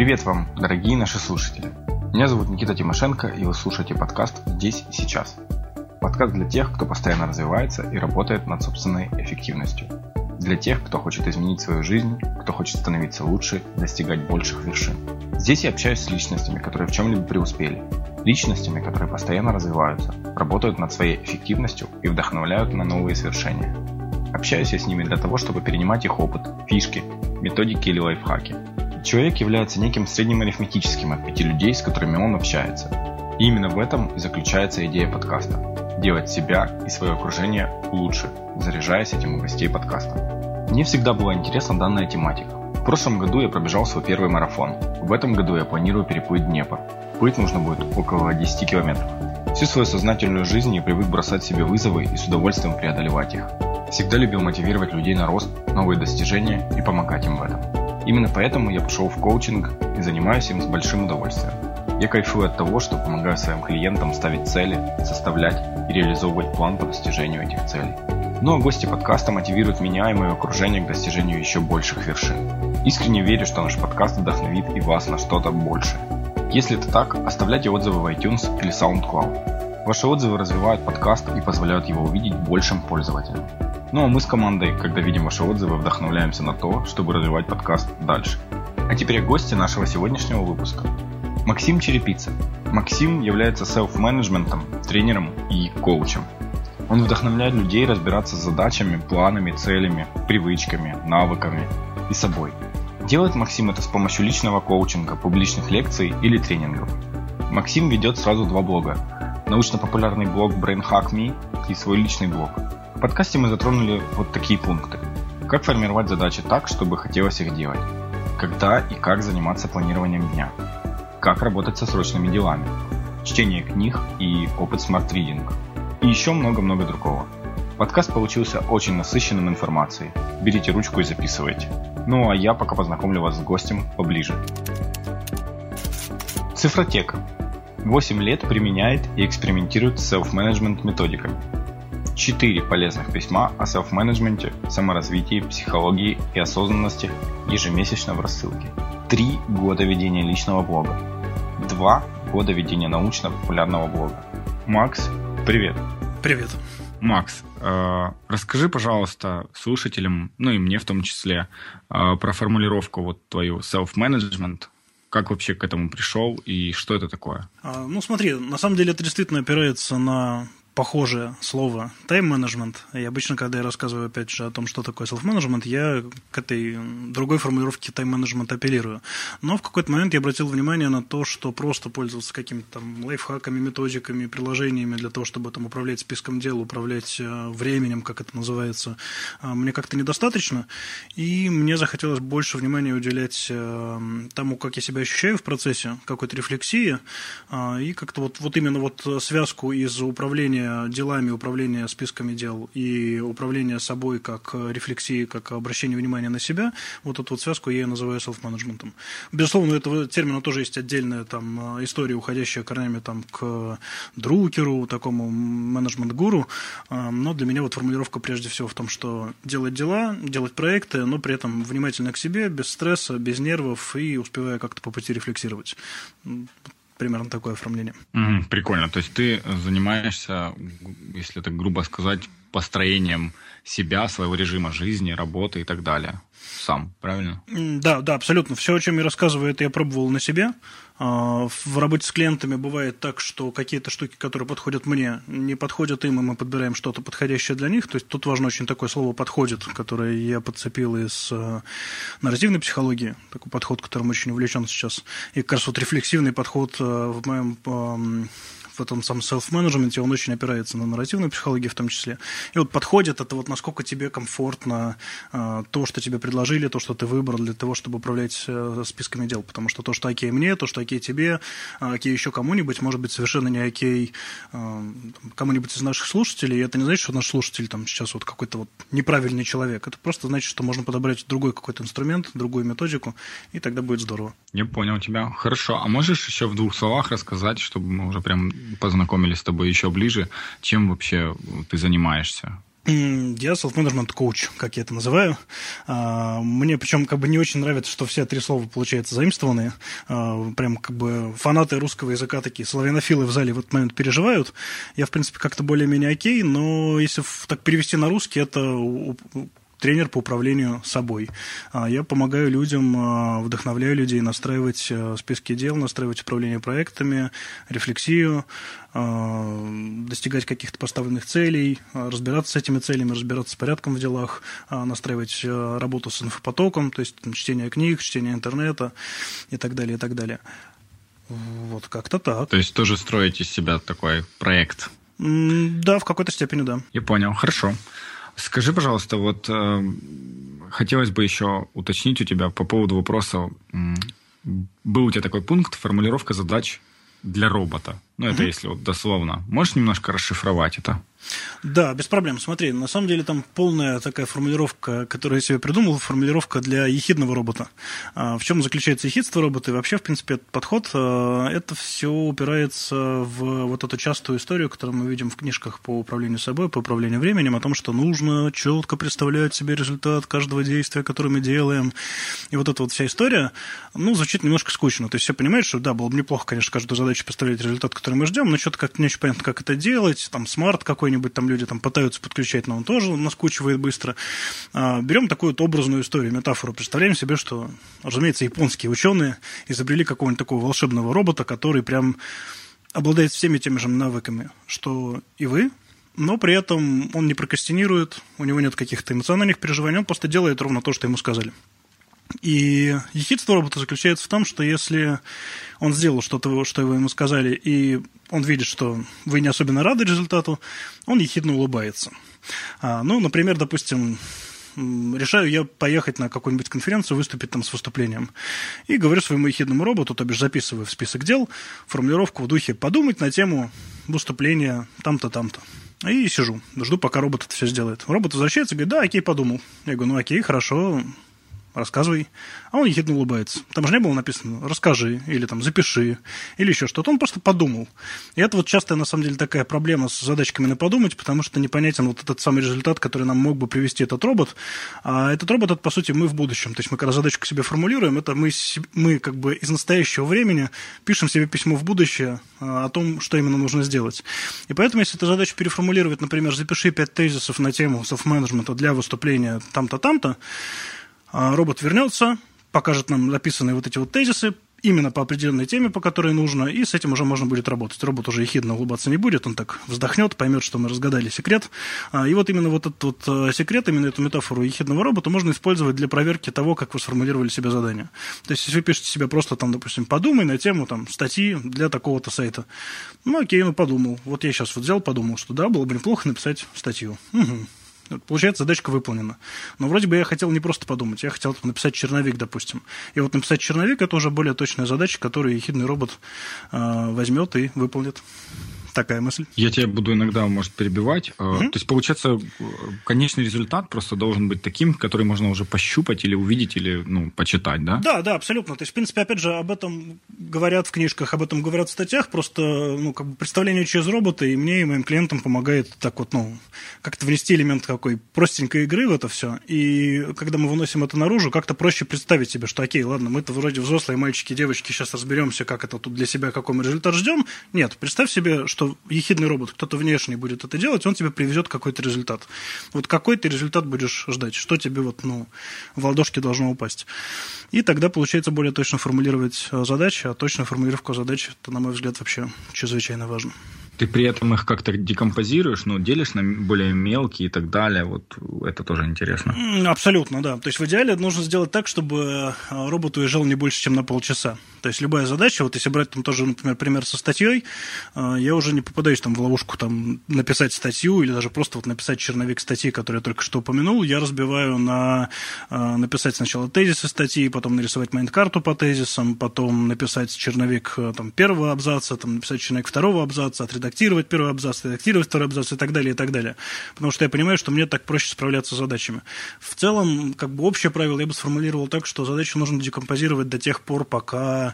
Привет вам, дорогие наши слушатели. Меня зовут Никита Тимошенко, и вы слушаете подкаст «Здесь и сейчас». Подкаст для тех, кто постоянно развивается и работает над собственной эффективностью. Для тех, кто хочет изменить свою жизнь, кто хочет становиться лучше, достигать больших вершин. Здесь я общаюсь с личностями, которые в чем-либо преуспели. Личностями, которые постоянно развиваются, работают над своей эффективностью и вдохновляют на новые свершения. Общаюсь я с ними для того, чтобы перенимать их опыт, фишки, методики или лайфхаки. Человек является неким средним арифметическим от пяти людей, с которыми он общается. И именно в этом и заключается идея подкаста. Делать себя и свое окружение лучше, заряжаясь этим у гостей подкаста. Мне всегда была интересна данная тематика. В прошлом году я пробежал свой первый марафон. В этом году я планирую переплыть Днепр. Плыть нужно будет около 10 километров. Всю свою сознательную жизнь я привык бросать себе вызовы и с удовольствием преодолевать их. Всегда любил мотивировать людей на рост, новые достижения и помогать им в этом. Именно поэтому я пошел в коучинг и занимаюсь им с большим удовольствием. Я кайфую от того, что помогаю своим клиентам ставить цели, составлять и реализовывать план по достижению этих целей. Ну а гости подкаста мотивируют меня и мое окружение к достижению еще больших вершин. Искренне верю, что наш подкаст вдохновит и вас на что-то большее. Если это так, оставляйте отзывы в iTunes или SoundCloud. Ваши отзывы развивают подкаст и позволяют его увидеть большим пользователям. Ну а мы с командой, когда видим ваши отзывы, вдохновляемся на то, чтобы развивать подкаст дальше. А теперь гости нашего сегодняшнего выпуска. Максим Черепица. Максим является селф-менеджментом, тренером и коучем. Он вдохновляет людей разбираться с задачами, планами, целями, привычками, навыками и собой. Делает Максим это с помощью личного коучинга, публичных лекций или тренингов. Максим ведет сразу два блога. Научно-популярный блог Brain Hack Me и свой личный блог – в подкасте мы затронули вот такие пункты. Как формировать задачи так, чтобы хотелось их делать. Когда и как заниматься планированием дня. Как работать со срочными делами. Чтение книг и опыт Smart Reading. И еще много-много другого. Подкаст получился очень насыщенным информацией. Берите ручку и записывайте. Ну а я пока познакомлю вас с гостем поближе. Цифротека. 8 лет применяет и экспериментирует с self-management методиками. Четыре полезных письма о селф-менеджменте, саморазвитии, психологии и осознанности ежемесячно в рассылке. Три года ведения личного блога. Два года ведения научно-популярного блога. Макс, привет. Привет. Макс, э, расскажи, пожалуйста, слушателям, ну и мне в том числе, э, про формулировку вот твою self-management, как вообще к этому пришел и что это такое? А, ну, смотри, на самом деле это действительно опирается на похожее слово тайм-менеджмент. И обычно, когда я рассказываю, опять же, о том, что такое селф-менеджмент, я к этой другой формулировке тайм-менеджмент апеллирую. Но в какой-то момент я обратил внимание на то, что просто пользоваться какими-то там лайфхаками, методиками, приложениями для того, чтобы там управлять списком дел, управлять э, временем, как это называется, э, мне как-то недостаточно. И мне захотелось больше внимания уделять э, тому, как я себя ощущаю в процессе какой-то рефлексии, и как-то вот, вот именно вот связку из управления делами, управление списками дел и управление собой как рефлексии, как обращение внимания на себя, вот эту вот связку я называю селф-менеджментом. Безусловно, у этого термина тоже есть отдельная там история, уходящая корнями там к Друкеру, такому менеджмент-гуру, но для меня вот формулировка прежде всего в том, что делать дела, делать проекты, но при этом внимательно к себе, без стресса, без нервов и успевая как-то по пути рефлексировать примерно такое оформление. Mm, прикольно. То есть ты занимаешься, если так грубо сказать, построением себя, своего режима жизни, работы и так далее. Сам, правильно? Да, да, абсолютно. Все, о чем я рассказываю, это я пробовал на себе. А, в работе с клиентами бывает так, что какие-то штуки, которые подходят мне, не подходят им, и мы подбираем что-то подходящее для них. То есть тут важно очень такое слово «подходит», которое я подцепил из э, нарративной психологии, такой подход, которым очень увлечен сейчас. И как раз вот рефлексивный подход э, в моем в этом самом селф-менеджменте, он очень опирается на нарративную психологию в том числе. И вот подходит это вот насколько тебе комфортно э, то, что тебе предложили, то, что ты выбрал для того, чтобы управлять э, списками дел. Потому что то, что окей мне, то, что окей тебе, э, окей еще кому-нибудь, может быть совершенно не окей э, кому-нибудь из наших слушателей. И это не значит, что наш слушатель там сейчас вот какой-то вот неправильный человек. Это просто значит, что можно подобрать другой какой-то инструмент, другую методику, и тогда будет здорово. Я понял тебя. Хорошо. А можешь еще в двух словах рассказать, чтобы мы уже прям познакомились с тобой еще ближе, чем вообще ты занимаешься? Я self-management коуч, как я это называю. А, мне причем как бы не очень нравится, что все три слова получаются заимствованные. А, прям как бы фанаты русского языка такие, славянофилы в зале в этот момент переживают. Я, в принципе, как-то более-менее окей, но если так перевести на русский, это тренер по управлению собой. А, я помогаю людям, а, вдохновляю людей настраивать а, списки дел, настраивать управление проектами, рефлексию, достигать каких-то поставленных целей, разбираться с этими целями, разбираться с порядком в делах, настраивать работу с инфопотоком, то есть чтение книг, чтение интернета и так далее, и так далее. Вот как-то так. То есть тоже строить из себя такой проект? Да, в какой-то степени, да. Я понял, хорошо. Скажи, пожалуйста, вот э, хотелось бы еще уточнить у тебя по поводу вопроса. Был у тебя такой пункт формулировка задач для робота. Ну, это угу. если вот дословно. Можешь немножко расшифровать это? Да, без проблем. Смотри, на самом деле там полная такая формулировка, которую я себе придумал, формулировка для ехидного робота. А, в чем заключается ехидство робота? И вообще, в принципе, этот подход, а, это все упирается в вот эту частую историю, которую мы видим в книжках по управлению собой, по управлению временем, о том, что нужно четко представлять себе результат каждого действия, которое мы делаем. И вот эта вот вся история, ну, звучит немножко скучно. То есть все понимают, что да, было бы неплохо, конечно, каждую задачу представлять результат, который мы ждем, но что-то как-то не очень понятно, как это делать, там, смарт какой какой-нибудь там люди там пытаются подключать, но он тоже наскучивает быстро. А, берем такую вот образную историю, метафору. Представляем себе, что, разумеется, японские ученые изобрели какого-нибудь такого волшебного робота, который прям обладает всеми теми же навыками, что и вы, но при этом он не прокрастинирует, у него нет каких-то эмоциональных переживаний, он просто делает ровно то, что ему сказали. И ехидство робота заключается в том, что если он сделал что-то, что вы ему сказали, и он видит, что вы не особенно рады результату, он ехидно улыбается. А, ну, например, допустим, решаю я поехать на какую-нибудь конференцию, выступить там с выступлением. И говорю своему ехидному роботу, то бишь записываю в список дел формулировку в духе «подумать на тему выступления там-то, там-то». И сижу, жду, пока робот это все сделает. Робот возвращается и говорит, да, окей, подумал. Я говорю, ну окей, хорошо, рассказывай. А он ехидно улыбается. Там же не было написано «расскажи» или там «запиши» или еще что-то. Он просто подумал. И это вот часто, на самом деле, такая проблема с задачками на подумать, потому что непонятен вот этот самый результат, который нам мог бы привести этот робот. А этот робот, это, по сути, мы в будущем. То есть мы, когда задачку себе формулируем, это мы, мы как бы из настоящего времени пишем себе письмо в будущее а, о том, что именно нужно сделать. И поэтому, если эту задачу переформулировать, например, запиши пять тезисов на тему селф-менеджмента для выступления там-то, там-то, робот вернется, покажет нам записанные вот эти вот тезисы, именно по определенной теме, по которой нужно, и с этим уже можно будет работать. Робот уже ехидно улыбаться не будет, он так вздохнет, поймет, что мы разгадали секрет. А, и вот именно вот этот вот э, секрет, именно эту метафору ехидного робота можно использовать для проверки того, как вы сформулировали себе задание. То есть, если вы пишете себе просто там, допустим, подумай на тему там статьи для такого-то сайта. Ну, окей, ну подумал. Вот я сейчас вот взял, подумал, что да, было бы неплохо написать статью. Угу. Получается, задачка выполнена. Но вроде бы я хотел не просто подумать, я хотел написать черновик, допустим. И вот написать черновик – это уже более точная задача, которую ехидный робот э, возьмет и выполнит. Такая мысль. Я тебя буду иногда, может, перебивать. Угу. То есть, получается, конечный результат просто должен быть таким, который можно уже пощупать или увидеть, или ну, почитать, да? Да, да, абсолютно. То есть, в принципе, опять же, об этом говорят в книжках, об этом говорят в статьях. Просто ну, как бы представление через робота и мне, и моим клиентам помогает так вот, ну, как-то внести элемент какой простенькой игры в это все. И когда мы выносим это наружу, как-то проще представить себе, что окей, ладно, мы-то вроде взрослые мальчики, девочки, сейчас разберемся, как это тут для себя, какой мы результат ждем. Нет, представь себе, что что ехидный робот, кто-то внешний будет это делать, он тебе привезет какой-то результат. Вот какой ты результат будешь ждать, что тебе вот, ну, в ладошки должно упасть. И тогда получается более точно формулировать э, задачи, а точная формулировка задач, это, на мой взгляд, вообще чрезвычайно важно. Ты при этом их как-то декомпозируешь, ну, делишь на более мелкие и так далее. Вот это тоже интересно. Абсолютно, да. То есть в идеале нужно сделать так, чтобы э, робот уезжал не больше, чем на полчаса. То есть любая задача, вот если брать там тоже, например, пример со статьей, э, я уже не попадаюсь там в ловушку там написать статью или даже просто вот написать черновик статьи, который я только что упомянул. Я разбиваю на э, написать сначала тезисы статьи, потом нарисовать майнд-карту по тезисам, потом написать черновик там первого абзаца, там написать черновик второго абзаца, отредактировать редактировать первый абзац, редактировать второй абзац и так далее, и так далее. Потому что я понимаю, что мне так проще справляться с задачами. В целом, как бы общее правило я бы сформулировал так, что задачу нужно декомпозировать до тех пор, пока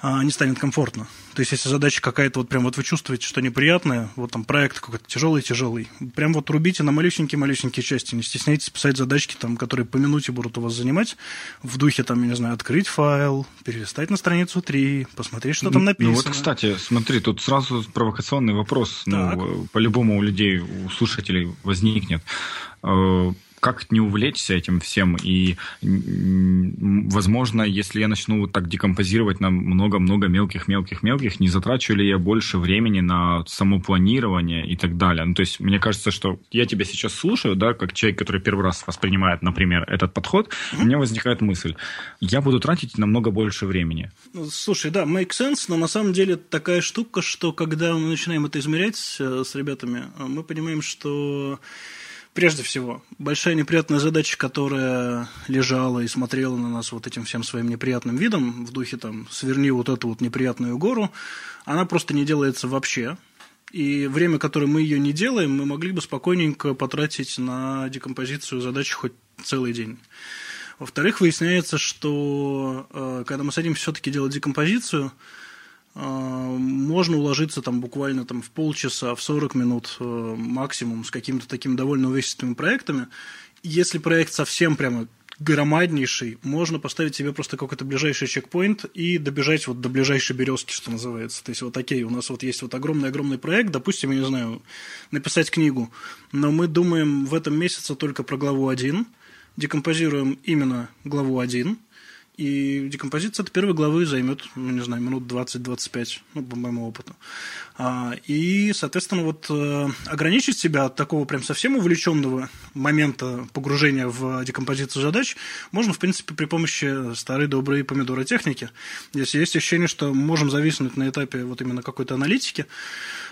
а, не станет комфортно. То есть, если задача какая-то, вот прям вот вы чувствуете, что неприятная, вот там проект какой-то тяжелый-тяжелый, прям вот рубите на малюсенькие-малюсенькие части, не стесняйтесь писать задачки, там, которые по минуте будут у вас занимать, в духе, там, я не знаю, открыть файл, перелистать на страницу 3, посмотреть, что там написано. Ну вот, кстати, смотри, тут сразу провокационный вопрос, ну, так. ну, по-любому у людей, у слушателей возникнет э, как не увлечься этим всем? И, возможно, если я начну вот так декомпозировать на много-много мелких-мелких-мелких, не затрачу ли я больше времени на самопланирование и так далее? Ну, то есть, мне кажется, что я тебя сейчас слушаю, да, как человек, который первый раз воспринимает, например, этот подход, у меня возникает мысль, я буду тратить намного больше времени. Ну, слушай, да, make sense, но на самом деле такая штука, что когда мы начинаем это измерять э, с ребятами, э, мы понимаем, что Прежде всего, большая неприятная задача, которая лежала и смотрела на нас вот этим всем своим неприятным видом, в духе там «сверни вот эту вот неприятную гору», она просто не делается вообще. И время, которое мы ее не делаем, мы могли бы спокойненько потратить на декомпозицию задачи хоть целый день. Во-вторых, выясняется, что э, когда мы садимся все-таки делать декомпозицию, можно уложиться там буквально там, в полчаса, в 40 минут э, максимум с какими-то такими довольно увесистыми проектами. Если проект совсем прямо громаднейший, можно поставить себе просто какой-то ближайший чекпоинт и добежать вот до ближайшей березки, что называется. То есть вот окей, у нас вот есть вот огромный-огромный проект, допустим, я не знаю, написать книгу, но мы думаем в этом месяце только про главу 1, декомпозируем именно главу 1, и декомпозиция от первой главы займет, ну, не знаю, минут 20-25, ну, по моему опыту. А, и, соответственно, вот э, ограничить себя от такого прям совсем увлеченного момента погружения в декомпозицию задач можно, в принципе, при помощи старой доброй помидоротехники. Если есть ощущение, что можем зависнуть на этапе вот именно какой-то аналитики,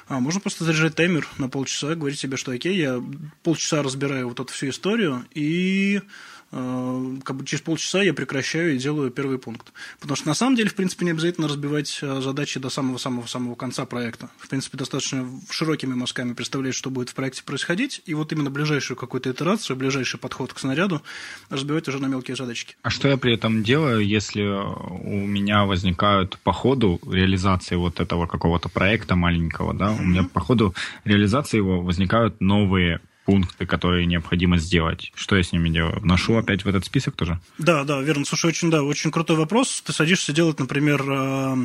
а можно просто заряжать таймер на полчаса, говорить себе, что окей, я полчаса разбираю вот эту всю историю, и через полчаса я прекращаю и делаю первый пункт. Потому что на самом деле, в принципе, не обязательно разбивать э, задачи до самого-самого-самого конца проекта. В принципе, достаточно широкими мазками представлять, что будет в проекте происходить, и вот именно ближайшую какую-то итерацию, ближайший подход к снаряду разбивать уже на мелкие задачки. А что я при этом делаю, если у меня возникают по ходу реализации вот этого какого-то проекта маленького, да, mm-hmm. у меня по ходу реализации его возникают новые пункты, которые необходимо сделать. Что я с ними делаю? Вношу опять в этот список тоже? Да, да, верно. Слушай, очень, да, очень крутой вопрос. Ты садишься делать, например, э,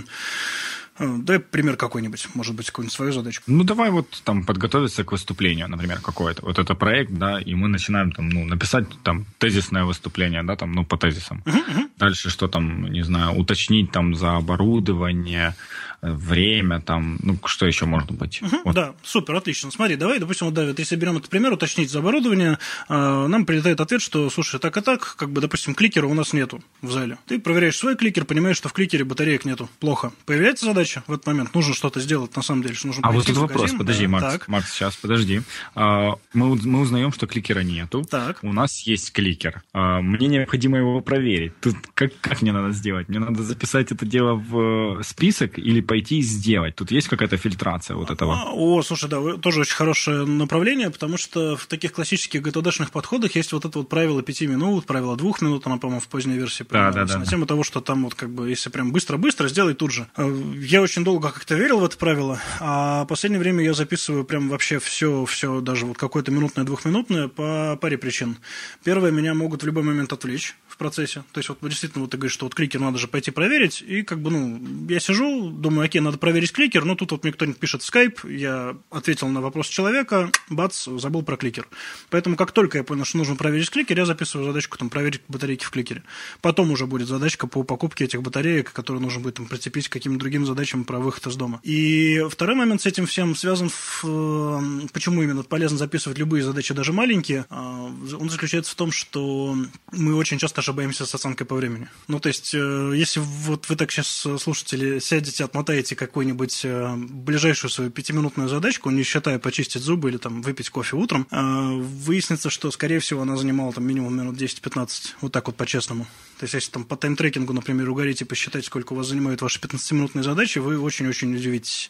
э, Дай пример какой-нибудь, может быть, какую-нибудь свою задачку. Ну, давай вот там подготовиться к выступлению, например, какое-то. Вот это проект, да, и мы начинаем там, ну, написать там тезисное выступление, да, там, ну, по тезисам. Uh-huh, uh-huh. Дальше что там, не знаю, уточнить там за оборудование, время, там, ну, что еще можно быть? Угу, вот. Да, супер, отлично. Смотри, давай, допустим, вот, Давид, если берем этот пример, уточнить за оборудование, э, нам прилетает ответ, что, слушай, так и так, как бы, допустим, кликера у нас нету в зале. Ты проверяешь свой кликер, понимаешь, что в кликере батареек нету. Плохо. Появляется задача в этот момент, нужно что-то сделать, на самом деле, что нужно А вот тут вопрос, подожди, да, Макс, так. Макс, сейчас, подожди. А, мы, мы узнаем, что кликера нету. Так. У нас есть кликер. А, мне необходимо его проверить. Тут как, как мне надо сделать? Мне надо записать это дело в э, список или пойти и сделать? Тут есть какая-то фильтрация вот этого? А, о, слушай, да, тоже очень хорошее направление, потому что в таких классических GTD-шных подходах есть вот это вот правило пяти минут, правило двух минут, она, по-моему, в поздней версии да, да, да, на тему того, что там вот как бы, если прям быстро-быстро, сделай тут же. Э, я очень долго как-то верил в это правило, а в последнее время я записываю прям вообще все, все даже вот какое-то минутное, двухминутное по паре причин. Первое, меня могут в любой момент отвлечь в процессе. То есть вот действительно вот ты говоришь, что вот кликер надо же пойти проверить, и как бы, ну, я сижу, думаю, окей, надо проверить кликер, но тут вот мне кто-нибудь пишет в Skype, я ответил на вопрос человека, бац, забыл про кликер. Поэтому как только я понял, что нужно проверить кликер, я записываю задачку там проверить батарейки в кликере. Потом уже будет задачка по покупке этих батареек, которые нужно будет там прицепить к каким-то другим задачам про выход из дома. И второй момент с этим всем связан, в, э, почему именно полезно записывать любые задачи, даже маленькие, а, он заключается в том, что мы очень часто ошибаемся с оценкой по времени. Ну, то есть, э, если вот вы так сейчас, э, слушатели, сядете, отмотаете какую-нибудь э, ближайшую свою пятиминутную задачку, не считая почистить зубы или там выпить кофе утром, выяснится, что, скорее всего, она занимала там минимум минут 10-15, вот так вот по-честному. То есть, если там по тайм-трекингу, например, угорите посчитать, сколько у вас занимают ваши 15-минутные задачи, вы очень-очень удивитесь.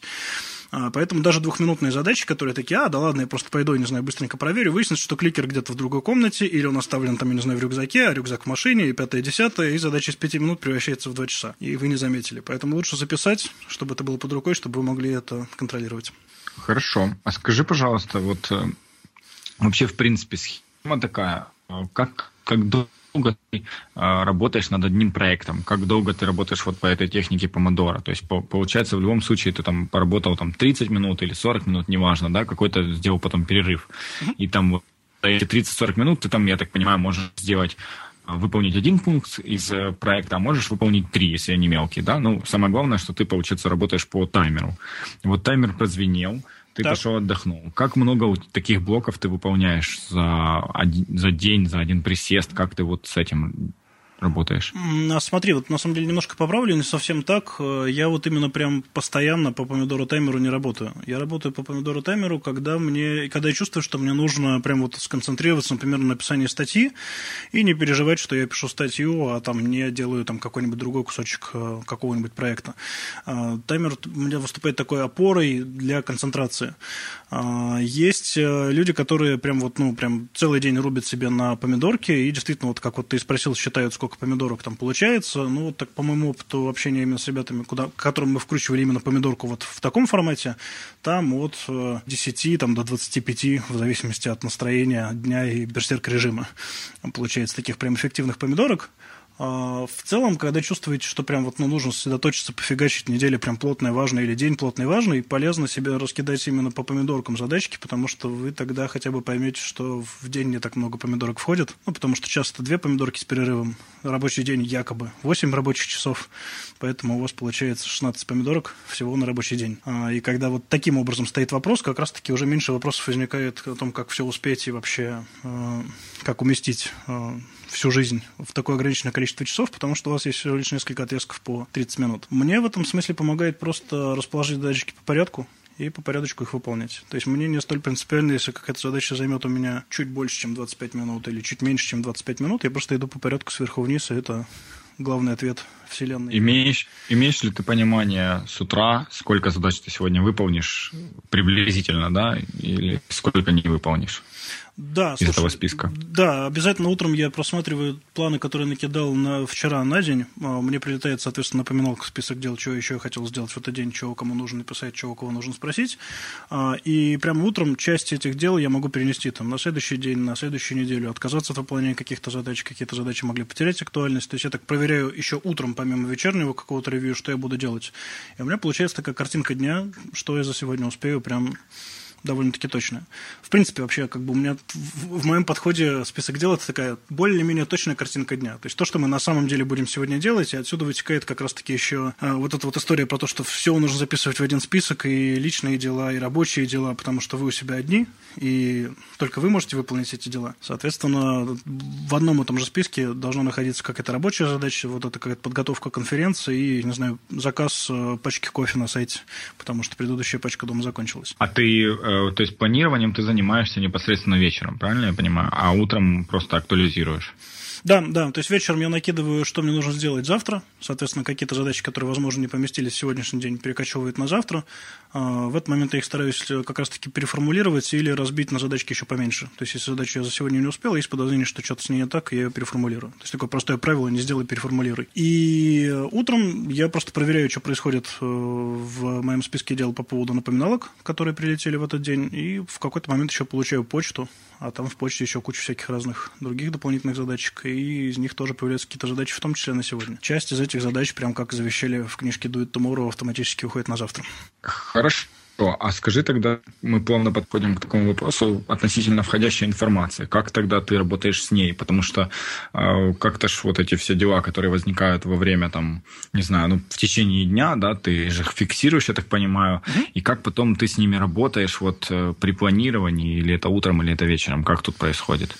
А, поэтому даже двухминутные задачи, которые такие, а, да ладно, я просто пойду, не знаю, быстренько проверю, выяснится, что кликер где-то в другой комнате, или он оставлен там, я не знаю, в рюкзаке, а рюкзак в машине, и пятое, десятое, и задача из пяти минут превращается в два часа. И вы не заметили. Поэтому лучше записать, чтобы это было под рукой, чтобы вы могли это контролировать. Хорошо. А скажи, пожалуйста, вот э, вообще, в принципе, схема такая, э, как, как долго ты э, работаешь над одним проектом, как долго ты работаешь вот по этой технике помодора. То есть, по, получается, в любом случае ты там поработал там 30 минут или 40 минут, неважно, да, какой-то сделал потом перерыв. И там вот эти 30-40 минут ты там, я так понимаю, можешь сделать выполнить один пункт из э, проекта, а можешь выполнить три, если они мелкие, да? Ну, самое главное, что ты, получается, работаешь по таймеру. Вот таймер прозвенел, ты так. пошел отдохнул. Как много таких блоков ты выполняешь за, один, за день, за один присест? Как ты вот с этим работаешь? А смотри, вот на самом деле немножко поправлю, не совсем так. Э, я вот именно прям постоянно по помидору таймеру не работаю. Я работаю по помидору таймеру, когда мне, когда я чувствую, что мне нужно прям вот сконцентрироваться, например, на написании статьи и не переживать, что я пишу статью, а там не делаю там какой-нибудь другой кусочек э, какого-нибудь проекта. Э, таймер у меня выступает такой опорой для концентрации. Есть люди, которые прям вот, ну, прям целый день рубят себе на помидорке и действительно, вот как вот ты спросил, считают, сколько сколько помидорок там получается. Ну, вот так по моему опыту общения именно с ребятами, куда, к которым мы вкручивали именно помидорку вот в таком формате, там от 10 э, там, до 25, в зависимости от настроения дня и берсерк режима, получается таких прям эффективных помидорок. А, в целом, когда чувствуете, что прям вот ну, нужно сосредоточиться, пофигачить неделя прям плотная, важная или день плотный, важный, полезно себе раскидать именно по помидоркам задачки, потому что вы тогда хотя бы поймете, что в день не так много помидорок входит. Ну, потому что часто две помидорки с перерывом, рабочий день якобы 8 рабочих часов, поэтому у вас получается 16 помидорок всего на рабочий день. А, и когда вот таким образом стоит вопрос, как раз-таки уже меньше вопросов возникает о том, как все успеть и вообще а, как уместить всю жизнь в такое ограниченное количество часов, потому что у вас есть всего лишь несколько отрезков по 30 минут. Мне в этом смысле помогает просто расположить задачки по порядку, и по порядочку их выполнять. То есть мне не столь принципиально, если какая-то задача займет у меня чуть больше, чем 25 минут или чуть меньше, чем 25 минут, я просто иду по порядку сверху вниз, и это главный ответ Вселенной. Имеешь, имеешь ли ты понимание с утра, сколько задач ты сегодня выполнишь приблизительно, да, или сколько не выполнишь? Да, из слушай, этого списка. Да, обязательно утром я просматриваю планы, которые накидал на вчера на день. А, мне прилетает, соответственно, напоминалка, список дел, чего еще я хотел сделать в этот день, чего кому нужно написать, чего кого нужно спросить. А, и прямо утром часть этих дел я могу перенести там, на следующий день, на следующую неделю, отказаться от выполнения каких-то задач, какие-то задачи могли потерять актуальность. То есть я так проверяю еще утром, помимо вечернего какого-то ревью, что я буду делать. И у меня получается такая картинка дня, что я за сегодня успею прям довольно-таки точная. В принципе, вообще, как бы у меня в, в моем подходе список дел это такая более-менее точная картинка дня. То есть то, что мы на самом деле будем сегодня делать, и отсюда вытекает как раз-таки еще а, вот эта вот история про то, что все нужно записывать в один список, и личные дела, и рабочие дела, потому что вы у себя одни, и только вы можете выполнить эти дела. Соответственно, в одном и том же списке должно находиться как это рабочая задача, вот это какая-то подготовка конференции и, не знаю, заказ э, пачки кофе на сайте, потому что предыдущая пачка дома закончилась. А ты э, Э, то есть планированием ты занимаешься непосредственно вечером, правильно я понимаю? А утром просто актуализируешь. Да, да. То есть вечером я накидываю, что мне нужно сделать завтра. Соответственно, какие-то задачи, которые, возможно, не поместились в сегодняшний день, перекочевывают на завтра. А, в этот момент я их стараюсь э, как раз-таки переформулировать или разбить на задачки еще поменьше. То есть, если задачу я за сегодня не успел, есть подозрение, что что-то с ней не так, я ее переформулирую. То есть, такое простое правило – не сделай, переформулируй. И утром я просто проверяю, что происходит э, в моем списке дел по поводу напоминалок, которые прилетели в этот день, и в какой-то момент еще получаю почту, а там в почте еще куча всяких разных других дополнительных задачек, и из них тоже появляются какие-то задачи, в том числе на сегодня. Часть из этих задач, прям как завещали в книжке It Tomorrow, автоматически уходит на завтра. Хорошо. А скажи тогда, мы плавно подходим к такому вопросу относительно входящей информации. Как тогда ты работаешь с ней? Потому что э, как-то ж вот эти все дела, которые возникают во время, там, не знаю, ну, в течение дня, да, ты же их фиксируешь, я так понимаю, mm-hmm. и как потом ты с ними работаешь вот э, при планировании, или это утром, или это вечером, как тут происходит?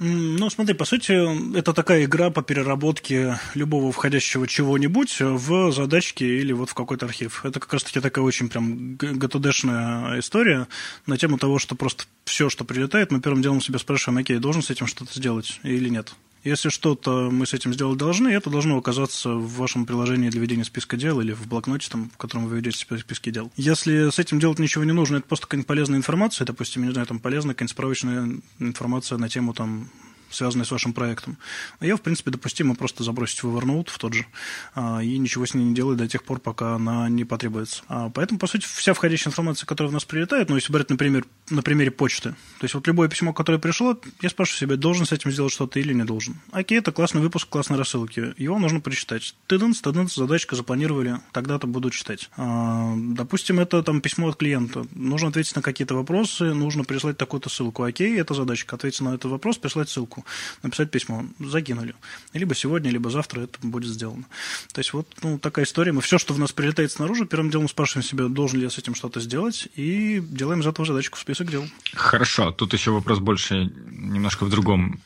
Ну, смотри, по сути, это такая игра по переработке любого входящего чего-нибудь в задачки или вот в какой-то архив. Это как раз-таки такая очень прям ГТДшная история на тему того, что просто все, что прилетает, мы первым делом себя спрашиваем, окей, должен с этим что-то сделать или нет. Если что-то мы с этим сделать должны, это должно оказаться в вашем приложении для ведения списка дел или в блокноте, там, в котором вы ведете списки дел. Если с этим делать ничего не нужно, это просто какая-нибудь полезная информация, допустим, не знаю, там полезная какая-нибудь справочная информация на тему там связанные с вашим проектом. Я, в принципе, допустимо просто забросить в Evernote в тот же а, и ничего с ней не делать до тех пор, пока она не потребуется. А, поэтому, по сути, вся входящая информация, которая в нас прилетает, ну, если брать, например, на примере почты, то есть вот любое письмо, которое пришло, я спрашиваю себя, должен с этим сделать что-то или не должен. Окей, это классный выпуск, классной рассылки. Его нужно прочитать. Тыдынс, тыдынс, задачка запланировали, тогда-то буду читать. А, допустим, это там письмо от клиента. Нужно ответить на какие-то вопросы, нужно прислать такую-то ссылку. Окей, это задачка. Ответить на этот вопрос, прислать ссылку ссылку, написать письмо, закинули. Либо сегодня, либо завтра это будет сделано. То есть вот ну, такая история. Мы все, что в нас прилетает снаружи, первым делом спрашиваем себя, должен ли я с этим что-то сделать, и делаем из этого задачку в список дел. Хорошо. Тут еще вопрос больше немножко в другом.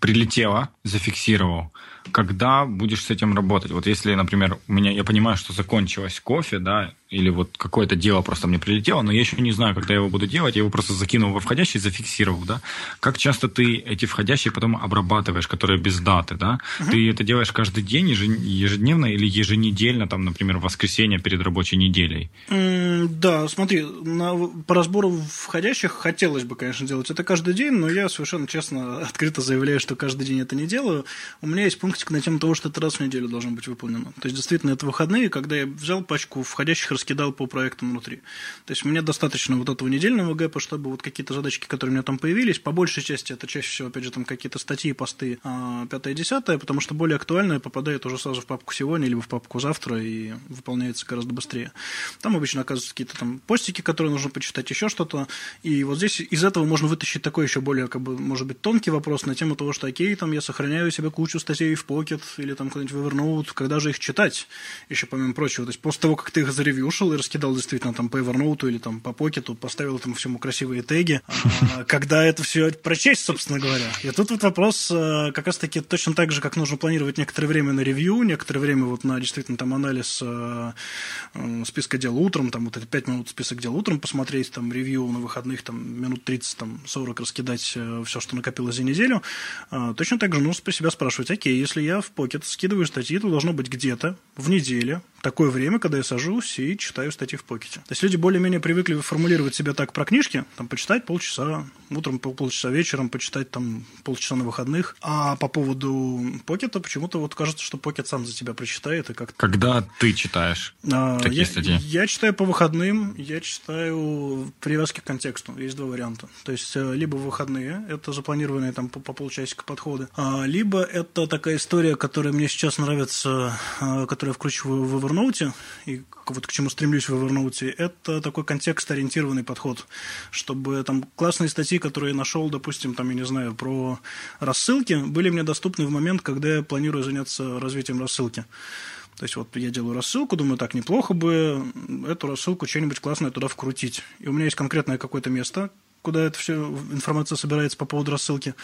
Прилетело, зафиксировал когда будешь с этим работать? Вот если, например, у меня, я понимаю, что закончилось кофе, да, или вот какое-то дело просто мне прилетело, но я еще не знаю, когда я его буду делать, я его просто закинул во входящий, зафиксировал, да. Как часто ты эти входящие потом обрабатываешь, которые без даты, да? Угу. Ты это делаешь каждый день, ежедневно или еженедельно, там, например, в воскресенье перед рабочей неделей? Mm, да, смотри, на, по разбору входящих хотелось бы, конечно, делать это каждый день, но я совершенно честно, открыто заявляю, что каждый день это не делаю. У меня есть пунктик на тему того, что это раз в неделю должно быть выполнено. То есть, действительно, это выходные, когда я взял пачку входящих, раскидал по проектам внутри. То есть, мне достаточно вот этого недельного гэпа, чтобы вот какие-то задачки, которые у меня там появились, по большей части это чаще всего, опять же, там какие-то статьи, посты, а, пятое, десятое, потому что более актуальное попадает уже сразу в папку сегодня, либо в папку завтра и выполняется гораздо быстрее. Там обычно оказываются какие-то там постики, которые нужно почитать, еще что-то. И вот здесь из этого можно вытащить такой еще более, как бы, может быть, тонкий вопрос на тему того, что, окей, там я сохраняю себе кучу статей в Pocket или там куда-нибудь в Evernote, когда же их читать, еще помимо прочего. То есть после того, как ты их заревьюшил и раскидал действительно там по Evernote или там по Pocket, поставил этому всему красивые теги, а, когда это все прочесть, собственно говоря. И тут вот вопрос э, как раз-таки точно так же, как нужно планировать некоторое время на ревью, некоторое время вот на действительно там анализ э, э, списка дел утром, там вот эти 5 минут список дел утром посмотреть, там ревью на выходных, там минут 30, там 40 раскидать все, что накопилось за неделю. Точно так же нужно себя спрашивать, окей, если я в Pocket скидываю статьи, это должно быть где-то в неделе, такое время, когда я сажусь и читаю статьи в покете. То есть люди более-менее привыкли формулировать себя так про книжки, там, почитать полчаса, утром полчаса вечером, почитать там полчаса на выходных. А по поводу покета почему-то вот кажется, что покет сам за тебя прочитает и как Когда ты читаешь а, такие я, статьи? Я читаю по выходным, я читаю привязки к контексту. Есть два варианта. То есть э, либо выходные, это запланированные там по, по полчасика подходы, а, либо это такая история, которая мне сейчас нравится, а, которую я вкручиваю в Evernote, и вот к чему стремлюсь в Evernote, это такой контекст-ориентированный подход, чтобы там классные статьи, которые я нашел, допустим, там, я не знаю, про рассылки, были мне доступны в момент, когда я планирую заняться развитием рассылки. То есть вот я делаю рассылку, думаю, так, неплохо бы эту рассылку что-нибудь классное туда вкрутить. И у меня есть конкретное какое-то место, куда эта вся информация собирается по поводу рассылки.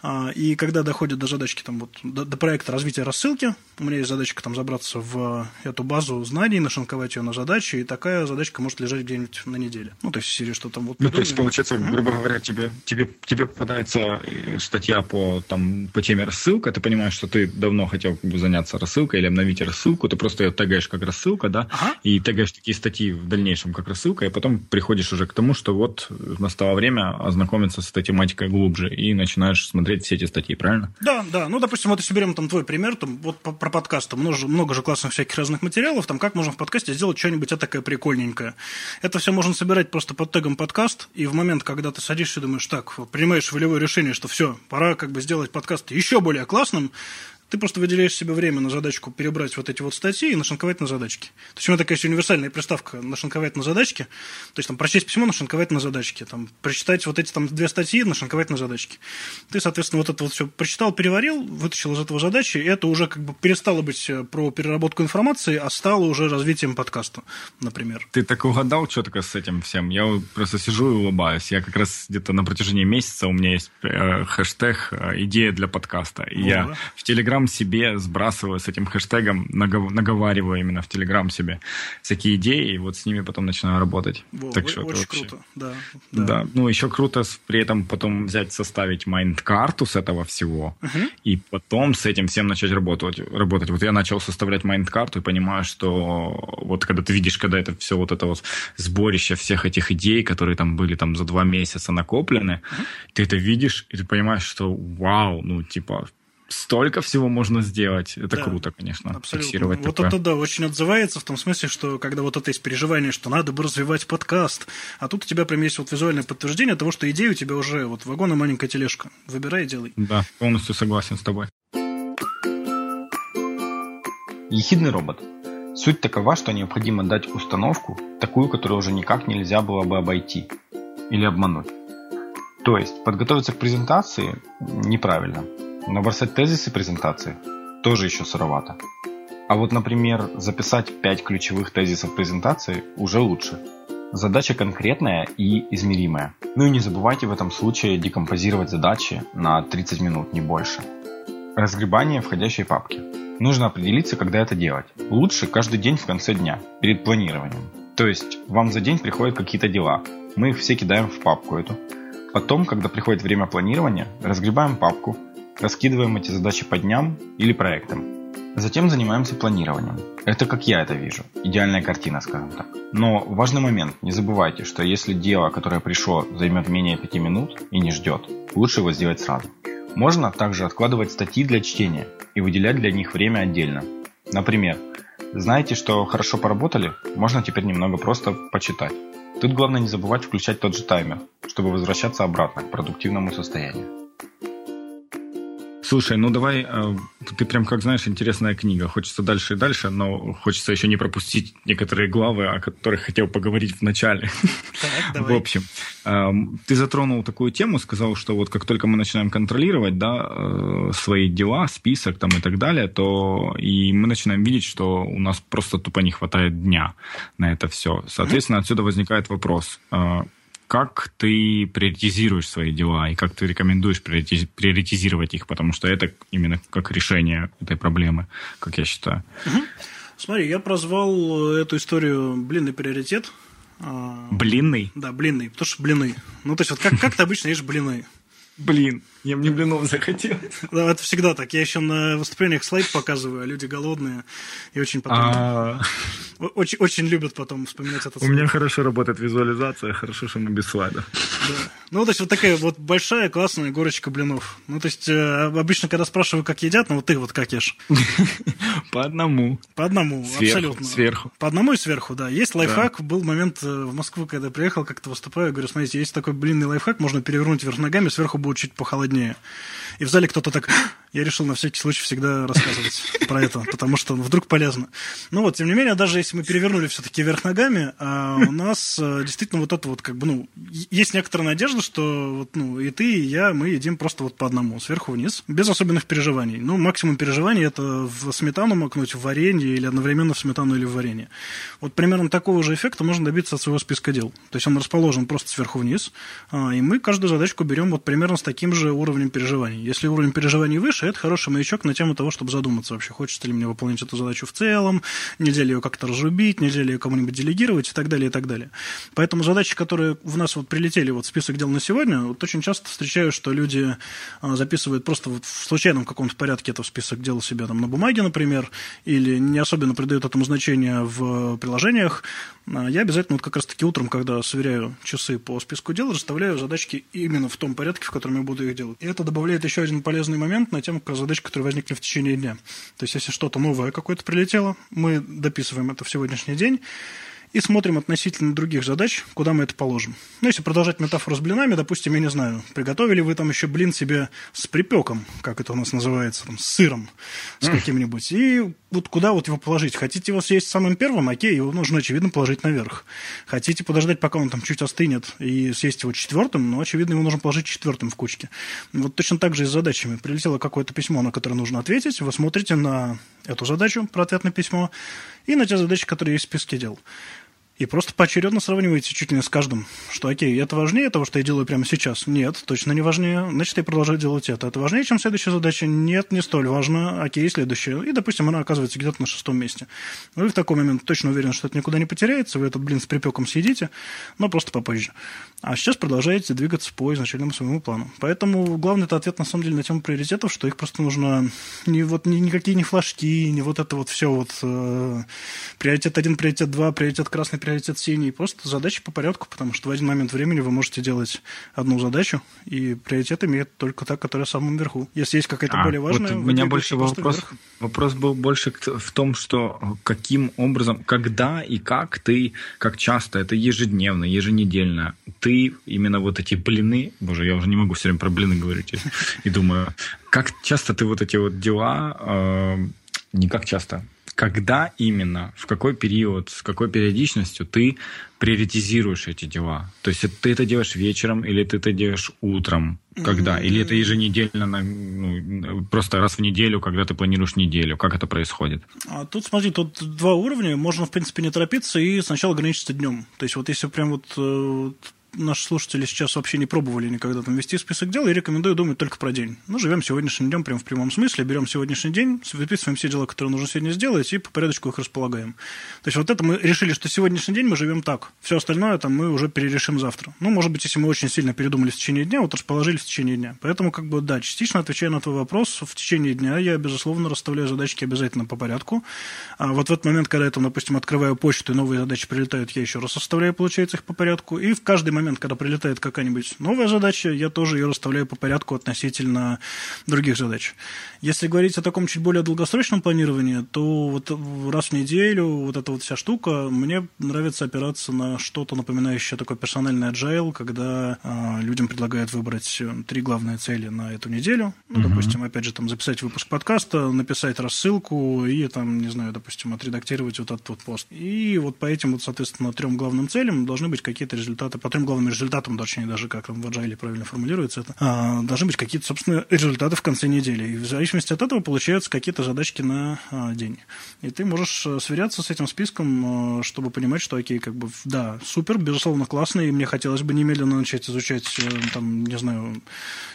А, и когда доходит до задачки, там, вот, до, до проекта развития рассылки, у меня есть задачка там забраться в эту базу знаний, нашинковать ее на задачи, и такая задачка может лежать где-нибудь на неделе. Ну, то есть, серии, что там вот... Ну, то есть, получается, mm-hmm. грубо говоря, тебе, тебе, тебе попадается э, статья по, там, по теме рассылка, ты понимаешь, что ты давно хотел как бы, заняться рассылкой или обновить рассылку, ты просто ее тегаешь как рассылка, да, ага. и тегаешь такие статьи в дальнейшем как рассылка, и потом приходишь уже к тому, что вот настало время время ознакомиться с этой тематикой глубже и начинаешь смотреть все эти статьи, правильно? Да, да. Ну, допустим, вот если берем там твой пример, там, вот про подкаст, там много, много же классных всяких разных материалов, там как можно в подкасте сделать что-нибудь такое прикольненькое. Это все можно собирать просто под тегом подкаст, и в момент, когда ты садишься и думаешь, так, принимаешь волевое решение, что все, пора как бы сделать подкаст еще более классным, ты просто выделяешь себе время на задачку перебрать вот эти вот статьи и нашинковать на задачки. То есть у меня такая есть универсальная приставка нашинковать на задачки. То есть там прочесть письмо, нашинковать на задачки. Там, прочитать вот эти там две статьи, нашинковать на задачки. Ты, соответственно, вот это вот все прочитал, переварил, вытащил из этого задачи, и это уже как бы перестало быть э, про переработку информации, а стало уже развитием подкаста, например. Ты так угадал четко с этим всем. Я просто сижу и улыбаюсь. Я как раз где-то на протяжении месяца у меня есть э, хэштег э, «Идея для подкаста». И О, я в Телеграм сам себе сбрасываю с этим хэштегом, наговариваю именно в Телеграм себе всякие идеи, и вот с ними потом начинаю работать. Во, так что очень вообще... круто, да, да. Да, ну еще круто при этом потом взять, составить майнд-карту с этого всего, угу. и потом с этим всем начать работать. работать. Вот я начал составлять майнд-карту и понимаю, что вот когда ты видишь, когда это все вот это вот сборище всех этих идей, которые там были там за два месяца накоплены, угу. ты это видишь, и ты понимаешь, что вау, ну типа столько всего можно сделать. Это да, круто, конечно, абсолютно. фиксировать Вот такое. это, да, очень отзывается в том смысле, что когда вот это есть переживание, что надо бы развивать подкаст, а тут у тебя прям есть вот визуальное подтверждение того, что идея у тебя уже вот вагон и маленькая тележка. Выбирай и делай. Да, полностью согласен с тобой. Ехидный робот. Суть такова, что необходимо дать установку, такую, которую уже никак нельзя было бы обойти или обмануть. То есть подготовиться к презентации неправильно, Набросать тезисы презентации тоже еще сыровато. А вот, например, записать 5 ключевых тезисов презентации уже лучше. Задача конкретная и измеримая. Ну и не забывайте в этом случае декомпозировать задачи на 30 минут, не больше. Разгребание входящей папки. Нужно определиться, когда это делать. Лучше каждый день в конце дня, перед планированием. То есть вам за день приходят какие-то дела. Мы их все кидаем в папку эту. Потом, когда приходит время планирования, разгребаем папку, Раскидываем эти задачи по дням или проектам. Затем занимаемся планированием. Это как я это вижу. Идеальная картина, скажем так. Но важный момент. Не забывайте, что если дело, которое пришло, займет менее 5 минут и не ждет, лучше его сделать сразу. Можно также откладывать статьи для чтения и выделять для них время отдельно. Например, знаете, что хорошо поработали, можно теперь немного просто почитать. Тут главное не забывать включать тот же таймер, чтобы возвращаться обратно к продуктивному состоянию. Слушай, ну давай, э, ты прям как знаешь, интересная книга. Хочется дальше и дальше, но хочется еще не пропустить некоторые главы, о которых хотел поговорить в начале. Так, в общем, эм, ты затронул такую тему, сказал, что вот как только мы начинаем контролировать, да, э, свои дела, список там и так далее, то и мы начинаем видеть, что у нас просто тупо не хватает дня на это все. Соответственно, отсюда возникает вопрос э, как ты приоритизируешь свои дела и как ты рекомендуешь приоритизировать их, потому что это именно как решение этой проблемы, как я считаю. Угу. Смотри, я прозвал эту историю «блинный приоритет». А, блинный? Да, блинный, потому что блины. Ну, то есть, вот как, как ты обычно ешь блины? Блин, я мне блинов захотел. Да, это всегда так. Я еще на выступлениях слайд показываю, а люди голодные и очень потом... А. Очень, очень любят потом вспоминать этот У меня хорошо работает визуализация, хорошо, что мы без слайда. Да. Ну, то есть вот такая вот большая классная горочка блинов. Ну, то есть э, обычно, когда спрашиваю, как едят, ну вот ты вот как ешь? По одному. По одному, абсолютно. Сверху. По одному и сверху, да. Есть лайфхак. Был момент э, в Москву, когда приехал, как-то выступаю, говорю, смотрите, есть такой блинный лайфхак, можно перевернуть вверх ногами, сверху будет чуть похолоднее труднее. И в зале кто-то так... Я решил на всякий случай всегда рассказывать про это, потому что вдруг полезно. Ну вот, тем не менее, даже если мы перевернули все-таки вверх ногами, а у нас э, действительно вот это вот как бы, ну, есть некоторая надежда, что вот, ну, и ты, и я, мы едим просто вот по одному, сверху вниз, без особенных переживаний. Ну, максимум переживаний это в сметану макнуть, в варенье или одновременно в сметану или в варенье. Вот примерно такого же эффекта можно добиться от своего списка дел. То есть он расположен просто сверху вниз, а, и мы каждую задачку берем вот примерно с таким же уровнем переживаний. Если уровень переживаний выше, это хороший маячок на тему того, чтобы задуматься вообще, хочется ли мне выполнить эту задачу в целом, нельзя ли ее как-то разрубить, нельзя ли ее кому-нибудь делегировать и так далее, и так далее. Поэтому задачи, которые в нас вот прилетели, вот список дел на сегодня, вот очень часто встречаю, что люди а, записывают просто вот в случайном каком-то порядке это в список дел себе там на бумаге, например, или не особенно придают этому значение в приложениях. А, я обязательно вот как раз-таки утром, когда сверяю часы по списку дел, расставляю задачки именно в том порядке, в котором я буду их делать. И это добавляет еще один полезный момент на тему задач, которые возникли в течение дня. То есть, если что-то новое какое-то прилетело, мы дописываем это в сегодняшний день, и смотрим относительно других задач, куда мы это положим. Ну, если продолжать метафору с блинами, допустим, я не знаю, приготовили вы там еще блин себе с припеком, как это у нас называется, там, с сыром, с каким-нибудь, и вот куда вот его положить? Хотите его съесть самым первым, окей, его нужно, очевидно, положить наверх. Хотите подождать, пока он там чуть остынет, и съесть его четвертым, ну, очевидно, его нужно положить четвертым в кучке. Вот точно так же и с задачами. Прилетело какое-то письмо, на которое нужно ответить, вы смотрите на эту задачу про ответ на письмо и на те задачи, которые есть в списке дел. И просто поочередно сравниваете чуть ли не с каждым, что окей, это важнее того, что я делаю прямо сейчас? Нет, точно не важнее. Значит, я продолжаю делать это. Это важнее, чем следующая задача? Нет, не столь важно. Окей, следующая. И, допустим, она оказывается где-то на шестом месте. Вы в такой момент точно уверены, что это никуда не потеряется, вы этот блин с припеком съедите, но просто попозже. А сейчас продолжаете двигаться по изначальному своему плану. Поэтому главный это ответ на самом деле на тему приоритетов, что их просто нужно не вот ни, никакие не флажки, не вот это вот все вот э, приоритет один, приоритет два, приоритет красный, приоритет синий. Просто задачи по порядку, потому что в один момент времени вы можете делать одну задачу, и приоритет имеет только та, которая в самом верху. Если есть какая-то а, более важная... Вот у меня больше вопрос, вопрос был больше в том, что каким образом, когда и как ты, как часто, это ежедневно, еженедельно, ты именно вот эти блины, боже, я уже не могу все время про блины говорить, и думаю, как часто ты вот эти вот дела, э, не как часто, когда именно, в какой период, с какой периодичностью ты приоритизируешь эти дела? То есть ты это делаешь вечером или ты это делаешь утром? Когда? Или это еженедельно, ну, просто раз в неделю, когда ты планируешь неделю? Как это происходит? А тут, смотри, тут два уровня. Можно, в принципе, не торопиться и сначала ограничиться днем. То есть вот если прям вот э, наши слушатели сейчас вообще не пробовали никогда там вести список дел, я рекомендую думать только про день. Ну, живем сегодняшним днем прям в прямом смысле, берем сегодняшний день, выписываем все дела, которые нужно сегодня сделать, и по порядочку их располагаем. То есть вот это мы решили, что сегодняшний день мы живем так. Все остальное там мы уже перерешим завтра. Ну, может быть, если мы очень сильно передумали в течение дня, вот расположили в течение дня. Поэтому, как бы, да, частично отвечая на твой вопрос, в течение дня я, безусловно, расставляю задачки обязательно по порядку. А вот в этот момент, когда я там, допустим, открываю почту и новые задачи прилетают, я еще раз составляю, получается, их по порядку. И в каждый момент, когда прилетает какая-нибудь новая задача, я тоже ее расставляю по порядку относительно других задач. Если говорить о таком чуть более долгосрочном планировании, то вот раз в неделю вот эта вот вся штука, мне нравится опираться на что-то напоминающее такой персональный agile, когда э, людям предлагают выбрать три главные цели на эту неделю. Ну, uh-huh. допустим, опять же, там записать выпуск подкаста, написать рассылку и там, не знаю, допустим, отредактировать вот этот вот пост. И вот по этим вот, соответственно, трем главным целям должны быть какие-то результаты, по трем главным результатам, точнее, даже как там в agile правильно формулируется это, а, должны быть какие-то, собственно, результаты в конце недели. И в зависимости зависимости от этого получаются какие-то задачки на а, день. И ты можешь э, сверяться с этим списком, э, чтобы понимать, что, окей, как бы, да, супер, безусловно, классно, и мне хотелось бы немедленно начать изучать, э, там, не знаю,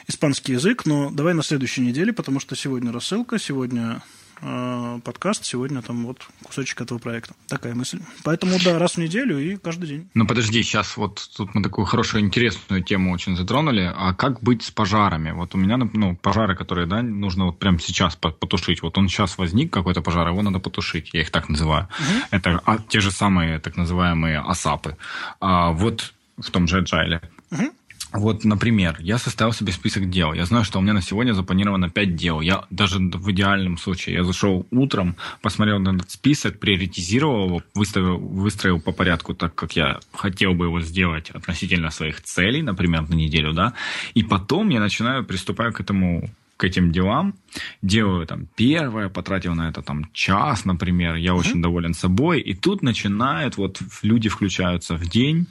испанский язык, но давай на следующей неделе, потому что сегодня рассылка, сегодня э, подкаст, сегодня там вот кусочек этого проекта. Такая мысль. Поэтому, да, раз в неделю и каждый день. Ну, подожди, сейчас вот тут мы такую хорошую, интересную тему очень затронули. А как быть с пожарами? Вот у меня, ну, пожары, которые, да, нужно вот прямо сейчас потушить. Вот он сейчас возник, какой-то пожар, его надо потушить. Я их так называю. Угу. Это а, те же самые так называемые асапы. А, вот в том же Agile. Угу. Вот, например, я составил себе список дел. Я знаю, что у меня на сегодня запланировано 5 дел. Я даже в идеальном случае, я зашел утром, посмотрел на этот список, приоритизировал его, выставил, выстроил по порядку так, как я хотел бы его сделать относительно своих целей, например, на неделю, да, и потом я начинаю, приступаю к этому к этим делам, делаю там первое, потратил на это там час, например, я очень mm-hmm. доволен собой, и тут начинают, вот люди включаются в день,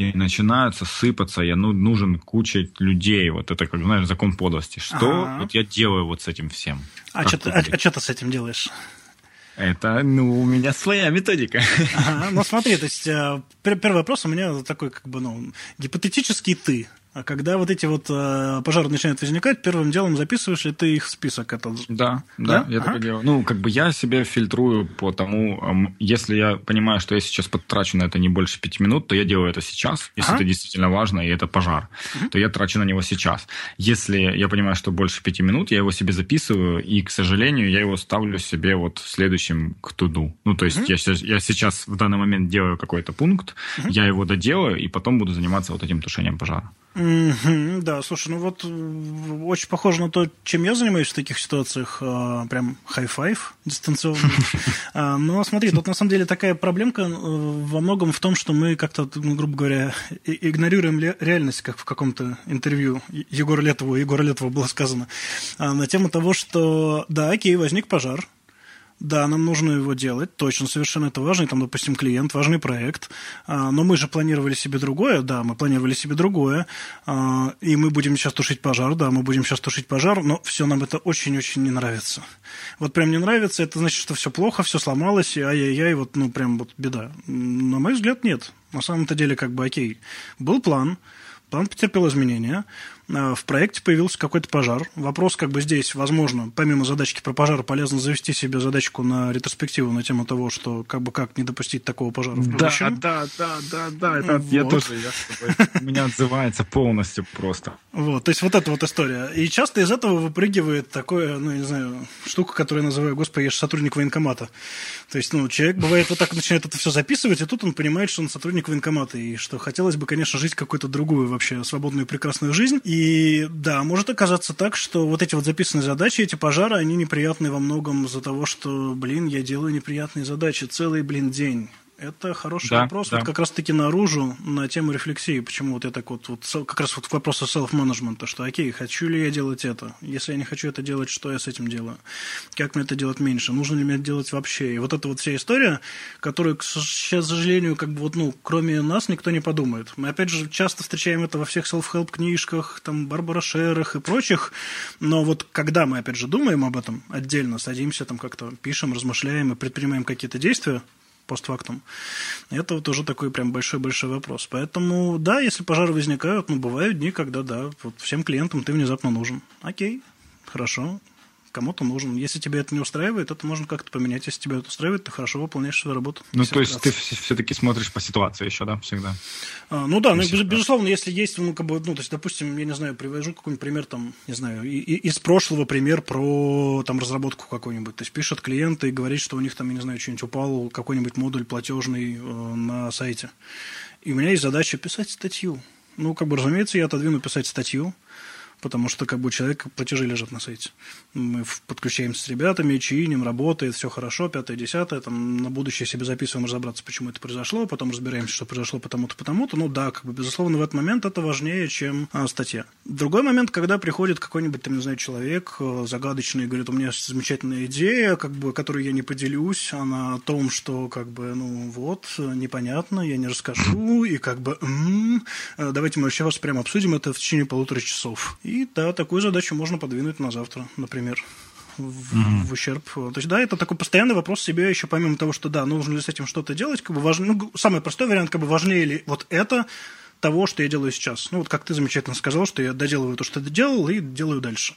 и начинаются сыпаться, я ну, нужен куча людей, вот это, как знаешь, закон подлости. Что вот я делаю вот с этим всем? А что ты, а, а ты с этим делаешь? Это, ну, у меня своя методика. Ага, ну смотри, то есть э, первый вопрос у меня такой, как бы, ну, гипотетический ты. А когда вот эти вот э, пожары начинают возникать, первым делом записываешь ли ты их в список этот? Да, да, да я ага. так и делаю. Ну, как бы я себя фильтрую по тому, если я понимаю, что я сейчас потрачу на это не больше пяти минут, то я делаю это сейчас, если ага. это действительно важно, и это пожар, угу. то я трачу на него сейчас. Если я понимаю, что больше пяти минут, я его себе записываю, и, к сожалению, я его ставлю себе вот следующим к to-do. Ну, то есть угу. я, я сейчас в данный момент делаю какой-то пункт, угу. я его доделаю, и потом буду заниматься вот этим тушением пожара. Mm-hmm, да, слушай, ну вот очень похоже на то, чем я занимаюсь в таких ситуациях. А, прям high-five дистанционно. а, но смотри, тут на самом деле такая проблемка э, во многом в том, что мы как-то, ну, грубо говоря, игнорируем реальность, как в каком-то интервью Егора Летова, Егора Летова было сказано, а, на тему того, что да, окей, возник пожар, Да, нам нужно его делать, точно, совершенно это важно. И там, допустим, клиент, важный проект. А, но мы же планировали себе другое, да, мы планировали себе другое. А, и мы будем сейчас тушить пожар, да, мы будем сейчас тушить пожар, но все нам это очень-очень не нравится. Вот прям не нравится, это значит, что все плохо, все сломалось, и ай-яй-яй, вот, ну, прям вот беда. На мой взгляд, нет. На самом-то деле, как бы, окей, был план, план потерпел изменения, в проекте появился какой-то пожар. Вопрос как бы здесь, возможно, помимо задачки про пожар, полезно завести себе задачку на ретроспективу на тему того, что как бы как не допустить такого пожара в будущем. Да, да, да, да, да. Это вот. я тоже, я у меня отзывается полностью просто. Вот, то есть вот эта вот история. И часто из этого выпрыгивает такое, ну, не знаю, штука, которую я называю, господи, я же сотрудник военкомата. То есть, ну, человек бывает вот так начинает это все записывать, и тут он понимает, что он сотрудник военкомата, и что хотелось бы, конечно, жить какую-то другую вообще свободную и прекрасную жизнь. И и да, может оказаться так, что вот эти вот записанные задачи, эти пожары, они неприятны во многом из-за того, что, блин, я делаю неприятные задачи целый, блин, день. Это хороший да, вопрос, да. вот как раз-таки наружу на тему рефлексии. Почему вот я так вот, вот как раз вот к вопросу селф-менеджмента, что окей, хочу ли я делать это? Если я не хочу это делать, что я с этим делаю? Как мне это делать меньше? Нужно ли мне это делать вообще? И вот эта вот вся история, которую, к сожалению, как бы вот, ну, кроме нас никто не подумает. Мы, опять же, часто встречаем это во всех селф-хелп книжках, там, Барбара Шерах и прочих, но вот когда мы, опять же, думаем об этом отдельно, садимся, там, как-то пишем, размышляем и предпринимаем какие-то действия, постфактум. Это вот уже такой прям большой-большой вопрос. Поэтому, да, если пожары возникают, ну, бывают дни, когда, да, вот всем клиентам ты внезапно нужен. Окей, хорошо, кому-то нужен. Если тебя это не устраивает, это можно как-то поменять. Если тебя это устраивает, ты хорошо выполняешь свою работу. Ну, то есть ты все-таки смотришь по ситуации еще, да, всегда? А, ну да, ну, без, безусловно, если есть, ну, как бы, ну, то есть, допустим, я не знаю, привожу какой-нибудь пример, там, не знаю, и, и, из прошлого пример про, там, разработку какую-нибудь. То есть, пишет клиент и говорит, что у них там, я не знаю, что-нибудь упал, какой-нибудь модуль платежный э, на сайте. И у меня есть задача писать статью. Ну, как бы, разумеется, я отодвину писать статью, потому что как бы у человека платежи лежат на сайте. Мы подключаемся с ребятами, чиним, работает, все хорошо, пятое, десятое, там на будущее себе записываем разобраться, почему это произошло, потом разбираемся, что произошло потому-то, потому-то. Ну да, как бы, безусловно, в этот момент это важнее, чем а, статья. Другой момент, когда приходит какой-нибудь, там, не знаю, человек э, загадочный и говорит, у меня замечательная идея, как бы, которую я не поделюсь, она о том, что, как бы, ну вот, непонятно, я не расскажу, и как бы, м-м, давайте мы вообще вас прямо обсудим это в течение полутора часов. И да, такую задачу можно подвинуть на завтра, например в, mm-hmm. в ущерб. То есть, да, это такой постоянный вопрос себе, еще помимо того, что, да, нужно ли с этим что-то делать, как бы важно, ну, самый простой вариант, как бы важнее ли вот это того, что я делаю сейчас. Ну, вот как ты замечательно сказал, что я доделываю то, что ты делал, и делаю дальше.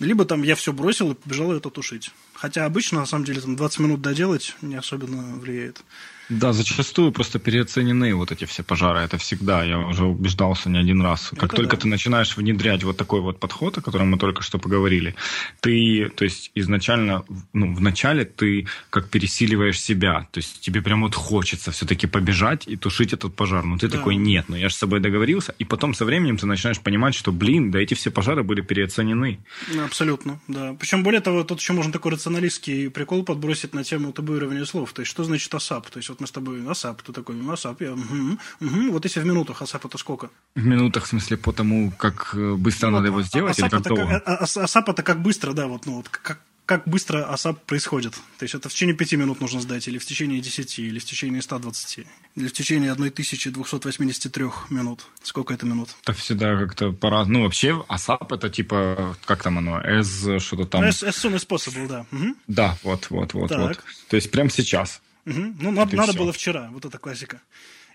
Либо там я все бросил и побежал это тушить. Хотя обычно, на самом деле, там 20 минут доделать не особенно влияет. Да, зачастую просто переоценены вот эти все пожары. Это всегда, я уже убеждался не один раз. Как Это только да. ты начинаешь внедрять вот такой вот подход, о котором мы только что поговорили, ты, то есть изначально, ну, вначале ты как пересиливаешь себя. То есть тебе прям вот хочется все-таки побежать и тушить этот пожар. Но ты да. такой, нет, ну я же с собой договорился. И потом со временем ты начинаешь понимать, что, блин, да эти все пожары были переоценены. Абсолютно, да. Причем, более того, тут еще можно такой рационалистский прикол подбросить на тему табуирования слов. То есть, что значит ASAP? То есть, вот мы с тобой ASAP, ты такой, ну, ASAP, я, угу, угу. вот если в минутах ASAP это сколько? В минутах, в смысле, по тому, как э, быстро ну, надо его сделать, или как долго? ASAP это как быстро, да, вот, ну, вот, как, как быстро ASAP происходит. То есть это в течение 5 минут нужно сдать, или в течение 10, или в течение 120, или в течение 1283 минут. Сколько это минут? Это всегда как-то пора. Ну, вообще, ASAP это типа, как там оно, S что-то там. As, as soon as possible, да. Угу. Да, вот, вот, вот, так. вот. То есть прямо сейчас. Угу. Ну, надо, надо было вчера, вот это классика.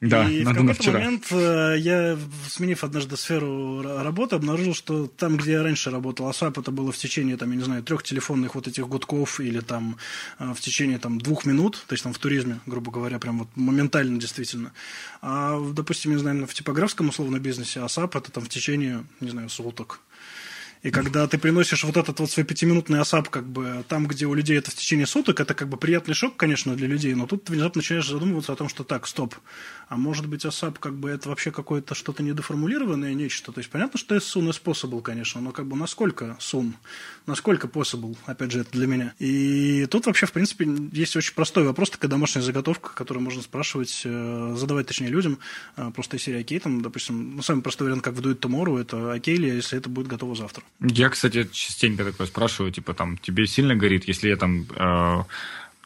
Да, и в какой-то момент э, я, сменив однажды сферу работы, обнаружил, что там, где я раньше работал, ASAP это было в течение, там, я не знаю, трех телефонных вот этих гудков или там э, в течение там двух минут, то есть там в туризме, грубо говоря, прям вот моментально действительно. А, допустим, не знаю, в типографском условно бизнесе ASAP это там в течение, не знаю, суток. И когда ты приносишь вот этот вот свой пятиминутный осап, как бы там, где у людей это в течение суток, это как бы приятный шок, конечно, для людей, но тут ты внезапно начинаешь задумываться о том, что так, стоп, а может быть осап как бы это вообще какое-то что-то недоформулированное нечто. То есть понятно, что soon as possible, конечно, но как бы насколько soon, насколько possible, опять же, это для меня. И тут вообще, в принципе, есть очень простой вопрос, такая домашняя заготовка, которую можно спрашивать, э, задавать, точнее, людям, э, просто из окей, там, допустим, ну, самый простой вариант, как в Do It Tomorrow, это окей ли, если это будет готово завтра. Я, кстати, частенько такое спрашиваю, типа, там, тебе сильно горит, если я там э,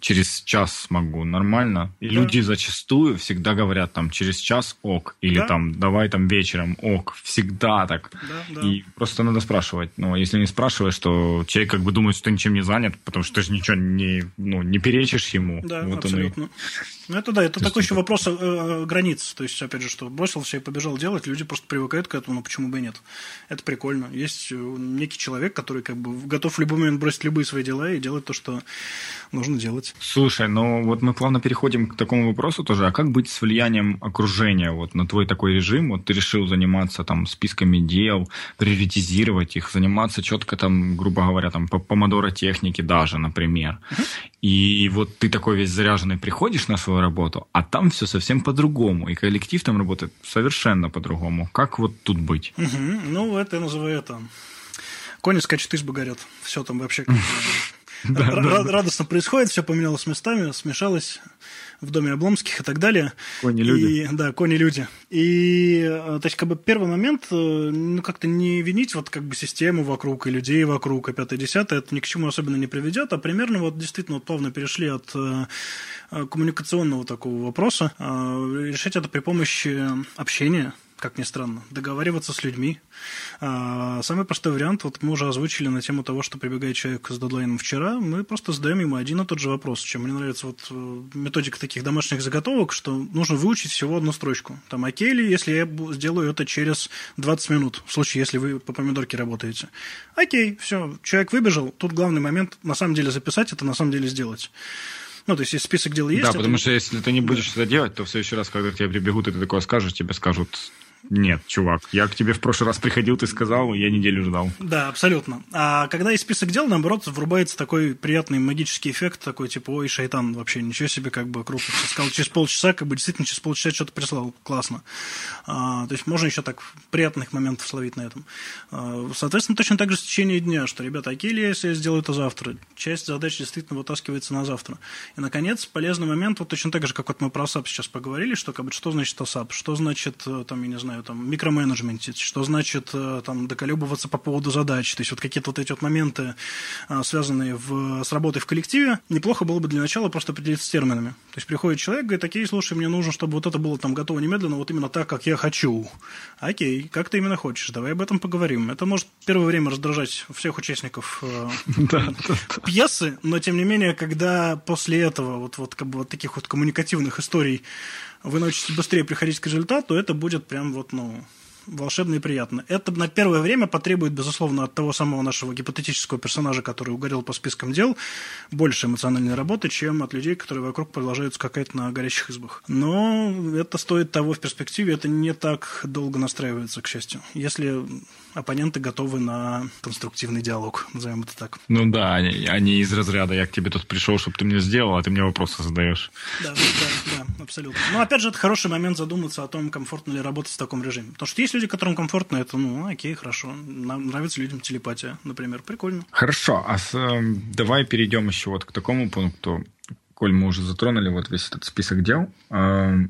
через час смогу, нормально. И да. люди зачастую всегда говорят там через час ок, или да. там давай там вечером ок, всегда так. Да, да. И просто надо спрашивать. Но если не спрашиваешь, то человек как бы думает, что ты ничем не занят, потому что ты же ничего не, ну, не перечишь ему. Да, вот абсолютно. И... Ну, это да, это то такой еще вопрос э, э, границ. То есть, опять же, что бросил все и побежал делать, люди просто привыкают к этому, но почему бы и нет? Это прикольно. Есть э, некий человек, который как бы готов в любой момент бросить любые свои дела и делать то, что нужно делать. Слушай, ну вот мы плавно переходим к такому вопросу тоже. А как быть с влиянием окружения вот на твой такой режим? Вот ты решил заниматься там списками дел, приоритизировать их, заниматься четко там, грубо говоря, там по помодоро техники даже, например. И вот ты такой весь заряженный приходишь на свою работу, а там все совсем по-другому, и коллектив там работает совершенно по-другому. Как вот тут быть? Угу. Ну, это я называю это... Кони скачет, избы горят. Все там вообще радостно происходит, все поменялось местами, смешалось в доме Обломских и так далее. Кони-люди. Да, кони-люди. И, э, то есть, как бы первый момент, э, ну, как-то не винить вот как бы систему вокруг и людей вокруг, и пятое, десятое, это ни к чему особенно не приведет, а примерно вот действительно вот плавно перешли от э, коммуникационного такого вопроса, решать это при помощи общения, как ни странно, договариваться с людьми. А, самый простой вариант, вот мы уже озвучили на тему того, что прибегает человек с дедлайном вчера, мы просто задаем ему один и тот же вопрос. Чем мне нравится вот э, методика таких домашних заготовок, что нужно выучить всего одну строчку. Там, окей ли, если я сделаю это через 20 минут, в случае, если вы по помидорке работаете. Окей, все, человек выбежал, тут главный момент на самом деле записать это, на самом деле сделать. Ну, то есть, если список дел есть... Да, потому это... что если ты не будешь да. это делать, то в следующий раз, когда к тебе прибегут, и ты такое скажешь, тебе скажут, нет, чувак, я к тебе в прошлый раз приходил, ты сказал, я неделю ждал. Да, абсолютно. А когда есть список дел, наоборот, врубается такой приятный магический эффект, такой типа, ой, шайтан, вообще ничего себе, как бы круто. Сказал через полчаса, как бы действительно через полчаса что-то прислал, классно. А, то есть можно еще так приятных моментов словить на этом. А, соответственно, точно так же в течение дня, что, ребята, окей ли, если я сделаю это завтра? Часть задач действительно вытаскивается на завтра. И, наконец, полезный момент, вот точно так же, как вот мы про SAP сейчас поговорили, что как бы, что значит SAP, что значит, э, там, я не знаю, знаю, там, микроменеджменте, что значит э, там доколебываться по поводу задач, то есть вот какие-то вот эти вот моменты, а, связанные в, с работой в коллективе, неплохо было бы для начала просто определиться с терминами. То есть приходит человек, говорит, окей, слушай, мне нужно, чтобы вот это было там готово немедленно, вот именно так, как я хочу. Окей, как ты именно хочешь, давай об этом поговорим. Это может первое время раздражать всех участников э, пьесы, но тем не менее, когда после этого вот, вот, как бы, вот таких вот коммуникативных историй вы научитесь быстрее приходить к результату, это будет прям вот, ну, волшебно и приятно. Это на первое время потребует, безусловно, от того самого нашего гипотетического персонажа, который угорел по спискам дел, больше эмоциональной работы, чем от людей, которые вокруг продолжают скакать на горящих избах. Но это стоит того в перспективе, это не так долго настраивается, к счастью. Если оппоненты готовы на конструктивный диалог, назовем это так. Ну да, они, они из разряда «я к тебе тут пришел, чтобы ты мне сделал, а ты мне вопросы задаешь». Да, да, да, абсолютно. Но опять же, это хороший момент задуматься о том, комфортно ли работать в таком режиме. Потому что есть люди, которым комфортно, это, ну, окей, хорошо. Нам нравится людям телепатия, например, прикольно. Хорошо, а с, э, давай перейдем еще вот к такому пункту. Коль мы уже затронули вот весь этот список дел, э,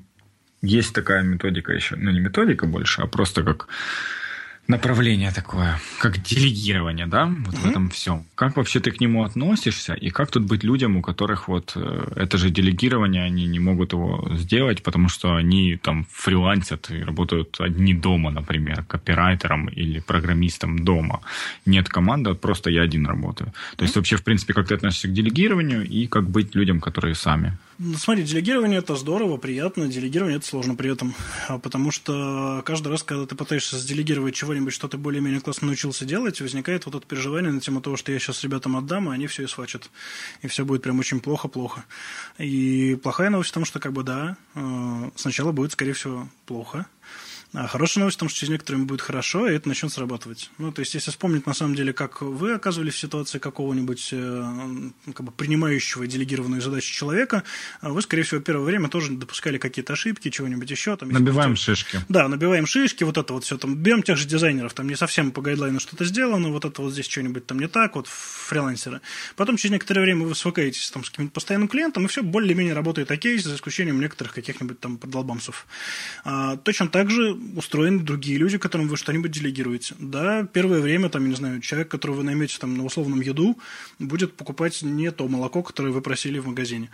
есть такая методика еще, ну не методика больше, а просто как направление такое, как делегирование, да, вот mm-hmm. в этом всем. Как вообще ты к нему относишься, и как тут быть людям, у которых вот э, это же делегирование, они не могут его сделать, потому что они там фрилансят и работают одни дома, например, копирайтером или программистом дома. Нет команды, просто я один работаю. То mm-hmm. есть вообще, в принципе, как ты относишься к делегированию и как быть людям, которые сами? Ну, смотри, делегирование это здорово, приятно, делегирование это сложно при этом, а потому что каждый раз, когда ты пытаешься сделегировать чего-нибудь, что ты более-менее классно научился делать, возникает вот это переживание на тему того, что я сейчас ребятам отдам, и они все и схватят, и все будет прям очень плохо-плохо. И плохая новость в том, что как бы да, э, сначала будет, скорее всего, плохо, а хорошая новость в том, что через некоторое время будет хорошо, и это начнет срабатывать. Ну, то есть, если вспомнить, на самом деле, как вы оказывались в ситуации какого-нибудь э, как бы принимающего делегированную задачу человека, а вы, скорее всего, первое время тоже допускали какие-то ошибки, чего-нибудь еще. Там, набиваем шишки. Да, набиваем шишки, вот это вот все. Там, берем тех же дизайнеров, там не совсем по гайдлайну что-то сделано, вот это вот здесь что-нибудь там не так, вот фрилансеры. Потом через некоторое время вы свыкаетесь там, с каким-то постоянным клиентом, и все более-менее работает окей, за исключением некоторых каких-нибудь там подолбамсов. А, точно так же устроены другие люди, которым вы что-нибудь делегируете. Да, первое время, там, я не знаю, человек, которого вы наймете там, на условном еду, будет покупать не то молоко, которое вы просили в магазине.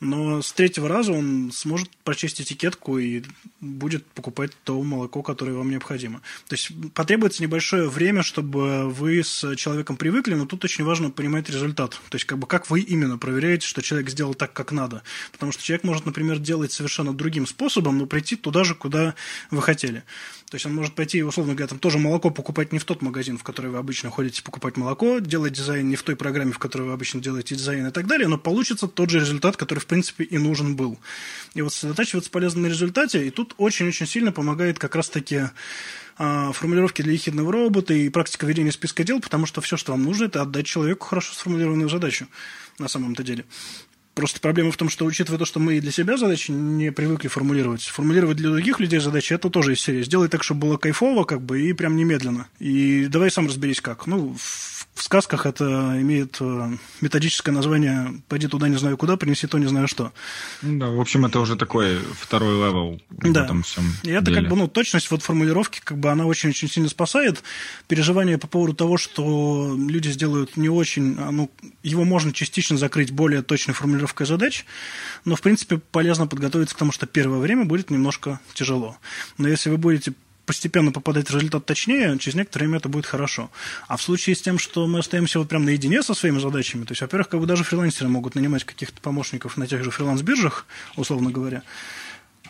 Но с третьего раза он сможет прочесть этикетку и будет покупать то молоко, которое вам необходимо. То есть потребуется небольшое время, чтобы вы с человеком привыкли, но тут очень важно понимать результат. То есть как бы как вы именно проверяете, что человек сделал так, как надо. Потому что человек может, например, делать совершенно другим способом, но прийти туда же, куда вы хотели. То есть он может пойти, условно говоря, там тоже молоко покупать не в тот магазин, в который вы обычно ходите покупать молоко, делать дизайн не в той программе, в которой вы обычно делаете дизайн и так далее, но получится тот же результат, который, в принципе, и нужен был. И вот сосредотачиваться полезно на результате, и тут очень-очень сильно помогает как раз-таки а, формулировки для ехидного робота и практика ведения списка дел, потому что все, что вам нужно, это отдать человеку хорошо сформулированную задачу на самом-то деле. Просто проблема в том, что учитывая то, что мы для себя задачи не привыкли формулировать, формулировать для других людей задачи, это тоже из серии. Сделай так, чтобы было кайфово, как бы, и прям немедленно. И давай сам разберись как. Ну, сказках это имеет э, методическое название «пойди туда не знаю куда, принеси то не знаю что». Да, в общем, это уже такой второй level да. в этом всем И это деле. как бы, ну, точность вот формулировки, как бы она очень-очень сильно спасает. Переживание по поводу того, что люди сделают не очень, а, ну, его можно частично закрыть более точной формулировкой задач, но, в принципе, полезно подготовиться к тому, что первое время будет немножко тяжело. Но если вы будете постепенно попадать в результат точнее, через некоторое время это будет хорошо. А в случае с тем, что мы остаемся вот прям наедине со своими задачами, то есть, во-первых, как бы даже фрилансеры могут нанимать каких-то помощников на тех же фриланс-биржах, условно говоря,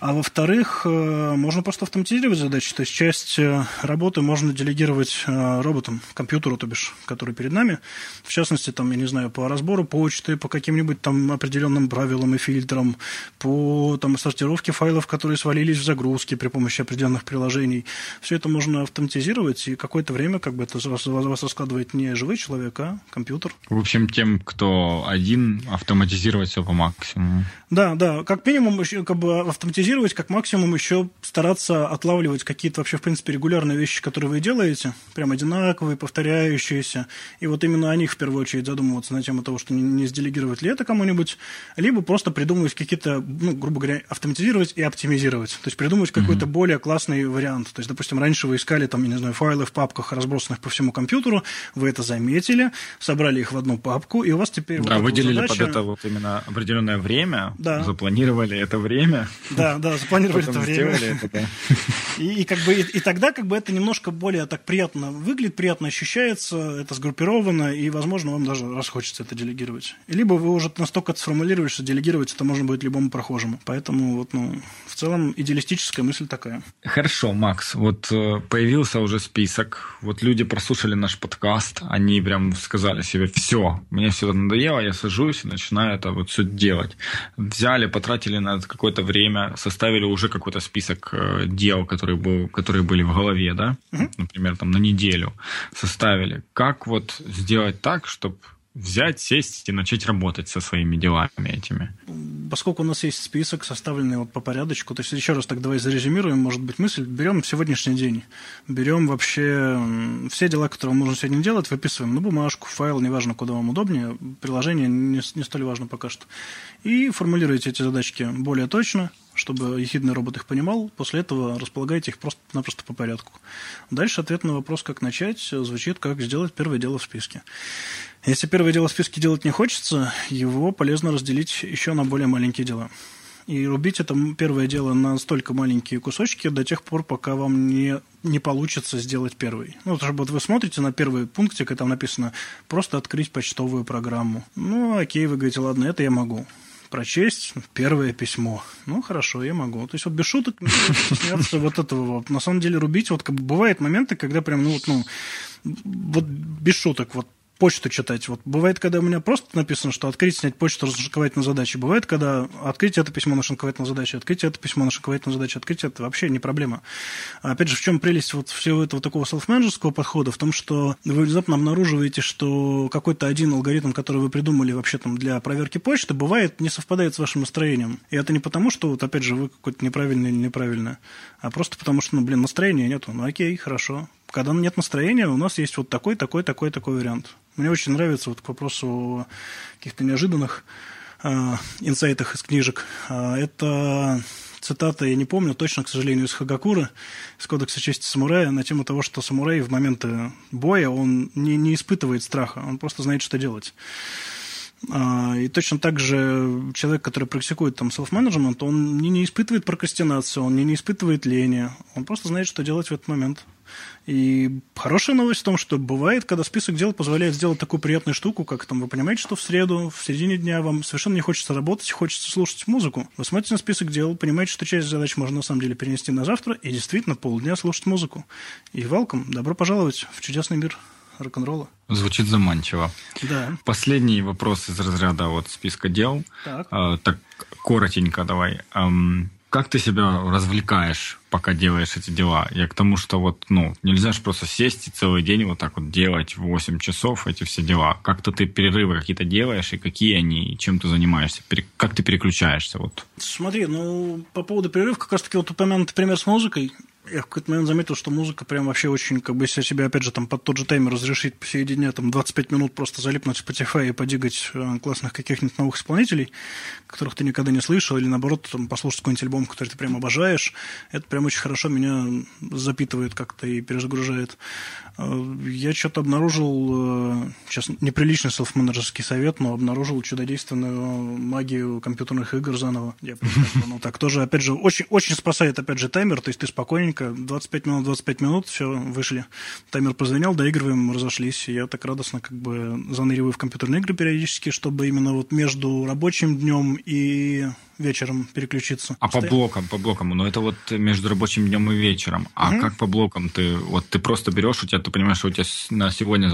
а во-вторых, э, можно просто автоматизировать задачи. То есть часть э, работы можно делегировать э, роботам, компьютеру, то бишь, который перед нами. В частности, там, я не знаю, по разбору почты, по каким-нибудь там определенным правилам и фильтрам, по там, сортировке файлов, которые свалились в загрузке при помощи определенных приложений. Все это можно автоматизировать, и какое-то время как бы это вас, вас раскладывает не живой человек, а компьютер. В общем, тем, кто один, автоматизировать все по максимуму. Да, да. Как минимум, как бы автоматизировать анализировать, как максимум еще стараться отлавливать какие-то вообще, в принципе, регулярные вещи, которые вы делаете, прям одинаковые, повторяющиеся, и вот именно о них в первую очередь задумываться на тему того, что не, не сделегировать ли это кому-нибудь, либо просто придумывать какие-то, ну, грубо говоря, автоматизировать и оптимизировать. То есть придумать mm-hmm. какой-то более классный вариант. То есть, допустим, раньше вы искали там, я не знаю, файлы в папках, разбросанных по всему компьютеру, вы это заметили, собрали их в одну папку, и у вас теперь... Да, вот выделили задача... под это вот именно определенное время, да. запланировали это время. Да, да, запланировали это время. Это, да. и, и, как бы, и, и тогда как бы это немножко более так приятно выглядит, приятно ощущается, это сгруппировано, и, возможно, вам даже расхочется это делегировать. Либо вы уже настолько это сформулировали, что делегировать это можно будет любому прохожему. Поэтому вот, ну, в целом идеалистическая мысль такая. Хорошо, Макс, вот э, появился уже список, вот люди прослушали наш подкаст, они прям сказали себе, все, мне все это надоело, я сажусь и начинаю это вот все делать. Взяли, потратили на это какое-то время, составили уже какой-то список э, дел, которые, был, которые были в голове, да, угу. например, там на неделю составили. Как вот сделать так, чтобы взять, сесть и начать работать со своими делами этими. Поскольку у нас есть список, составленный вот по порядочку, то есть еще раз так давай зарезюмируем, может быть, мысль. Берем сегодняшний день, берем вообще все дела, которые можно сегодня делать, выписываем на бумажку, файл, неважно, куда вам удобнее, приложение не, не столь важно пока что. И формулируете эти задачки более точно, чтобы ехидный робот их понимал. После этого располагаете их просто-напросто по порядку. Дальше ответ на вопрос, как начать, звучит, как сделать первое дело в списке. Если первое дело в списке делать не хочется, его полезно разделить еще на более маленькие дела. И рубить это первое дело на столько маленькие кусочки до тех пор, пока вам не, не получится сделать первый. Ну, чтобы вот вы смотрите на первый пунктик, и там написано «просто открыть почтовую программу». Ну, окей, вы говорите, ладно, это я могу прочесть первое письмо. Ну, хорошо, я могу. То есть вот без шуток смеяться вот этого вот. На самом деле рубить, вот как бывают моменты, когда прям, ну, вот, ну, вот без шуток, вот почту читать. Вот бывает, когда у меня просто написано, что открыть, снять почту, нашинковать на задачи. Бывает, когда открыть это письмо, нашинковать на задачи, открыть это письмо, нашинковать на задачи, открыть это вообще не проблема. А опять же, в чем прелесть вот всего этого такого селф-менеджерского подхода? В том, что вы внезапно обнаруживаете, что какой-то один алгоритм, который вы придумали вообще там для проверки почты, бывает не совпадает с вашим настроением. И это не потому, что вот опять же вы какой-то неправильный или неправильный, а просто потому, что, ну, блин, настроения нету. Ну, окей, хорошо. Когда нет настроения, у нас есть вот такой, такой, такой, такой вариант. Мне очень нравится вот к вопросу каких-то неожиданных э, инсайтах из книжек. Э, это цитата, я не помню точно, к сожалению, из Хагакуры, из Кодекса чести самурая, на тему того, что самурай в моменты боя, он не, не испытывает страха, он просто знает, что делать. А, и точно так же человек, который практикует там self-management, он не, не испытывает прокрастинацию, он не, не испытывает лени, он просто знает, что делать в этот момент. И хорошая новость в том, что бывает, когда список дел позволяет сделать такую приятную штуку, как там вы понимаете, что в среду, в середине дня вам совершенно не хочется работать, хочется слушать музыку. Вы смотрите на список дел, понимаете, что часть задач можно на самом деле перенести на завтра и действительно полдня слушать музыку. И welcome, добро пожаловать в чудесный мир рок-н-ролла. Звучит заманчиво. Да. Последний вопрос из разряда вот списка дел. Так. А, так коротенько давай. Ам, как ты себя развлекаешь, пока делаешь эти дела? Я к тому, что вот, ну, нельзя же просто сесть и целый день вот так вот делать в 8 часов эти все дела. Как-то ты перерывы какие-то делаешь, и какие они, и чем ты занимаешься? Как ты переключаешься? Вот. Смотри, ну, по поводу перерыва, как раз-таки вот упомянутый пример с музыкой. Я в какой-то момент заметил, что музыка прям вообще очень, как бы, если себе, опять же, там под тот же таймер разрешить посреди дня, там, 25 минут просто залипнуть в Spotify и подигать э, классных каких-нибудь новых исполнителей, которых ты никогда не слышал, или, наоборот, там, послушать какой-нибудь альбом, который ты прям обожаешь, это прям очень хорошо меня запитывает как-то и перезагружает. Э, Я что-то обнаружил, э, сейчас неприличный селф-менеджерский совет, но обнаружил чудодейственную магию компьютерных игр заново. Я ну, так тоже, опять же, очень, очень спасает, опять же, таймер, то есть ты спокойненько, 25 минут, 25 минут, все, вышли. Таймер позвонил, доигрываем, разошлись. Я так радостно как бы заныриваю в компьютерные игры периодически, чтобы именно вот между рабочим днем и вечером переключиться. А по блокам, по блокам, ну это вот между рабочим днем и вечером. А Мгм. как по блокам ты, вот ты просто берешь, у тебя, ты понимаешь, что у тебя на сегодня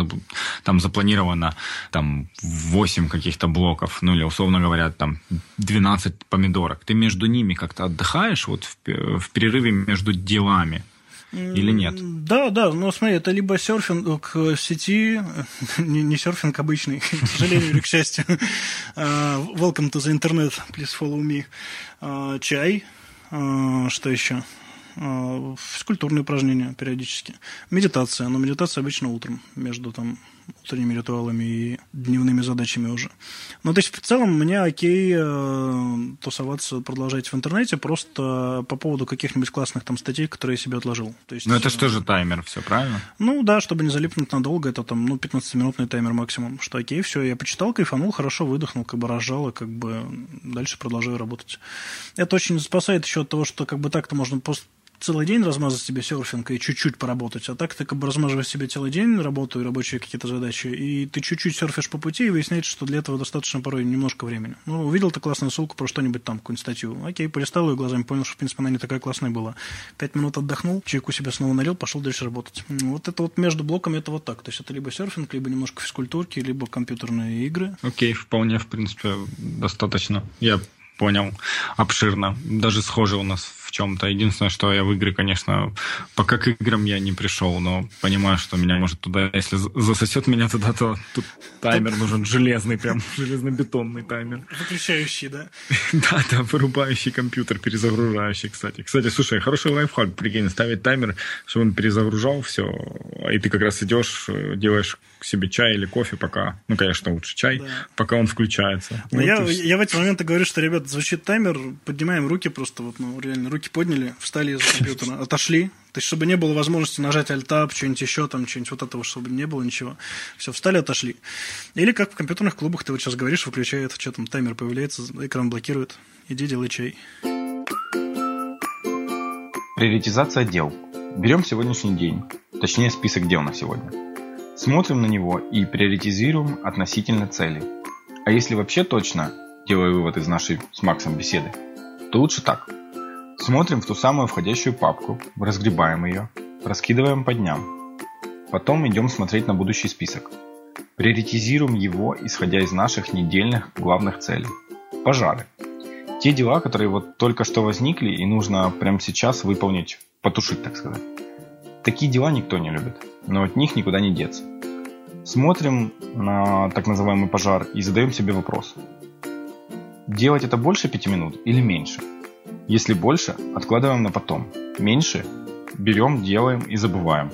там запланировано там 8 каких-то блоков, ну или условно говоря, там 12 помидорок. Ты между ними как-то отдыхаешь вот в, в перерыве между делами? Или нет? Да, да, но смотри, это либо серфинг к сети, не, не серфинг обычный, к сожалению или к счастью. А, Welcome to the internet, please follow me. А, Чай, что еще? Физкультурные упражнения периодически. Медитация, но медитация обычно утром, между там утренними ритуалами и дневными задачами уже. Ну, то есть, в целом, мне окей э, тусоваться, продолжать в интернете, просто по поводу каких-нибудь классных там статей, которые я себе отложил. То есть, Ну это э, что же таймер, все правильно? ну да, чтобы не залипнуть надолго, это там, ну, 15-минутный таймер максимум. Что окей, все, я почитал, кайфанул, хорошо выдохнул, как бы разжал, и как бы дальше продолжаю работать. Это очень спасает еще от того, что как бы так-то можно просто целый день размазать себе серфинг и чуть-чуть поработать, а так ты как бы размазываешь себе целый день работу и рабочие какие-то задачи, и ты чуть-чуть серфишь по пути, и выясняется, что для этого достаточно порой немножко времени. Ну, увидел ты классную ссылку про что-нибудь там, какую-нибудь статью, окей, полистал ее глазами, понял, что, в принципе, она не такая классная была. Пять минут отдохнул, чайку себе снова налил, пошел дальше работать. Вот это вот между блоками это вот так. То есть это либо серфинг, либо немножко физкультурки, либо компьютерные игры. Окей, вполне, в принципе, достаточно. Я понял. Обширно. Даже схоже у нас в чем-то. Единственное, что я в игры, конечно, пока к играм я не пришел, но понимаю, что меня может туда, если за- засосет меня туда, то тут таймер нужен железный, прям железно-бетонный таймер. Выключающие, да. Да, да, вырубающий компьютер, перезагружающий, кстати. Кстати, слушай, хороший лайфхак, прикинь, ставить таймер, чтобы он перезагружал все, и ты как раз идешь, э, делаешь себе чай или кофе, пока, ну, конечно, лучше чай, Да. пока он включается. Но Вот я, и всё. я в эти моменты говорю, что, ребят, звучит таймер, поднимаем руки просто, вот, ну, реально, руки подняли, встали из компьютера, отошли. То есть, чтобы не было возможности нажать альтап, что-нибудь еще, там, что-нибудь вот этого, чтобы не было ничего. Все, встали, отошли. Или как в компьютерных клубах, ты вот сейчас говоришь, выключает, что там, таймер появляется, экран блокирует. Иди, делай чай. Приоритизация дел. Берем сегодняшний день, точнее список дел на сегодня. Смотрим на него и приоритизируем относительно цели. А если вообще точно, делая вывод из нашей с Максом беседы, то лучше так. Смотрим в ту самую входящую папку, разгребаем ее, раскидываем по дням. Потом идем смотреть на будущий список. Приоритизируем его, исходя из наших недельных главных целей. Пожары. Те дела, которые вот только что возникли и нужно прямо сейчас выполнить, потушить, так сказать. Такие дела никто не любит, но от них никуда не деться. Смотрим на так называемый пожар и задаем себе вопрос. Делать это больше пяти минут или меньше? Если больше, откладываем на потом. Меньше берем, делаем и забываем.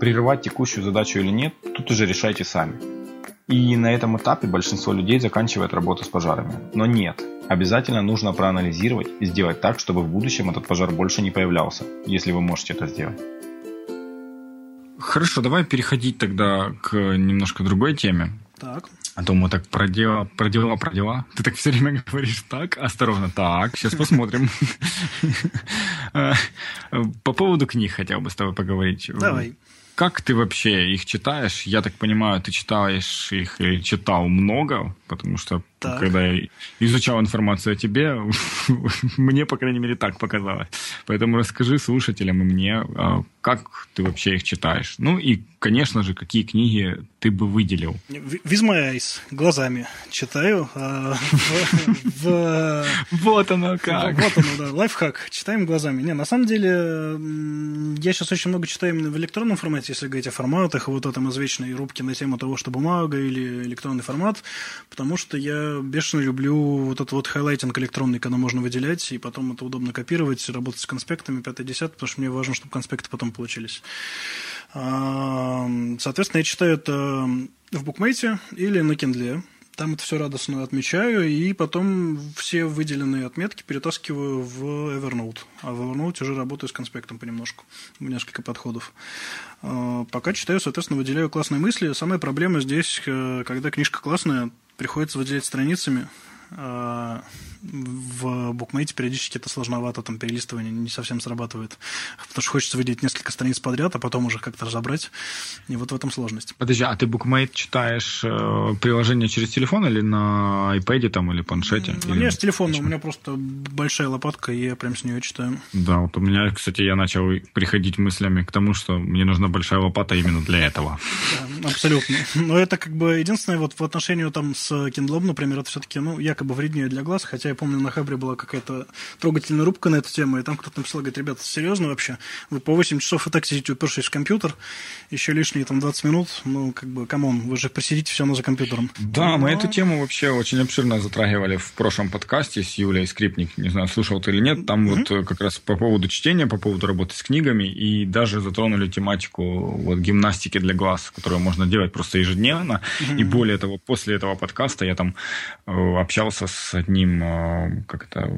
Прерывать текущую задачу или нет, тут уже решайте сами. И на этом этапе большинство людей заканчивает работу с пожарами. Но нет, Обязательно нужно проанализировать и сделать так, чтобы в будущем этот пожар больше не появлялся, если вы можете это сделать. Хорошо, давай переходить тогда к немножко другой теме. Так. А то мы так про дела, про дела, про дела. Ты так все время говоришь так, осторожно, так, сейчас посмотрим. По поводу книг хотел бы с тобой поговорить. Давай. Как ты вообще их читаешь? Я так понимаю, ты читаешь их и читал много, потому что так. когда я изучал информацию о тебе, мне, по крайней мере, так показалось. Поэтому расскажи слушателям и мне, а, как ты вообще их читаешь. Ну и, конечно же, какие книги ты бы выделил. Eyes, глазами читаю. А, вот оно как. Вот оно, да, лайфхак, читаем глазами. Не, на самом деле, я сейчас очень много читаю именно в электронном формате, если говорить о форматах, вот этом извечной рубки на тему того, что бумага или электронный формат, потому что я бешено люблю вот этот вот highlighting электронный, когда можно выделять, и потом это удобно копировать, работать с конспектами 5-10, потому что мне важно, чтобы конспекты потом получились. А, соответственно, я читаю это в Bookmate или на Kindle. Там это все радостно отмечаю, и потом все выделенные отметки перетаскиваю в Evernote. А в Evernote уже работаю с конспектом понемножку. У несколько подходов. А, пока читаю, соответственно, выделяю классные мысли. Самая проблема здесь, э, когда книжка классная, приходится выделять страницами. В букмейте периодически это сложновато, там перелистывание не совсем срабатывает. Потому что хочется выделить несколько страниц подряд, а потом уже как-то разобрать. И вот в этом сложность. Подожди, а ты букмейт читаешь э, приложение через телефон или на iPad там или планшете? У меня с телефона, у меня просто большая лопатка, и я прям с нее читаю. Да, вот у меня, кстати, я начал приходить мыслями к тому, что мне нужна большая лопата именно для этого. Да, абсолютно. Но это как бы единственное, вот в отношении там с Kindle, например, это все-таки, ну, якобы вреднее для глаз, хотя я помню, на Хабре была какая-то трогательная рубка на эту тему, и там кто-то написал, говорит, ребята, серьезно вообще? Вы по 8 часов и так сидите, упершись в компьютер, еще лишние там 20 минут, ну, как бы, come on, вы же просидите все равно за компьютером. Да, Но... мы эту тему вообще очень обширно затрагивали в прошлом подкасте с Юлей Скрипник, не знаю, слушал ты или нет, там mm-hmm. вот э, как раз по поводу чтения, по поводу работы с книгами, и даже затронули тематику вот гимнастики для глаз, которую можно делать просто ежедневно, mm-hmm. и более того, после этого подкаста я там э, общался с одним э, как это,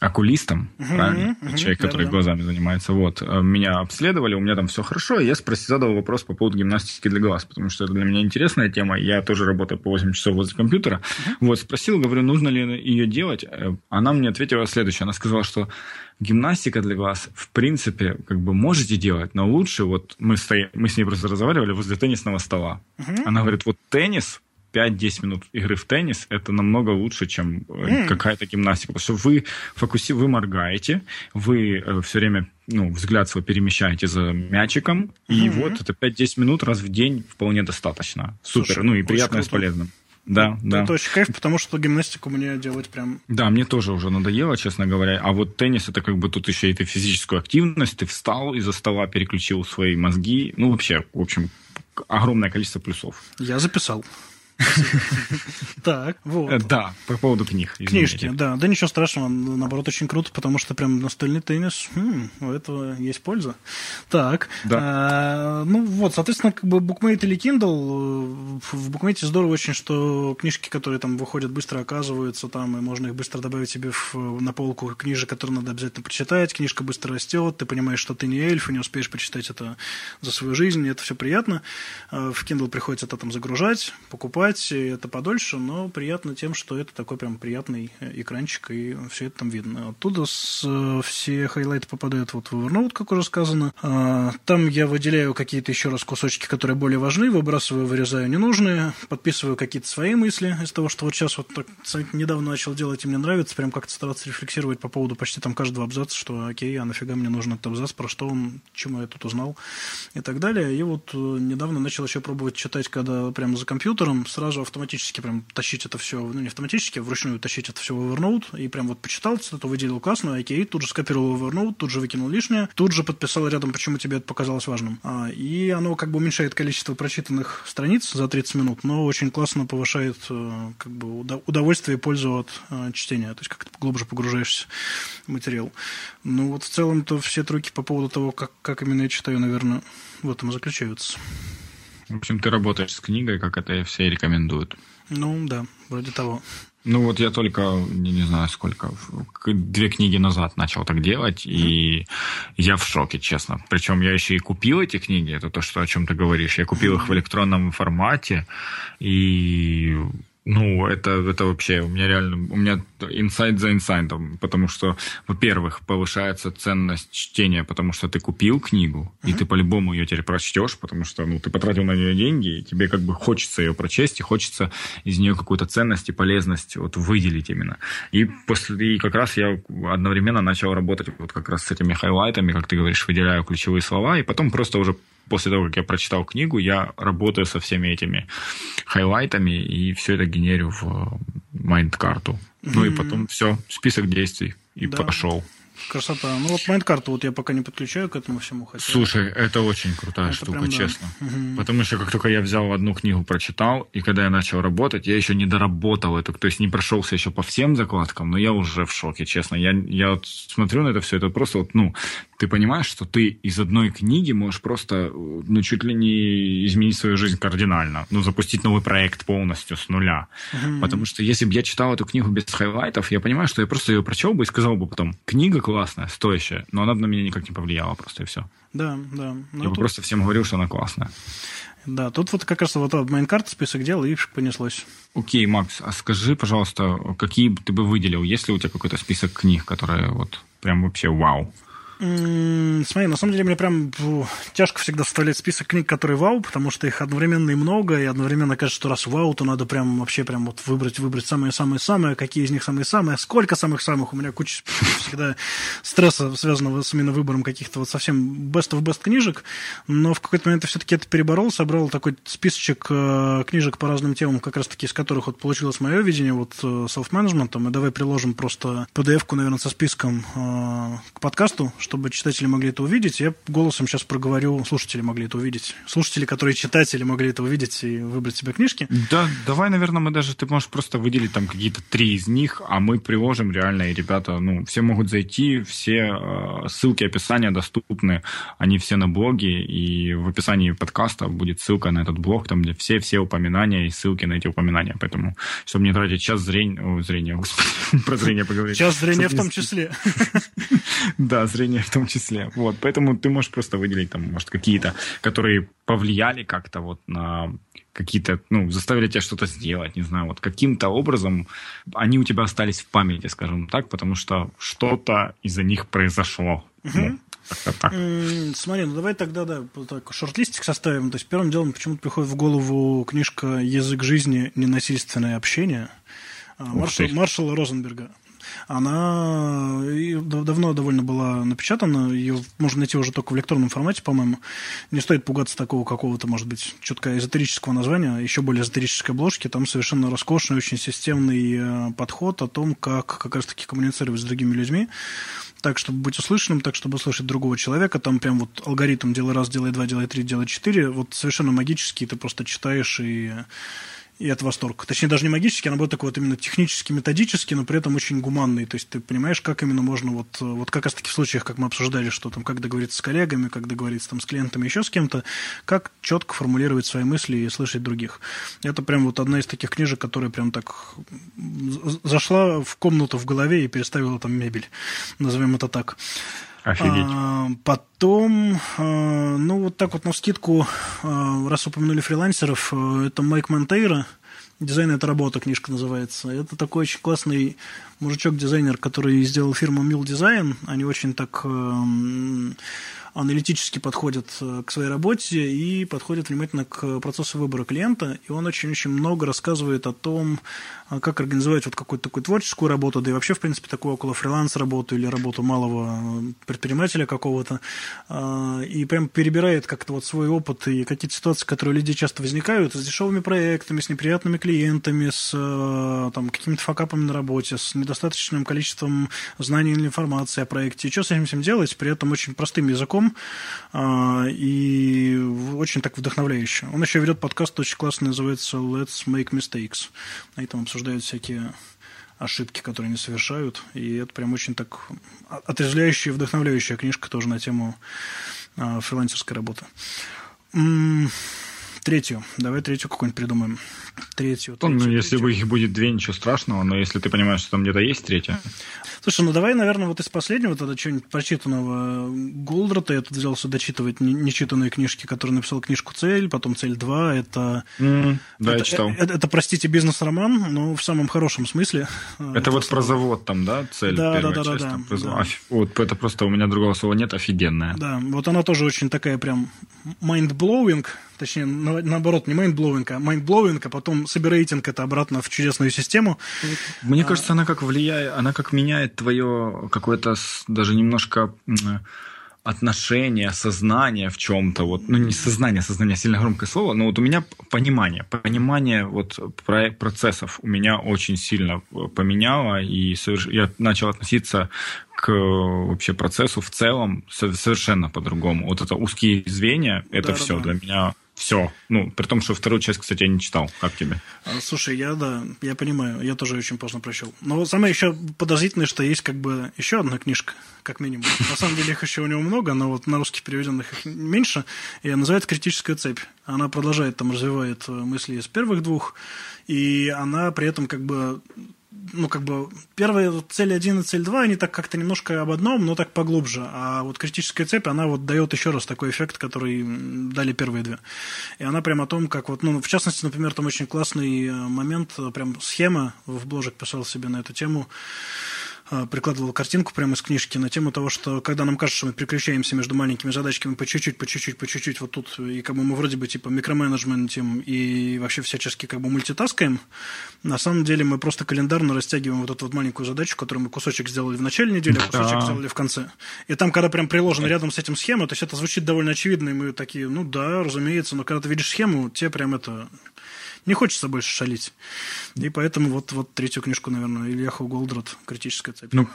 окулистом, uh-huh, правильно? Uh-huh, Человек, который да, глазами занимается. Вот. Э, меня обследовали, у меня там все хорошо, и я спросил, задал вопрос по поводу гимнастики для глаз, потому что это для меня интересная тема. Я тоже работаю по 8 часов возле компьютера. Uh-huh. Вот, спросил, говорю, нужно ли ее делать. Э, она мне ответила следующее. Она сказала, что гимнастика для глаз, в принципе, как бы можете делать, но лучше, вот мы, стоим, мы с ней просто разговаривали возле теннисного стола. Uh-huh. Она говорит, вот теннис 5-10 минут игры в теннис это намного лучше, чем mm. какая-то гимнастика. Потому что вы фокуси, вы моргаете, вы э, все время ну, взгляд свой перемещаете за мячиком, mm-hmm. и вот это 5-10 минут раз в день вполне достаточно. Супер, Слушай, ну и приятно и с полезным. Да, да. Это очень кайф, потому что гимнастику мне делать прям... Да, мне тоже уже надоело, честно говоря. А вот теннис, это как бы тут еще и ты физическую активность, ты встал из-за стола, переключил свои мозги. Ну, вообще, в общем, огромное количество плюсов. Я записал. Так, вот. Э, да, по поводу книг. Книжки, да. Да ничего страшного, наоборот, очень круто, потому что прям настольный теннис, хм, у этого есть польза. Так, да. А, ну вот, соответственно, как бы букмейт или Kindle, в букмейте здорово очень, что книжки, которые там выходят, быстро оказываются там, и можно их быстро добавить себе на полку книжек, которые надо обязательно прочитать, книжка быстро растет, ты понимаешь, что ты не эльф, и не успеешь прочитать это за свою жизнь, и это все приятно. В Kindle приходится это там загружать, покупать, покупать это подольше, но приятно тем, что это такой прям приятный экранчик, и все это там видно. Оттуда с, э, все хайлайты попадают вот в Evernote, как уже сказано. А, там я выделяю какие-то еще раз кусочки, которые более важны, выбрасываю, вырезаю ненужные, подписываю какие-то свои мысли из того, что вот сейчас вот так недавно начал делать, и мне нравится, прям как-то стараться рефлексировать по поводу почти там каждого абзаца, что окей, а нафига мне нужен этот абзац, про что он, чему я тут узнал и так далее. И вот э, недавно начал еще пробовать читать, когда прямо за компьютером, сразу автоматически прям тащить это все, ну не автоматически, а вручную тащить это все в Evernote, и прям вот почитал, цитату выделил классную, окей, тут же скопировал в Evernote, тут же выкинул лишнее, тут же подписал рядом, почему тебе это показалось важным. А, и оно как бы уменьшает количество прочитанных страниц за 30 минут, но очень классно повышает э, как бы удовольствие и пользу от э, чтения, то есть как-то глубже погружаешься в материал. Ну вот в целом-то все трюки по поводу того, как, как именно я читаю, наверное, в этом и заключаются. В общем, ты работаешь с книгой, как это все рекомендуют. Ну, да, вроде того. Ну вот я только, не, не знаю сколько, две книги назад начал так делать, и я в шоке, честно. Причем я еще и купил эти книги, это то, что о чем ты говоришь. Я купил их в электронном формате, и ну, это, это вообще, у меня реально, у меня инсайт за инсайтом, потому что, во-первых, повышается ценность чтения, потому что ты купил книгу, uh-huh. и ты по-любому ее теперь прочтешь, потому что, ну, ты потратил на нее деньги, и тебе как бы хочется ее прочесть, и хочется из нее какую-то ценность и полезность вот выделить именно. И после, и как раз я одновременно начал работать вот как раз с этими хайлайтами, как ты говоришь, выделяю ключевые слова, и потом просто уже после того, как я прочитал книгу, я работаю со всеми этими хайлайтами и все это генерю в майнд-карту. Mm-hmm. Ну и потом все, список действий и да. пошел. Красота. Ну вот майнд-карту вот я пока не подключаю к этому всему. Хотя... Слушай, это очень крутая это штука, прям, честно. Угу. Потому что как только я взял одну книгу, прочитал, и когда я начал работать, я еще не доработал эту, то есть не прошелся еще по всем закладкам, но я уже в шоке, честно. Я, я вот смотрю на это все, это просто вот, ну, ты понимаешь, что ты из одной книги можешь просто, ну, чуть ли не изменить свою жизнь кардинально, ну, запустить новый проект полностью с нуля. Mm-hmm. Потому что если бы я читал эту книгу без highlight ов, я понимаю, что я просто ее прочел бы и сказал бы потом, книга классная, стоящая, но она бы на меня никак не повлияла просто и все. Да, да. Ну, я тут... бы просто всем говорил, что она классная. Да, тут вот как раз вот mind карт, список дел, и понеслось. Окей, Макс, а скажи, пожалуйста, какие ты бы выделил? Есть ли у тебя какой-то список книг, которые вот прям вообще вау? Смотри, на самом деле мне прям тяжко всегда составлять список книг, которые вау, потому что их одновременно и много, и одновременно кажется, что раз вау, то надо прям вообще прям вот выбрать, выбрать самые-самые-самые, какие из них самые-самые, сколько самых-самых. У меня куча всегда стресса, связанного с именно выбором каких-то вот совсем best of best книжек, но в какой-то момент я все-таки это переборол, собрал такой списочек э, книжек по разным темам, как раз-таки из которых вот получилось мое видение вот э, self-management, и давай приложим просто PDF-ку, наверное, со списком э, к подкасту, чтобы читатели могли это увидеть. Я голосом сейчас проговорю, слушатели могли это увидеть. Слушатели, которые читатели могли это увидеть и выбрать себе книжки. Да, давай, наверное, мы даже, ты можешь просто выделить там какие-то три из них, а мы приложим реально, и ребята, ну, все могут зайти, все э, ссылки, описания доступны, они все на блоге, и в описании подкаста будет ссылка на этот блог, там, где все-все упоминания и ссылки на эти упоминания, поэтому, чтобы не тратить час зрения, о, зрения, господи, про зрение поговорить. Час зрения в том числе. Да, зрение в том числе. Вот, поэтому ты можешь просто выделить там, может, какие-то, которые повлияли как-то вот на какие-то, ну, заставили тебя что-то сделать, не знаю, вот каким-то образом они у тебя остались в памяти, скажем так, потому что что-то из-за них произошло. Угу. Ну, так. Смотри, ну давай тогда, да, так, шорт-листик составим. То есть первым делом почему-то приходит в голову книжка «Язык жизни. Ненасильственное общение» Маршала, Маршала Розенберга. Она давно довольно была напечатана, ее можно найти уже только в электронном формате, по-моему. Не стоит пугаться такого какого-то, может быть, четко эзотерического названия, еще более эзотерической обложки. Там совершенно роскошный, очень системный э, подход о том, как как раз-таки коммуницировать с другими людьми так, чтобы быть услышанным, так, чтобы услышать другого человека. Там прям вот алгоритм делай раз, делай два, делай три, делай четыре. Вот совершенно магический, ты просто читаешь и и это восторг. Точнее, даже не магический, а наоборот такой вот именно технически, методический, но при этом очень гуманный. То есть ты понимаешь, как именно можно вот, вот как раз таки в случаях, как мы обсуждали, что там, как договориться с коллегами, как договориться там с клиентами, еще с кем-то, как четко формулировать свои мысли и слышать других. Это прям вот одна из таких книжек, которая прям так зашла в комнату в голове и переставила там мебель, назовем это так. Офигеть. А, потом, а, ну, вот так вот на скидку, а, раз упомянули фрилансеров, а, это Майк Монтейра, «Дизайн – это работа» книжка называется. Это такой очень классный мужичок-дизайнер, который сделал фирму Mil Design. Они очень так э, аналитически подходят э, к своей работе и подходят внимательно к процессу выбора клиента. И он очень-очень много рассказывает о том, а как организовать вот какую-то такую творческую работу, да и вообще, в принципе, такую около фриланс-работу или работу малого предпринимателя какого-то, а, и прям перебирает как-то вот свой опыт и какие-то ситуации, которые люди часто возникают с дешевыми проектами, с неприятными клиентами, с а, там, какими-то факапами на работе, с недостаточным количеством знаний или информации о проекте. И что с этим всем делать, при этом очень простым языком и очень так вдохновляюще. Он еще ведет подкаст очень классный, называется Let's Make Mistakes. На этом обсуждают всякие ошибки, которые они совершают. И это прям очень так отрезвляющая и вдохновляющая книжка тоже на тему э, фрилансерской работы. Третью. Давай третью какую-нибудь придумаем. Третью. Ну, третью ну, если бы их будет две, ничего страшного, но если ты понимаешь, что там где-то есть третья. Слушай, ну давай, наверное, вот из последнего тогда что-нибудь прочитанного Голдрата. Я тут взялся дочитывать нечитанные книжки, которые написал книжку «Цель», потом «Цель 2». Это, mm, да, это, я читал. Это, это, простите, бизнес-роман, но в самом хорошем смысле. Это, вот про завод там, да, «Цель» да, первая да, да, часть? Да, там, да, да. Вот это просто у меня другого слова нет, офигенная. Да, вот она тоже очень такая прям mind-blowing, точнее, наоборот, не mind-blowing, а mind-blowing, а потом собираейтинг это обратно в чудесную систему. Мне а, кажется, она как влияет, она как меняет твое какое-то даже немножко отношение, сознание в чем-то, вот, ну не сознание, сознание сильно громкое слово, но вот у меня понимание, понимание вот процессов у меня очень сильно поменяло, и я начал относиться к вообще процессу в целом совершенно по-другому. Вот это узкие звенья, это да, все да. для меня все. Ну, при том, что вторую часть, кстати, я не читал. Как тебе? А, слушай, я, да, я понимаю, я тоже очень поздно прочел. Но самое еще подозрительное, что есть как бы еще одна книжка, как минимум. На самом деле их еще у него много, но вот на русский переведенных их меньше. И называется «Критическая цепь». Она продолжает, там, развивает мысли из первых двух, и она при этом как бы ну, как бы, первые цель 1 и цель 2, они так как-то немножко об одном, но так поглубже. А вот критическая цепь, она вот дает еще раз такой эффект, который дали первые две. И она прям о том, как вот, ну, в частности, например, там очень классный э, момент, прям схема, в бложек писал себе на эту тему, Э, прикладывал картинку прямо из книжки на тему того, что когда нам кажется, что мы переключаемся между маленькими задачками по чуть-чуть, по чуть-чуть, по чуть-чуть, вот тут, и как бы мы вроде бы типа микроменеджментим и вообще всячески как бы мультитаскаем, на самом деле мы просто календарно растягиваем вот эту вот маленькую задачу, которую мы кусочек сделали в начале недели, а кусочек да. сделали в конце. И там, когда прям приложена рядом с этим схема, то есть это звучит довольно очевидно, и мы такие, ну да, разумеется, но когда ты видишь схему, тебе прям это не хочется больше шалить. И поэтому вот, вот третью книжку, наверное, Ильяху Голдрат «Критическая цепь». Ну,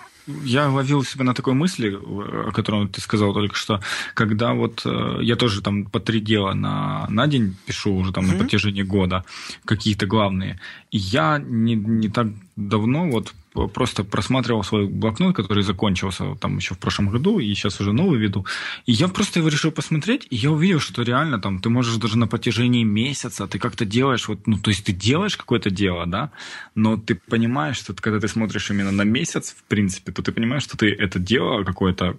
я ловил себя на такой мысли, о которой ты сказал только что, когда вот э, я тоже там по три дела на, на день пишу уже там mm-hmm. на протяжении года, какие-то главные. И я не, не так давно вот просто просматривал свой блокнот, который закончился там еще в прошлом году, и сейчас уже новый веду. И я просто его решил посмотреть, и я увидел, что реально там ты можешь даже на протяжении месяца, ты как-то делаешь, вот, ну, то есть ты делаешь какое-то дело, да, но ты понимаешь, что когда ты смотришь именно на месяц, в принципе, то ты понимаешь, что ты это дело какое-то,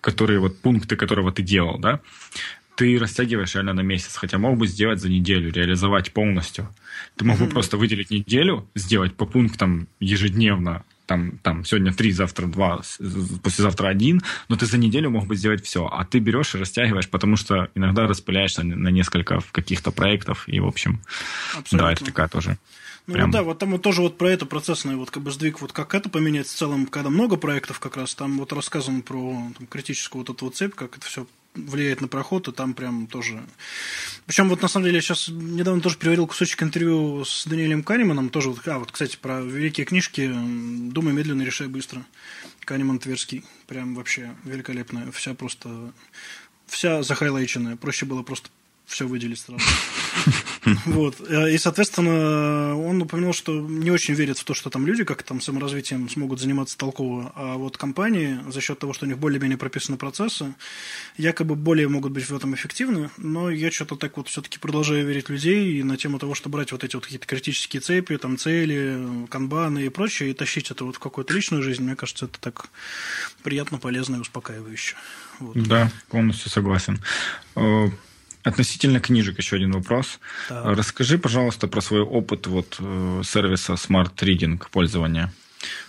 которые вот пункты, которого ты делал, да, ты растягиваешь реально на месяц, хотя мог бы сделать за неделю, реализовать полностью. Ты мог бы mm-hmm. просто выделить неделю, сделать по пунктам ежедневно, там, там сегодня три, завтра два, послезавтра один, но ты за неделю мог бы сделать все, а ты берешь и растягиваешь, потому что иногда распыляешься на несколько каких-то проектов, и, в общем, Абсолютно. да, это такая тоже ну Прям... да, вот там вот тоже вот про это процессный вот как бы сдвиг, вот как это поменять в целом, когда много проектов как раз, там вот рассказано про там, критическую вот эту вот цепь, как это все влияет на проход, и там прям тоже... Причем вот на самом деле я сейчас недавно тоже переводил кусочек интервью с Даниэлем Канеманом, тоже вот, а вот, кстати, про великие книжки «Думай медленно, решай быстро». Канеман Тверский, прям вообще великолепная, вся просто, вся захайлайченная, проще было просто все выделить сразу. Вот. Э, и, соответственно, он упомянул, что не очень верит в то, что там люди как там саморазвитием смогут заниматься толково, а вот компании за счет того, что у них более-менее прописаны процессы, якобы более могут быть в этом эффективны, но я что-то так вот все-таки продолжаю верить людей и на тему того, что брать вот эти вот какие-то критические цепи, там цели, канбаны и прочее, и тащить это вот в какую-то личную жизнь, мне кажется, это так приятно, полезно и успокаивающе. Вот. Да, полностью согласен. Относительно книжек еще один вопрос. Так. Расскажи, пожалуйста, про свой опыт вот э, сервиса Smart Reading пользования.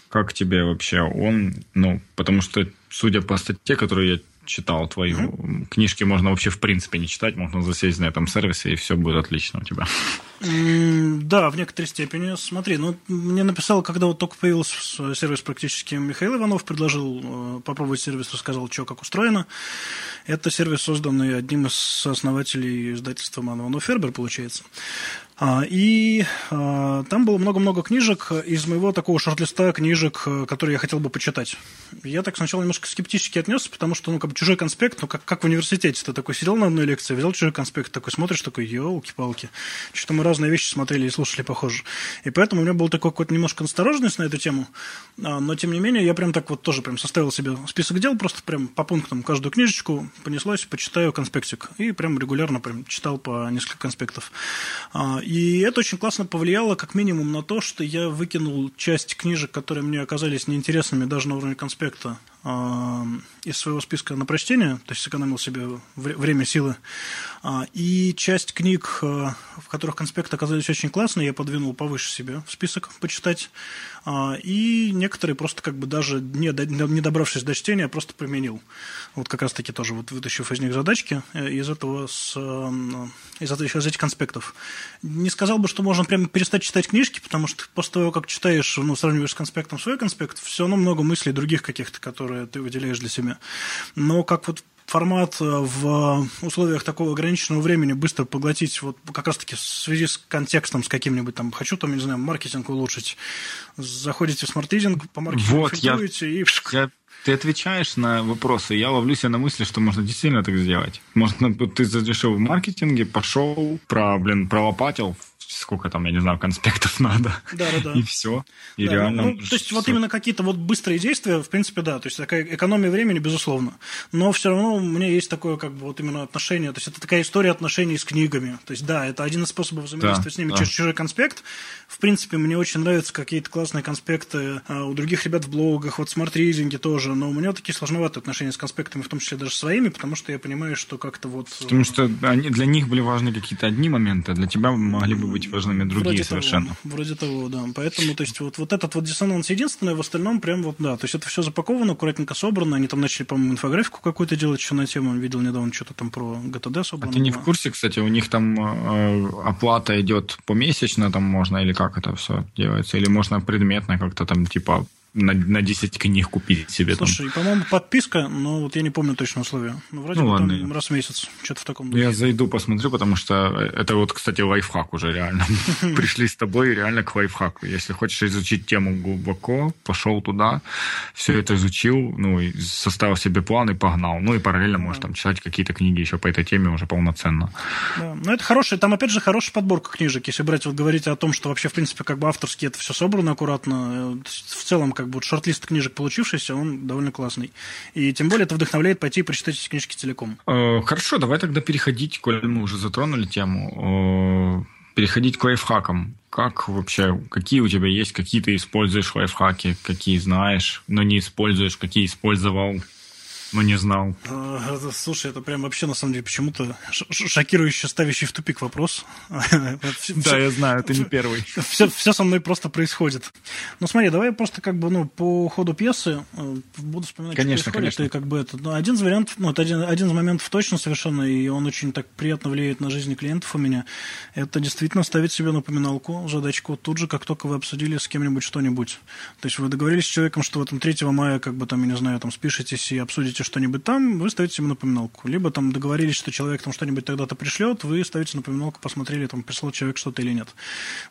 Как тебе вообще он? Ну, потому что, судя по статье, которую я читал твою mm-hmm. книжки, можно вообще в принципе не читать, можно засесть на этом сервисе, и все будет отлично у тебя. Да, в некоторой степени. Смотри, ну, мне написал, когда вот только появился сервис практически Михаил Иванов, предложил э, попробовать сервис, рассказал, что как устроено. Это сервис, созданный одним из основателей издательства Манованов Фербер, получается. А, и а, там было много-много книжек из моего такого шорт-листа книжек, э, которые я хотел бы почитать. Я так сначала немножко скептически отнесся, потому что, ну, как бы чужой конспект, ну, как, как в университете, ты такой сидел на одной лекции, взял чужой конспект, такой смотришь, такой, елки-палки, что мы разные вещи смотрели и слушали похоже. И поэтому у меня был такой какой-то немножко настороженность на эту тему, а, но, тем не менее, я прям так вот тоже прям составил себе список дел, просто прям по пунктам каждую книжечку понеслось, почитаю конспектик. И прям регулярно прям читал по несколько конспектов. И это очень классно повлияло, как минимум, на то, что я выкинул часть книжек, которые мне оказались неинтересными даже на уровне конспекта, из своего списка на прочтение, то есть сэкономил себе время, силы. А, и часть книг, а, в которых конспекты оказались очень классные, я подвинул повыше себе в список почитать. И некоторые просто как бы даже не, не добравшись до чтения, просто применил. Вот как раз-таки тоже вот вытащив из них задачки э, из этого с, из, этих, из этих конспектов. Не сказал бы, что можно прямо перестать читать книжки, потому что после того, как читаешь, ну, сравниваешь с конспектом свой конспект, все равно много мыслей других каких-то, которые которые ты выделяешь для себя. Но как вот формат э, в условиях такого ограниченного времени быстро поглотить, вот как раз-таки в связи с контекстом, с каким-нибудь там, хочу там, не знаю, маркетинг улучшить, заходите в Smart Reading, по маркетингу вот, я, и... Я, ты отвечаешь на вопросы, я ловлю себя на мысли, что можно действительно так сделать. Можно, ты задешевил в маркетинге, пошел, про, блин, пролопатил, сколько там, я не знаю, конспектов надо. Да, да, да. И все. И да, реально. Ну, то есть, вот именно какие-то вот быстрые действия, в принципе, да. То есть, такая экономия времени, безусловно. Но все равно у меня есть такое, как бы, вот именно отношение. То есть, это такая история отношений с книгами. То есть, да, это один из способов взаимодействия да, с ними да. через чужой конспект. В принципе, мне очень нравятся какие-то классные конспекты а, у других ребят в блогах, вот смарт-ризинге тоже. Но у меня такие сложноватые отношения с конспектами, в том числе даже своими, потому что я понимаю, что как-то вот... Потому что они, для них были важны какие-то одни моменты, а для тебя могли бы быть важными другие вроде совершенно. Того, вроде того, да. Поэтому, то есть, вот, вот этот вот диссонанс единственный, в остальном прям вот, да. То есть, это все запаковано, аккуратненько собрано. Они там начали, по-моему, инфографику какую-то делать еще на тему. Видел недавно что-то там про GTD собрано. А ты не в курсе, кстати, у них там э, оплата идет помесячно, там можно, или как это все делается? Или можно предметно как-то там, типа, на, на 10 книг купить себе. Слушай, там. по-моему, подписка, но вот я не помню точно условия. Ну, вроде ну, бы ладно. там раз в месяц, что-то в таком духе. Я зайду, посмотрю, потому что это вот, кстати, лайфхак уже реально. Пришли с тобой реально к лайфхаку. Если хочешь изучить тему глубоко, пошел туда, все это изучил, ну, и составил себе план и погнал. Ну, и параллельно можешь там читать какие-то книги еще по этой теме уже полноценно. Да, ну, это хороший, там, опять же, хорошая подборка книжек. Если брать, вот говорить о том, что вообще, в принципе, как бы авторски это все собрано аккуратно, э, в целом, как как бы вот шорт-лист книжек получившийся, он довольно классный. И тем более это вдохновляет пойти и прочитать эти книжки целиком. Э, хорошо, давай тогда переходить, коль мы уже затронули тему, э, переходить к лайфхакам. Как вообще, какие у тебя есть, какие ты используешь лайфхаки, какие знаешь, но не используешь, какие использовал? Но не знал. А, слушай, это прям вообще, на самом деле, почему-то шокирующий, ставящий в тупик вопрос. Да, я знаю, это не первый. Все, со мной просто происходит. Ну, смотри, давай просто как бы, ну, по ходу пьесы э, буду вспоминать, конечно, что происходит. Конечно. И как бы это, ну, один из вариантов, ну, это один, один из моментов точно совершенно, и он очень так приятно влияет на жизни клиентов у меня. Это действительно ставить себе напоминалку, задачку, тут же, как только вы обсудили с кем-нибудь что-нибудь. То есть вы договорились с человеком, что в этом 3 мая, как бы там, я не знаю, там спишетесь и обсудите что-нибудь там, вы ставите себе напоминалку. Либо там договорились, что человек там что-нибудь тогда-то пришлет, вы ставите напоминалку, посмотрели, там прислал человек что-то или нет.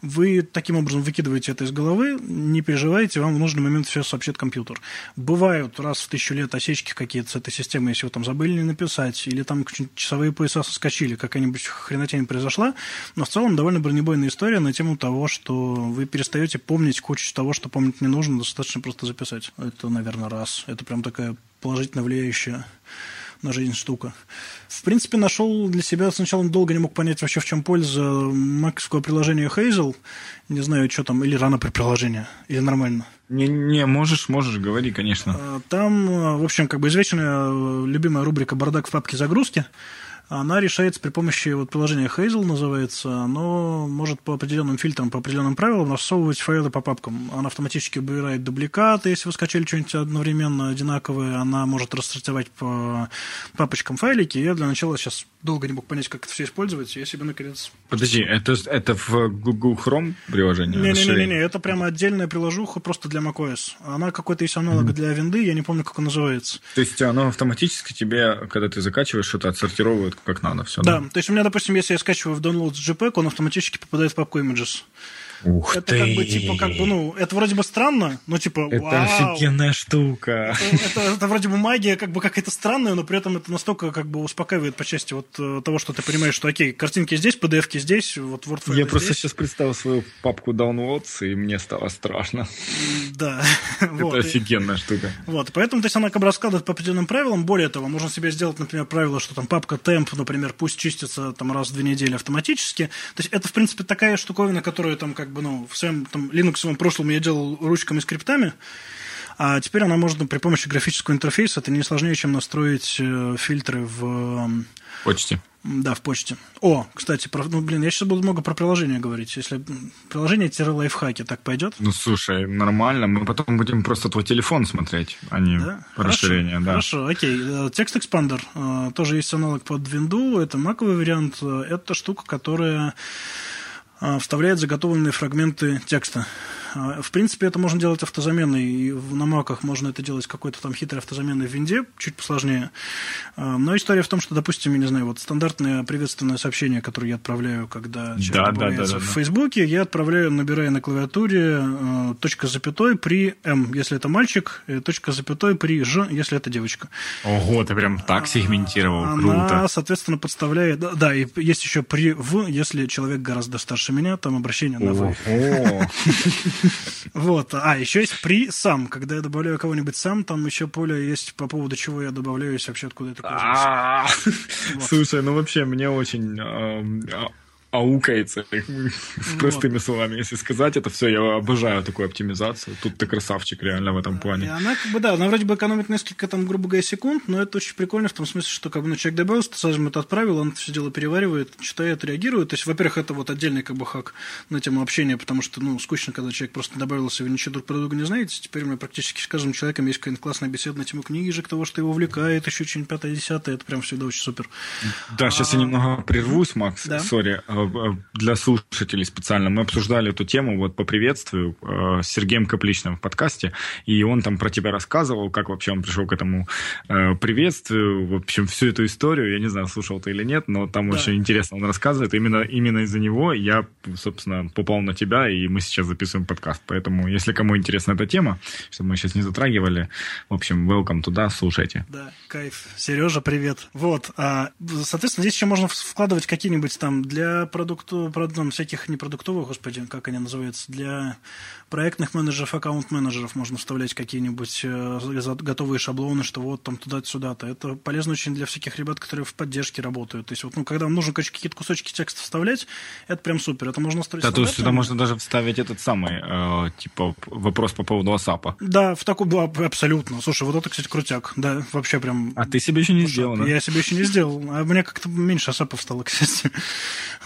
Вы таким образом выкидываете это из головы, не переживайте, вам в нужный момент все сообщит компьютер. Бывают раз в тысячу лет осечки какие-то с этой системой, если вы там забыли написать, или там часовые пояса соскочили, какая-нибудь хренотень произошла, но в целом довольно бронебойная история на тему того, что вы перестаете помнить кучу того, что помнить не нужно, достаточно просто записать. Это, наверное, раз. Это прям такая положительно влияющая на жизнь штука. В принципе, нашел для себя, сначала долго не мог понять вообще, в чем польза маковского приложения Hazel. Не знаю, что там, или рано при приложении, или нормально. Не, не, можешь, можешь, говори, конечно. А, там, в общем, как бы извечная любимая рубрика «Бардак в папке загрузки» она решается при помощи вот приложения Hazel называется. Оно может по определенным фильтрам, по определенным правилам рассовывать файлы по папкам. Она автоматически убирает дубликаты, если вы скачали что-нибудь одновременно одинаковое. Она может рассортировать по папочкам файлики. Я для начала сейчас долго не мог понять, как это все использовать. Я себе наконец... Подожди, это, это в Google Chrome приложение? Не-не-не, это прямо отдельная приложуха просто для macOS. Она какой-то есть аналог mm-hmm. для винды, я не помню, как он называется. То есть оно автоматически тебе, когда ты закачиваешь что-то, отсортировывает как надо все. Да, да, то есть у меня, допустим, если я скачиваю в download JPEG, он автоматически попадает в папку Images. Ух это ты. как бы типа как бы ну это вроде бы странно, но типа это вау. офигенная штука. Это, это, это вроде бы магия как бы какая-то странная, но при этом это настолько как бы успокаивает по части вот э, того, что ты понимаешь, что окей, картинки здесь, PDF-ки здесь, вот Word Я просто здесь. сейчас представил свою папку Downloads, и мне стало страшно. Да. Это офигенная штука. Вот, поэтому, то есть, она как бы раскладывает по определенным правилам. Более того, можно себе сделать, например, правило, что там папка temp, например, пусть чистится там раз в две недели автоматически. То есть, это, в принципе, такая штуковина, которую там как бы, ну, в своем там Linux прошлом я делал ручками и скриптами. А теперь она можно при помощи графического интерфейса, это не сложнее, чем настроить э, фильтры в... э, Почте. Да, в почте. О, кстати, про, ну, блин, я сейчас буду много про приложение говорить. Если приложение-лайфхаки, так пойдет? Ну, слушай, нормально. Мы потом будем просто твой телефон смотреть, а не Да? расширение. Хорошо, да. Хорошо, окей. Э, Текст Expander. э, Тоже есть аналог под Windows. Это маковый вариант. Это штука, которая вставляет заготовленные фрагменты текста. Э, В принципе, это можно делать автозаменой. И в- на маках можно это делать какой-то там хитрой автозаменой в винде, чуть посложнее. Э, Но история в том, что, допустим, я не знаю, вот стандартное приветственное сообщение, которое я отправляю, когда человек Да, добавляется да, да, в да. Фейсбуке, я отправляю, набирая на клавиатуре э, точка запятой при М, если это мальчик, и точка запятой при Ж, если это девочка. Ого, ты прям так сегментировал. Она, Круто. соответственно, подставляет... Да, да, и есть еще при В, если человек гораздо старше меня, там обращение на Вы. Вот. А, еще есть при сам. Когда я добавляю кого-нибудь сам, там еще поле есть по поводу чего я добавляюсь, вообще откуда это. А, Слушай, ну вообще мне очень эм, а- аукается, с простыми словами, если сказать это все. Я обожаю такую оптимизацию. Тут ты красавчик реально в этом И плане. она, как бы, да, она вроде бы экономит несколько, там, грубо говоря, секунд, но это очень прикольно в том смысле, что, как бы, ну, человек добавился, ты сразу это отправил, он это все дело переваривает, читает, реагирует. То есть, во-первых, это вот отдельный, как бы, хак на тему общения, потому что, ну, скучно, когда человек просто добавился, вы ничего друг про друга не знаете. Теперь у меня практически с каждым человеком есть какая-то классная беседа на тему книжек, того, что его увлекает, еще что-нибудь пятое, десятое. Это прям всегда очень супер. Да, сейчас я немного прервусь, Макс, Да. сори, э, для слушателей специально. Мы обсуждали эту тему вот по приветствию э, с Сергеем Капличным в подкасте, и он там про тебя рассказывал, как вообще он пришел к этому э, приветствию, в общем, всю эту историю, я не знаю, слушал ты или нет, но там Да. очень интересно он рассказывает, именно, именно из-за него я, собственно, попал на тебя, и мы сейчас записываем подкаст, поэтому, если кому интересна эта тема, что мы сейчас не затрагивали, в общем, welcome туда, слушайте. Да, кайф. Сережа, привет. Вот. А, соответственно, здесь еще можно вкладывать какие-нибудь там для продуктов, там, всяких непродуктовых, господи, как они называются, для проектных менеджеров, аккаунт-менеджеров можно вставлять какие-нибудь э, готовые шаблоны, что вот там туда-сюда-то. Это полезно очень для всяких ребят, которые в поддержке работают. То есть вот, ну, когда вам нужно какие-то кусочки текста вставлять, это прям супер. Это можно строить Да, то есть сюда можно даже вставить этот самый, э, типа, вопрос по поводу WhatsApp. Да, в таком, да, абсолютно. Слушай, вот это, кстати, крутяк. Да, вообще прям А ты себе еще не Слушай, сделал, да? Я себе еще не сделал. А мне как-то меньше ASAP ов стало, кстати.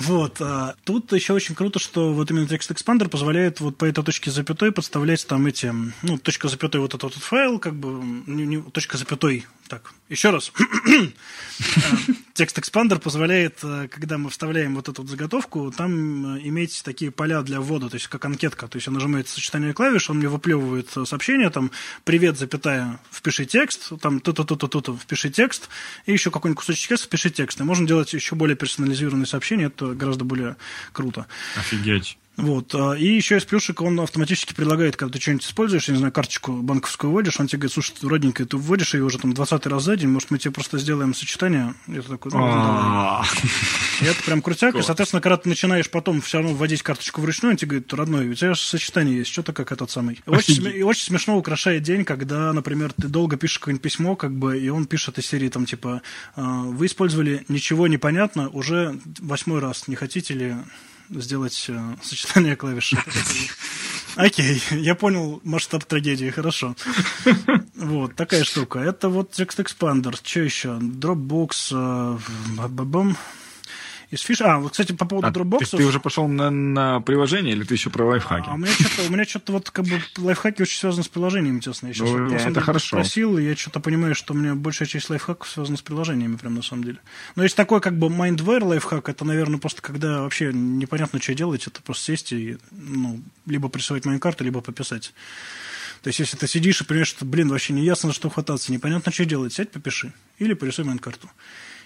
Вот. а тут еще очень круто, что вот именно TextExpander позволяет вот по этой точке запятой подставлять там эти, ну, точка запятой вот этот вот файл, как бы, не, не- точка запятой. Так, еще раз. TextExpander позволяет, э, когда мы вставляем вот эту вот заготовку, там э, иметь такие поля для ввода, то есть как анкетка. То есть я нажимаю сочетание клавиш, он мне выплевывает э, сообщение, там, привет, запятая, впиши текст, там, ту-ту-ту-ту-ту, впиши текст, и еще какой-нибудь кусочек текста, впиши текст. И можно делать еще более персонализированные сообщения, это гораздо более круто. Офигеть. Вот. а, И еще из плюшек он автоматически предлагает, когда ты что-нибудь используешь, я не знаю, карточку банковскую вводишь, он тебе говорит, слушай, родненькая, ты вводишь ее уже там 20 раз за день, может, мы тебе просто сделаем сочетание. Я такой, ну. А, И это прям крутяк. И, соответственно, когда ты начинаешь потом все равно вводить карточку вручную, он тебе говорит, родной, у тебя же сочетание есть, что-то как этот самый. И Очень, смешно украшает день, когда, например, ты долго пишешь какое-нибудь письмо, как бы, и он пишет из серии, там, типа, «А, вы использовали ничего не понятно уже восьмой раз. Не хотите ли сделать э, сочетание клавиш? Окей, я понял масштаб трагедии, хорошо. Вот, такая штука. Это вот TextExpander. Что еще? Dropbox. э, ба-ба-бам. Из фиш... А, вот, кстати, по поводу а ты, Dropbox. ты уже пошел на, на приложение или ты еще про лайфхаки? А у меня что-то, у меня что-то вот как бы лайфхаки очень связаны с приложениями, честно. Я сейчас Ну, вот, это деле, хорошо. спросил, и я что-то понимаю, что у меня большая часть лайфхаков связана с приложениями, прям на самом деле. Но есть такой как бы mindware лайфхак, это, наверное, просто когда вообще непонятно, что делать, это просто сесть и, ну, либо рисовать mind карту, либо пописать. То есть, если ты сидишь и понимаешь, что, блин, вообще не ясно, за что хвататься, непонятно, что делать, сядь, попиши. Или порисуй mind карту.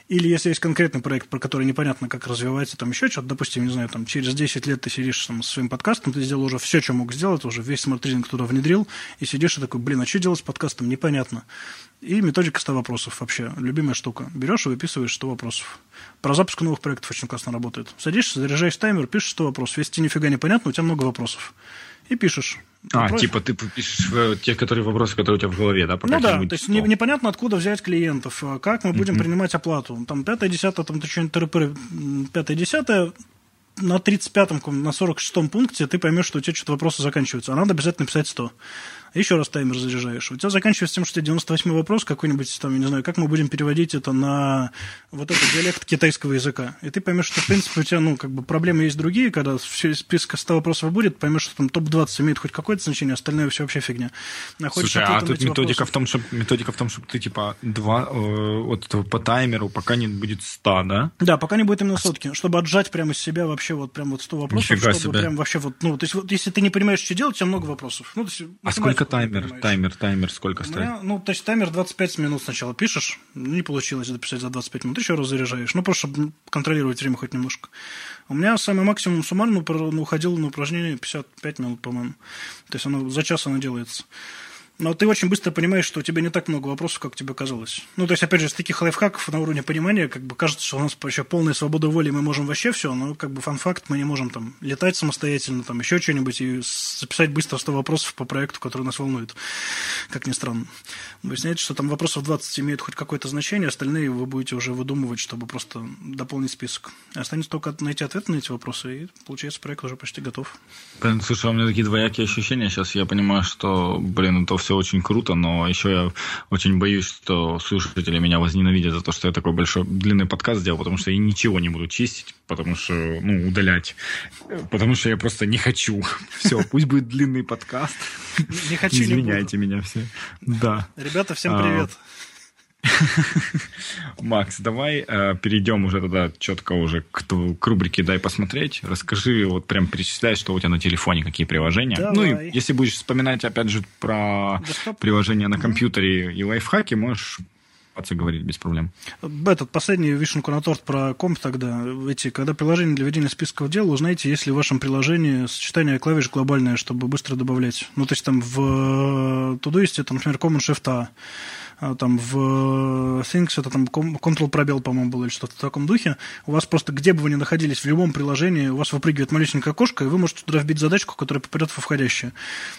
Или если есть конкретный проект, про который непонятно, как развивается, там еще что-то, допустим, не знаю, там через 10 лет ты сидишь там, со своим подкастом, ты сделал уже все, что мог сделать, уже весь Smart Reading туда внедрил, и сидишь и такой, блин, а что делать с подкастом, непонятно. И методика 100 вопросов вообще, любимая штука. Берешь и выписываешь 100 вопросов. Про запуск новых проектов очень классно работает. Садишься, заряжаешь таймер, пишешь 100 вопросов. Если тебе нифига не понятно, у тебя много вопросов. И пишешь. А, Напротив. типа ты пишешь э, те которые вопросы, которые у тебя в голове, да? ну да, то есть не, непонятно, откуда взять клиентов, э, как мы будем mm-hmm. принимать оплату. Там пятое, десятое, там ты что-нибудь пятое, десятое, на 35-м, на 46-м пункте ты поймешь, что у тебя что-то вопросы заканчиваются. А надо обязательно писать 100 еще раз таймер заряжаешь. У тебя заканчивается тем, что у тебя 98 вопрос какой-нибудь, там, я не знаю, как мы будем переводить это на вот этот диалект китайского языка. И ты поймешь, что, в принципе, у тебя, ну, как бы проблемы есть другие, когда все список 100 вопросов будет, поймешь, что там топ-20 имеет хоть какое-то значение, остальное все вообще фигня. Находишь Слушай, а тут методика в, том, что, методика в том, чтобы ты, типа, два, э, вот по таймеру, пока не будет 100, да? Да, пока не будет именно сотки, чтобы отжать прямо из себя вообще вот прям вот 100 вопросов, Нифига чтобы себе. прям вообще вот, ну, то есть вот если ты не понимаешь, что делать, у тебя много вопросов. Ну, то есть, а сколько сколько таймер? Таймер, таймер сколько стоит? Меня, ну, то есть таймер 25 минут сначала пишешь, не получилось записать за 25 минут, еще раз заряжаешь. Ну, просто чтобы контролировать время хоть немножко. У меня самый максимум суммарно уходил на упражнение 55 минут, по-моему. То есть оно за час оно делается. Но ты очень быстро понимаешь, что у тебя не так много вопросов, как тебе казалось. Ну, то есть, опять же, с таких лайфхаков на уровне понимания, как бы кажется, что у нас вообще полная свобода воли, мы можем вообще все, но как бы фан-факт, мы не можем там летать самостоятельно, там еще что-нибудь и записать быстро 100 вопросов по проекту, который нас волнует, как ни странно. Выясняется, что там вопросов 20 имеют хоть какое-то значение, остальные вы будете уже выдумывать, чтобы просто дополнить список. Останется только найти ответ на эти вопросы, и получается проект уже почти готов. Блин, слушай, у меня такие двоякие ощущения сейчас. Я понимаю, что, блин, это все очень круто, но еще я очень боюсь, что слушатели меня возненавидят за то, что я такой большой длинный подкаст сделал, потому что я ничего не буду чистить, потому что, ну, удалять. Потому что я просто не хочу. Все, пусть будет длинный подкаст. Не хочу, Извиняйте меня все. Да. Ребята, всем привет. Макс, давай э, перейдем уже тогда четко уже к, к рубрике «Дай посмотреть». Расскажи, вот прям перечисляй, что у тебя на телефоне, какие приложения. Давай. Ну и если будешь вспоминать, опять же, про приложения на компьютере и лайфхаки, можешь говорить без проблем. Этот последний вишенку на торт про комп тогда. Эти, когда приложение для ведения списков дел, узнайте, есть ли в вашем приложении сочетание клавиш глобальное, чтобы быстро добавлять. Ну, то есть там в Todoist это, например, Command Shift A. А, там в Things это там Ctrl пробел, по-моему, было или что-то в таком духе. У вас просто, где бы вы ни находились, в любом приложении, у вас выпрыгивает малюсенькая окошко, и вы можете туда вбить задачку, которая попадет во входящее.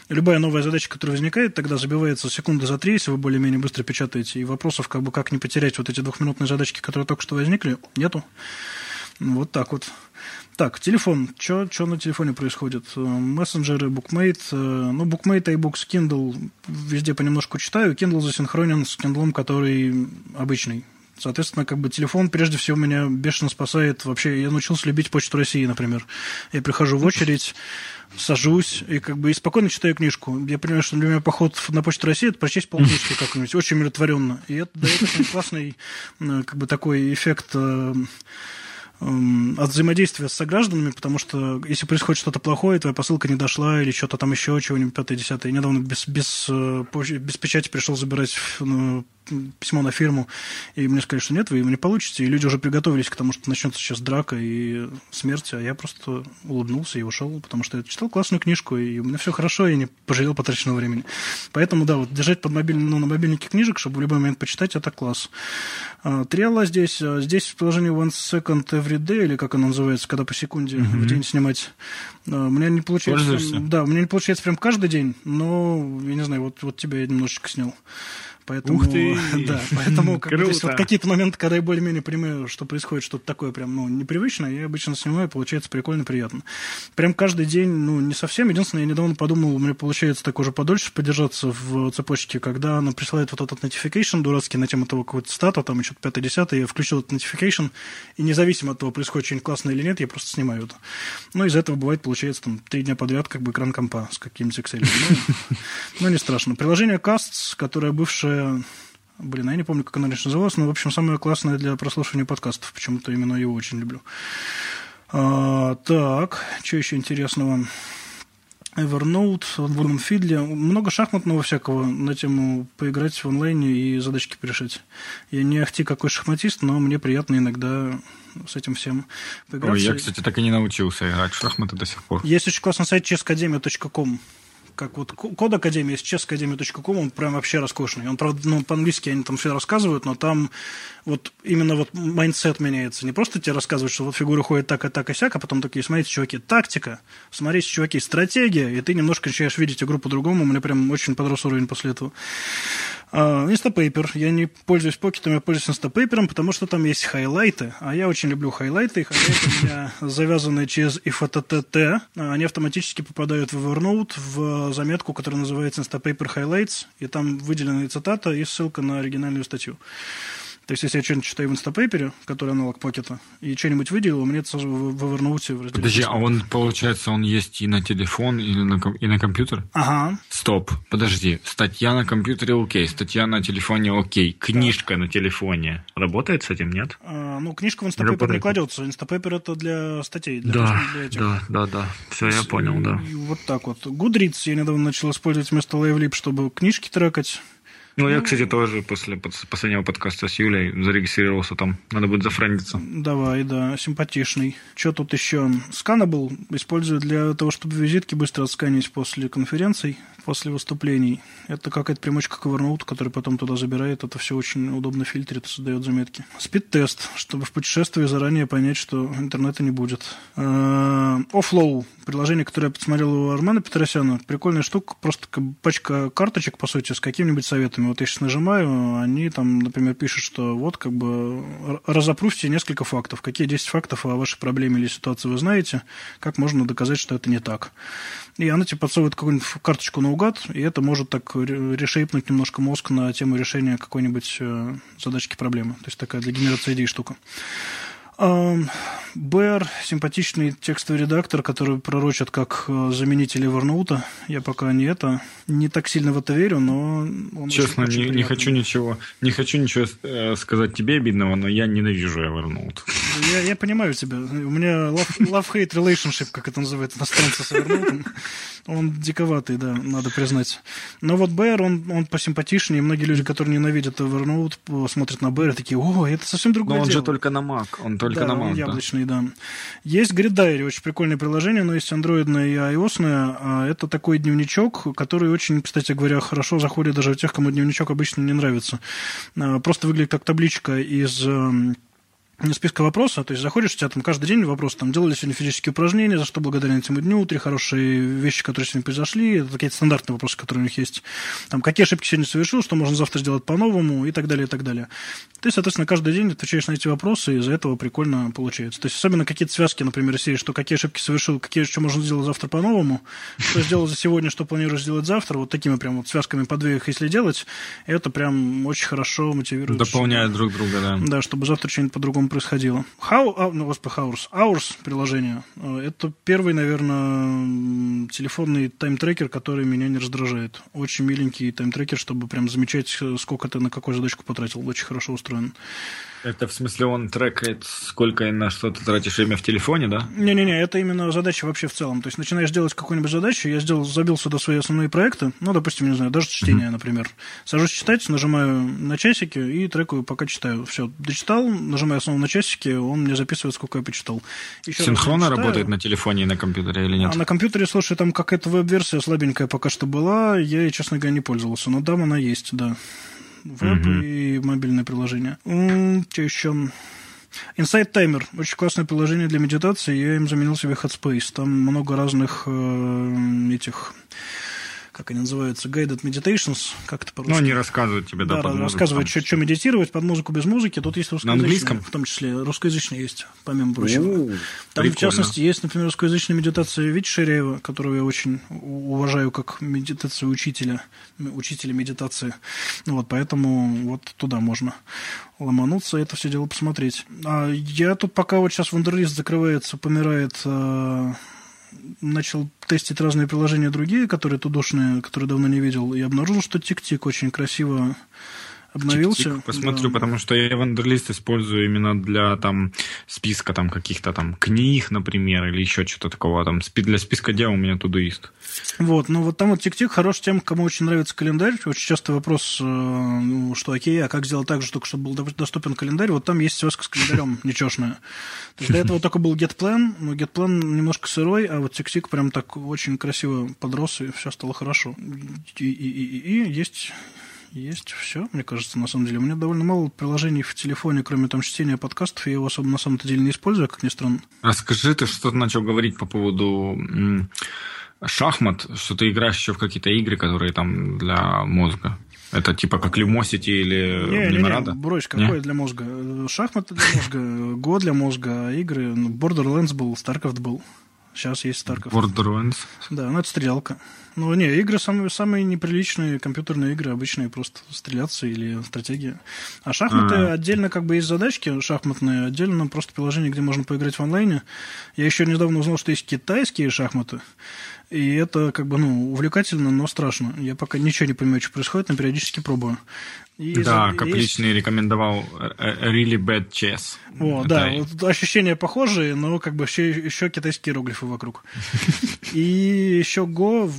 Любая новая задача, которая возникает, тогда забивается секунды за три, если вы более-менее быстро печатаете, и вопросов, как бы, как не потерять вот эти двухминутные задачки, которые только что возникли, нету. Вот так вот. Так, телефон. Что на телефоне происходит? Э, мессенджеры, букмейт. Э, ну, букмейт, iBooks, Kindle везде понемножку читаю. Kindle засинхронен с Kindle, который обычный. Соответственно, как бы телефон прежде всего меня бешено спасает. Вообще, я научился любить Почту России, например. Я прихожу в очередь, сажусь и как бы и спокойно читаю книжку. Я понимаю, что для меня поход на Почту России это прочесть полкнижки как-нибудь, очень умиротворенно. И это дает очень классный, э, как бы такой эффект от взаимодействия с согражданами, потому что если происходит что-то плохое, твоя посылка не дошла или что-то там еще, чего-нибудь пятое, десятое. Я недавно без, без, э, без печати пришел забирать ну, письмо на фирму, и мне сказали, что нет, вы его не получите. И люди уже приготовились к тому, что начнется сейчас драка и смерть, а я просто улыбнулся и ушел, потому что я читал классную книжку, и у меня все хорошо, и не пожалел потраченного времени. Поэтому, да, вот держать под мобильный, ну, на мобильнике книжек, чтобы в любой момент почитать, это класс. А, Триала здесь, а, здесь в приложении One Second Every Day, или как оно называется, когда по секунде mm-hmm. в день снимать. А, у меня не получается... Да, у меня не получается прям каждый день, но, я не знаю, вот, вот тебя я немножечко снял. Поэтому, Ух ты! Да, поэтому как бы, вот какие-то моменты, когда я более-менее понимаю, что происходит что-то такое прям ну, непривычное, я обычно снимаю, получается прикольно, приятно. Прям каждый день, ну, не совсем. Единственное, я недавно подумал, у меня получается так уже подольше подержаться в цепочке, когда она присылает вот этот notification дурацкий на тему того какого-то стата, там еще 5-10, я включил этот notification, и независимо от того, происходит что-нибудь классное или нет, я просто снимаю это. Ну, из этого бывает, получается, там, три дня подряд как бы экран компа с каким-нибудь Excel. Ну, ну, не страшно. Приложение Casts, которое бывшее которая... Блин, я не помню, как она раньше называлась, но, в общем, самая классная для прослушивания подкастов. Почему-то именно его очень люблю. А, так, что еще интересного? Evernote, в Фидле. Много шахматного всякого на тему поиграть в онлайне и задачки порешать. Я не ахти какой шахматист, но мне приятно иногда с этим всем поиграть. Ой, я, кстати, так и не научился играть в шахматы до сих пор. Есть очень классный сайт chessacademia.com как вот код Академии, chessacademia.com, он прям вообще роскошный. Он, правда, ну, по-английски они там все рассказывают, но там вот именно вот mindset меняется. Не просто тебе рассказывают, что вот фигуры ходят так, и так, и сяк, а потом такие, смотрите, чуваки, тактика, смотрите, чуваки, стратегия, и ты немножко начинаешь видеть игру по-другому. Меня прям очень подрос уровень после этого. Uh, Instapaper. Я не пользуюсь Pocket ом, я пользуюсь Instapaper, потому что там есть хайлайты, а я очень люблю хайлайты. Хайлайты у меня завязаны через IFTTT. Они автоматически попадают в Evernote, в заметку, которая называется Instapaper Highlights, и там выделена цитата и ссылка на оригинальную статью. То есть, если я что-нибудь читаю в инстапейпере, который аналог покета, и что-нибудь выделил, меня это в, в Evernote в Подожди, а он, получается, он есть и на телефон, и на, и на компьютер? Ага. Стоп, подожди. Статья на компьютере окей, статья на телефоне окей. Книжка да. на телефоне работает с этим, нет? А, ну, книжка в инстапейпер не кладется. Инстапейпер это для статей. Для да, для этих. да, да, да. Все, я понял, да. Вот так вот. Goodreads я недавно начал использовать вместо LiveLib, чтобы книжки трекать. Ну, я, кстати, тоже после последнего подкаста с Юлей зарегистрировался там. Надо будет зафрендиться. Давай, да, симпатичный. Что тут еще? Scannable использую для того, чтобы визитки быстро отсканить после конференций, после выступлений. Это какая-то примочка к Evernote, который потом туда забирает. Это все очень удобно фильтрит, создает заметки. Speedtest, чтобы в путешествии заранее понять, что интернета не будет. Э, приложение, которое я посмотрел у Армена Петросяна. Прикольная штука, просто пачка карточек, по сути, с какими-нибудь советами вот я сейчас нажимаю, они там, например, пишут, что вот как бы разопруйте несколько фактов. Какие 10 фактов о вашей проблеме или ситуации вы знаете, как можно доказать, что это не так. И она тебе подсовывает какую-нибудь карточку наугад, и это может так решейпнуть немножко мозг на тему решения какой-нибудь э, задачки проблемы. То есть такая для генерации идей штука. БР – симпатичный текстовый редактор, который пророчит как э, заменитель Evernote. Я пока не это, не так сильно в это верю, но он Честно, очень, очень не, не хочу ничего, не хочу ничего э, сказать тебе обидного, но я ненавижу Evernote. Я, я понимаю тебя. У меня love-hate relationship, как это называют иностранцы с Evernote. Он диковатый, да, надо признать. Но вот BR, он, он посимпатичнее, и многие люди, которые ненавидят Evernote, смотрят на и такие, о, это совсем другое Но он дело. же только на Mac, он только да, на Mac, он яблочный, да. Есть Grid Diary, очень прикольное приложение, но есть андроидное и iOS. А это такой дневничок, который очень, кстати говоря, хорошо заходит даже у тех, кому дневничок обычно не нравится. А, просто выглядит как табличка из эм, списка вопросов, то есть заходишь, у тебя там каждый день вопрос, там, делали сегодня физические упражнения, за что благодарен этому дню, три хорошие вещи, которые сегодня произошли, это какие-то стандартные вопросы, которые у них есть, там, какие ошибки сегодня совершил, что можно завтра сделать по-новому и так далее, и так далее. Ты, соответственно, каждый день отвечаешь на эти вопросы, и из-за этого прикольно получается. То есть, особенно какие-то связки, например, серии, что какие ошибки совершил, какие, что можно сделать завтра по-новому, что сделал за сегодня, что планируешь сделать завтра, вот такими прям вот связками по две их, если делать, это прям очень хорошо мотивирует. Дополняет друг друга, да. Да, чтобы завтра что-нибудь по-другому происходило. How, а, ну, господи, Hours. Hours приложение. Э, это первый, наверное, телефонный тайм-трекер, который меня не раздражает. Очень миленький тайм-трекер, чтобы прям замечать, сколько ты на какую задачку потратил. Очень хорошо устроен. Это в смысле он трекает, сколько и на что ты тратишь время в телефоне, да? Не-не-не, это именно задача вообще в целом. То есть начинаешь делать какую-нибудь задачу, я сделал, забил сюда свои основные проекты, ну, допустим, не знаю, даже чтение, mm-hmm. например. Сажусь читать, нажимаю на часики и трекаю, пока читаю. Все, дочитал, нажимаю снова на часики, он мне записывает, сколько я почитал. Еще Синхронно работает на телефоне и на компьютере или нет? А на компьютере, слушай, там какая-то веб-версия слабенькая пока что была, я честно говоря, не пользовался. Но да, она есть, да веб угу. и мобильное приложение. Что еще? Insight Timer. Очень классное приложение для медитации. Я им заменил себе Headspace. Там много разных э, этих как они называются, guided meditations, как это по-русски. Ну, они рассказывают тебе, да, да под рассказывают, что, что медитировать под музыку, без музыки. Тут есть русскоязычные. На английском? В том числе русскоязычные есть, помимо прочего. У-у-у, Там, прикольно. в частности, есть, например, русскоязычная медитация Вити Ширяева, которого я очень уважаю как медитацию учителя, учителя медитации. Вот, поэтому вот туда можно ломануться, это все дело посмотреть. А я тут пока вот сейчас Wunderlist закрывается, помирает э, начал тестить разные приложения другие, которые тудошные, которые давно не видел, и обнаружил, что TickTick очень красиво обновился. TickTick посмотрю, да. потому что я Wunderlist использую именно для там списка там каких-то там книг, например, или еще что-то такого. Там для списка дел у меня Todoist. Вот, ну вот там вот тик-тик хорош тем, кому очень нравится календарь. Очень часто вопрос, э, ну, что окей, а как сделать так же, только чтобы был доступен календарь? Вот там есть связка с календарем нечешная. То есть до этого только был GetPlan, но GetPlan немножко сырой, а вот тик-тик прям так очень красиво подрос, и все стало хорошо. И, и, и, и есть есть все, мне кажется, на самом деле. У меня довольно мало приложений в телефоне, кроме там чтения подкастов, я его особо на самом-то деле не использую, как ни странно. А скажи, ты что-то начал говорить по поводу шахмат, что ты играешь еще в какие-то игры, которые там для мозга. Это типа как Lumosity или не? Не, не, брось, какое не? для мозга? Шахматы для мозга, Го для мозга, игры. Ну, Borderlands был, StarCraft был. Сейчас есть StarCraft. Borderlands? Да, ну это стрелялка. Ну, не, игры самые, самые неприличные, компьютерные игры, обычные просто стреляться или стратегия. А шахматы А-а-а. отдельно как бы есть задачки шахматные, отдельно просто приложение, где можно поиграть в онлайне. Я еще недавно узнал, что есть китайские шахматы. И это как бы, ну, увлекательно, но страшно. Я пока ничего не понимаю, что происходит, но периодически пробую. И да, за... Капличный есть... рекомендовал э, Really Bad Chess. О, Это... да, вот ощущения похожие, но как бы еще, еще китайские иероглифы вокруг. И еще Go.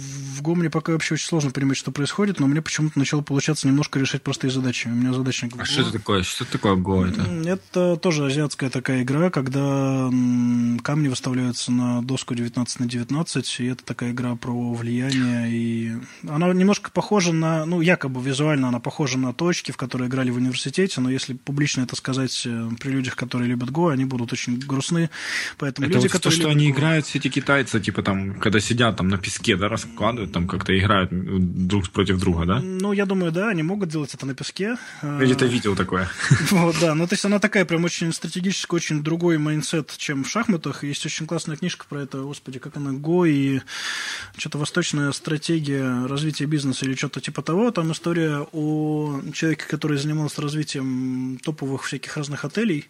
В мне пока вообще очень сложно понимать, что происходит, но мне почему-то начало получаться немножко решать простые задачи. У меня задачник А что это такое? Что такое Go? Это? это тоже азиатская такая игра, когда камни выставляются на доску 19 на 19, и это такая игра про влияние. И она немножко похожа на, ну, якобы визуально она похожа на то, точки, в которые играли в университете, но если публично это сказать э, при людях, которые любят Го, они будут очень грустны. Поэтому это люди, вот которые то, что они Go... играют, все эти китайцы, типа там, когда сидят там на песке, да, раскладывают, там как-то играют друг против друга, да? Ну, я думаю, да, они могут делать это на песке. Я где-то видел такое. Вот, да, ну то есть она такая прям очень стратегическая, очень другой mindset, чем в шахматах. Есть очень классная книжка про это, господи, как она, Го и что-то восточная стратегия развития бизнеса или что-то типа того. Там история о человека, который занимался развитием топовых всяких разных отелей,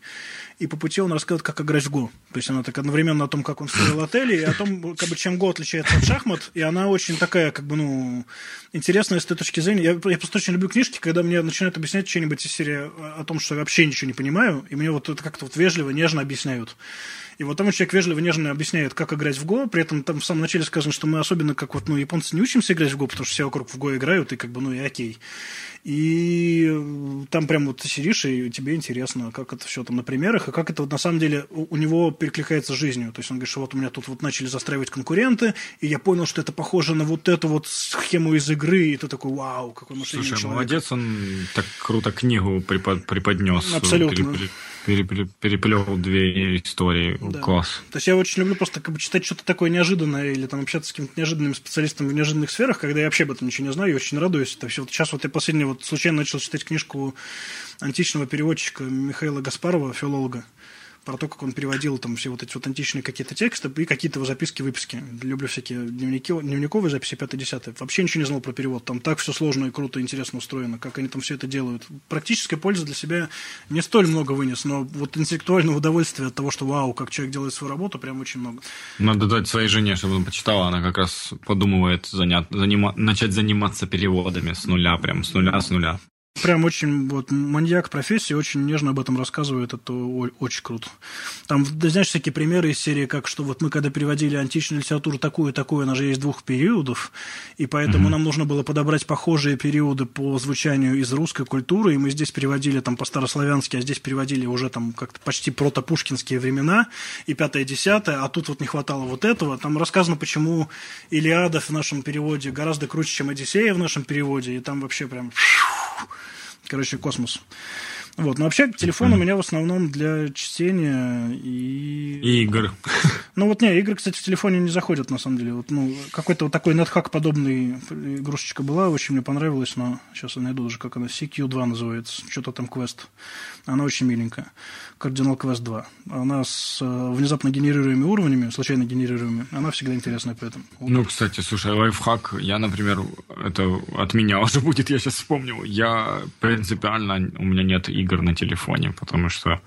и по пути он рассказывает, как играть в Го. То есть она так одновременно о том, как он строил отели, и о том, как бы, чем Го отличается от шахмат, и она очень такая, как бы, ну, интересная с той точки зрения. Я, я просто очень люблю книжки, когда мне начинают объяснять что-нибудь из серии о том, что я вообще ничего не понимаю, и мне вот это как-то вот вежливо, нежно объясняют. И вот там человек вежливо, нежно объясняет, как играть в Го. При этом там в самом начале сказано, что мы особенно, как вот, ну, японцы не учимся играть в Го, потому что все вокруг в Го играют, и как бы, ну, и окей. И там прям вот ты сидишь, и тебе интересно, как это все там на примерах, и как это вот на самом деле у, него перекликается с жизнью. То есть он говорит, что вот у меня тут вот начали застраивать конкуренты, и я понял, что это похоже на вот эту вот схему из игры, и ты такой, вау, какой мышление Слушай, человек. молодец, он так круто книгу препод, преподнес. Абсолютно. Переплел две истории. Да. Класс. То есть я очень люблю просто как бы читать что-то такое неожиданное или там общаться с каким-то неожиданным специалистом в неожиданных сферах, когда я вообще об этом ничего не знаю и очень радуюсь. Это все. Вот сейчас вот я последний вот случайно начал читать книжку античного переводчика Михаила Гаспарова, филолога про то, как он переводил там все вот эти вот античные какие-то тексты и какие-то его записки, выписки. Люблю всякие дневники, дневниковые записи 5-10. Вообще ничего не знал про перевод. Там так все сложно и круто, и интересно устроено, как они там все это делают. Практическая польза для себя не столь много вынес, но вот интеллектуального удовольствия от того, что вау, как человек делает свою работу, прям очень много. Надо дать своей жене, чтобы она почитала. Она как раз подумывает занять, занима, начать заниматься переводами с нуля, прям с нуля, с нуля. Прям очень вот маньяк профессии, очень нежно об этом рассказывает, это очень круто. Там, знаешь, всякие примеры из серии, как что вот мы когда переводили античную литературу такую-такую, она же есть двух периодов, и поэтому mm-hmm. нам нужно было подобрать похожие периоды по звучанию из русской культуры, и мы здесь переводили там по-старославянски, а здесь переводили уже там как-то почти протопушкинские времена, и пятое-десятое, а тут вот не хватало вот этого. Там рассказано, почему Илиада в нашем переводе гораздо круче, чем Одиссея в нашем переводе, и там вообще прям Короче, космос. Вот, но вообще телефон у меня в основном для чтения и... И игр. Ну вот не, игры, кстати, в телефоне не заходят, на самом деле. Вот, ну, какой-то вот такой NetHack подобный игрушечка была, очень мне понравилась, но сейчас я найду уже, как она, CQ2 называется, что-то там квест. Она очень миленькая. Кардинал Квест 2. Она с э, внезапно генерируемыми уровнями, случайно генерируемыми. Она всегда интересная поэтому. Ну, кстати, слушай, лайфхак, я, например, это от меня уже будет, я сейчас вспомнил. Я принципиально, у меня нет игр игр на телефоне, потому что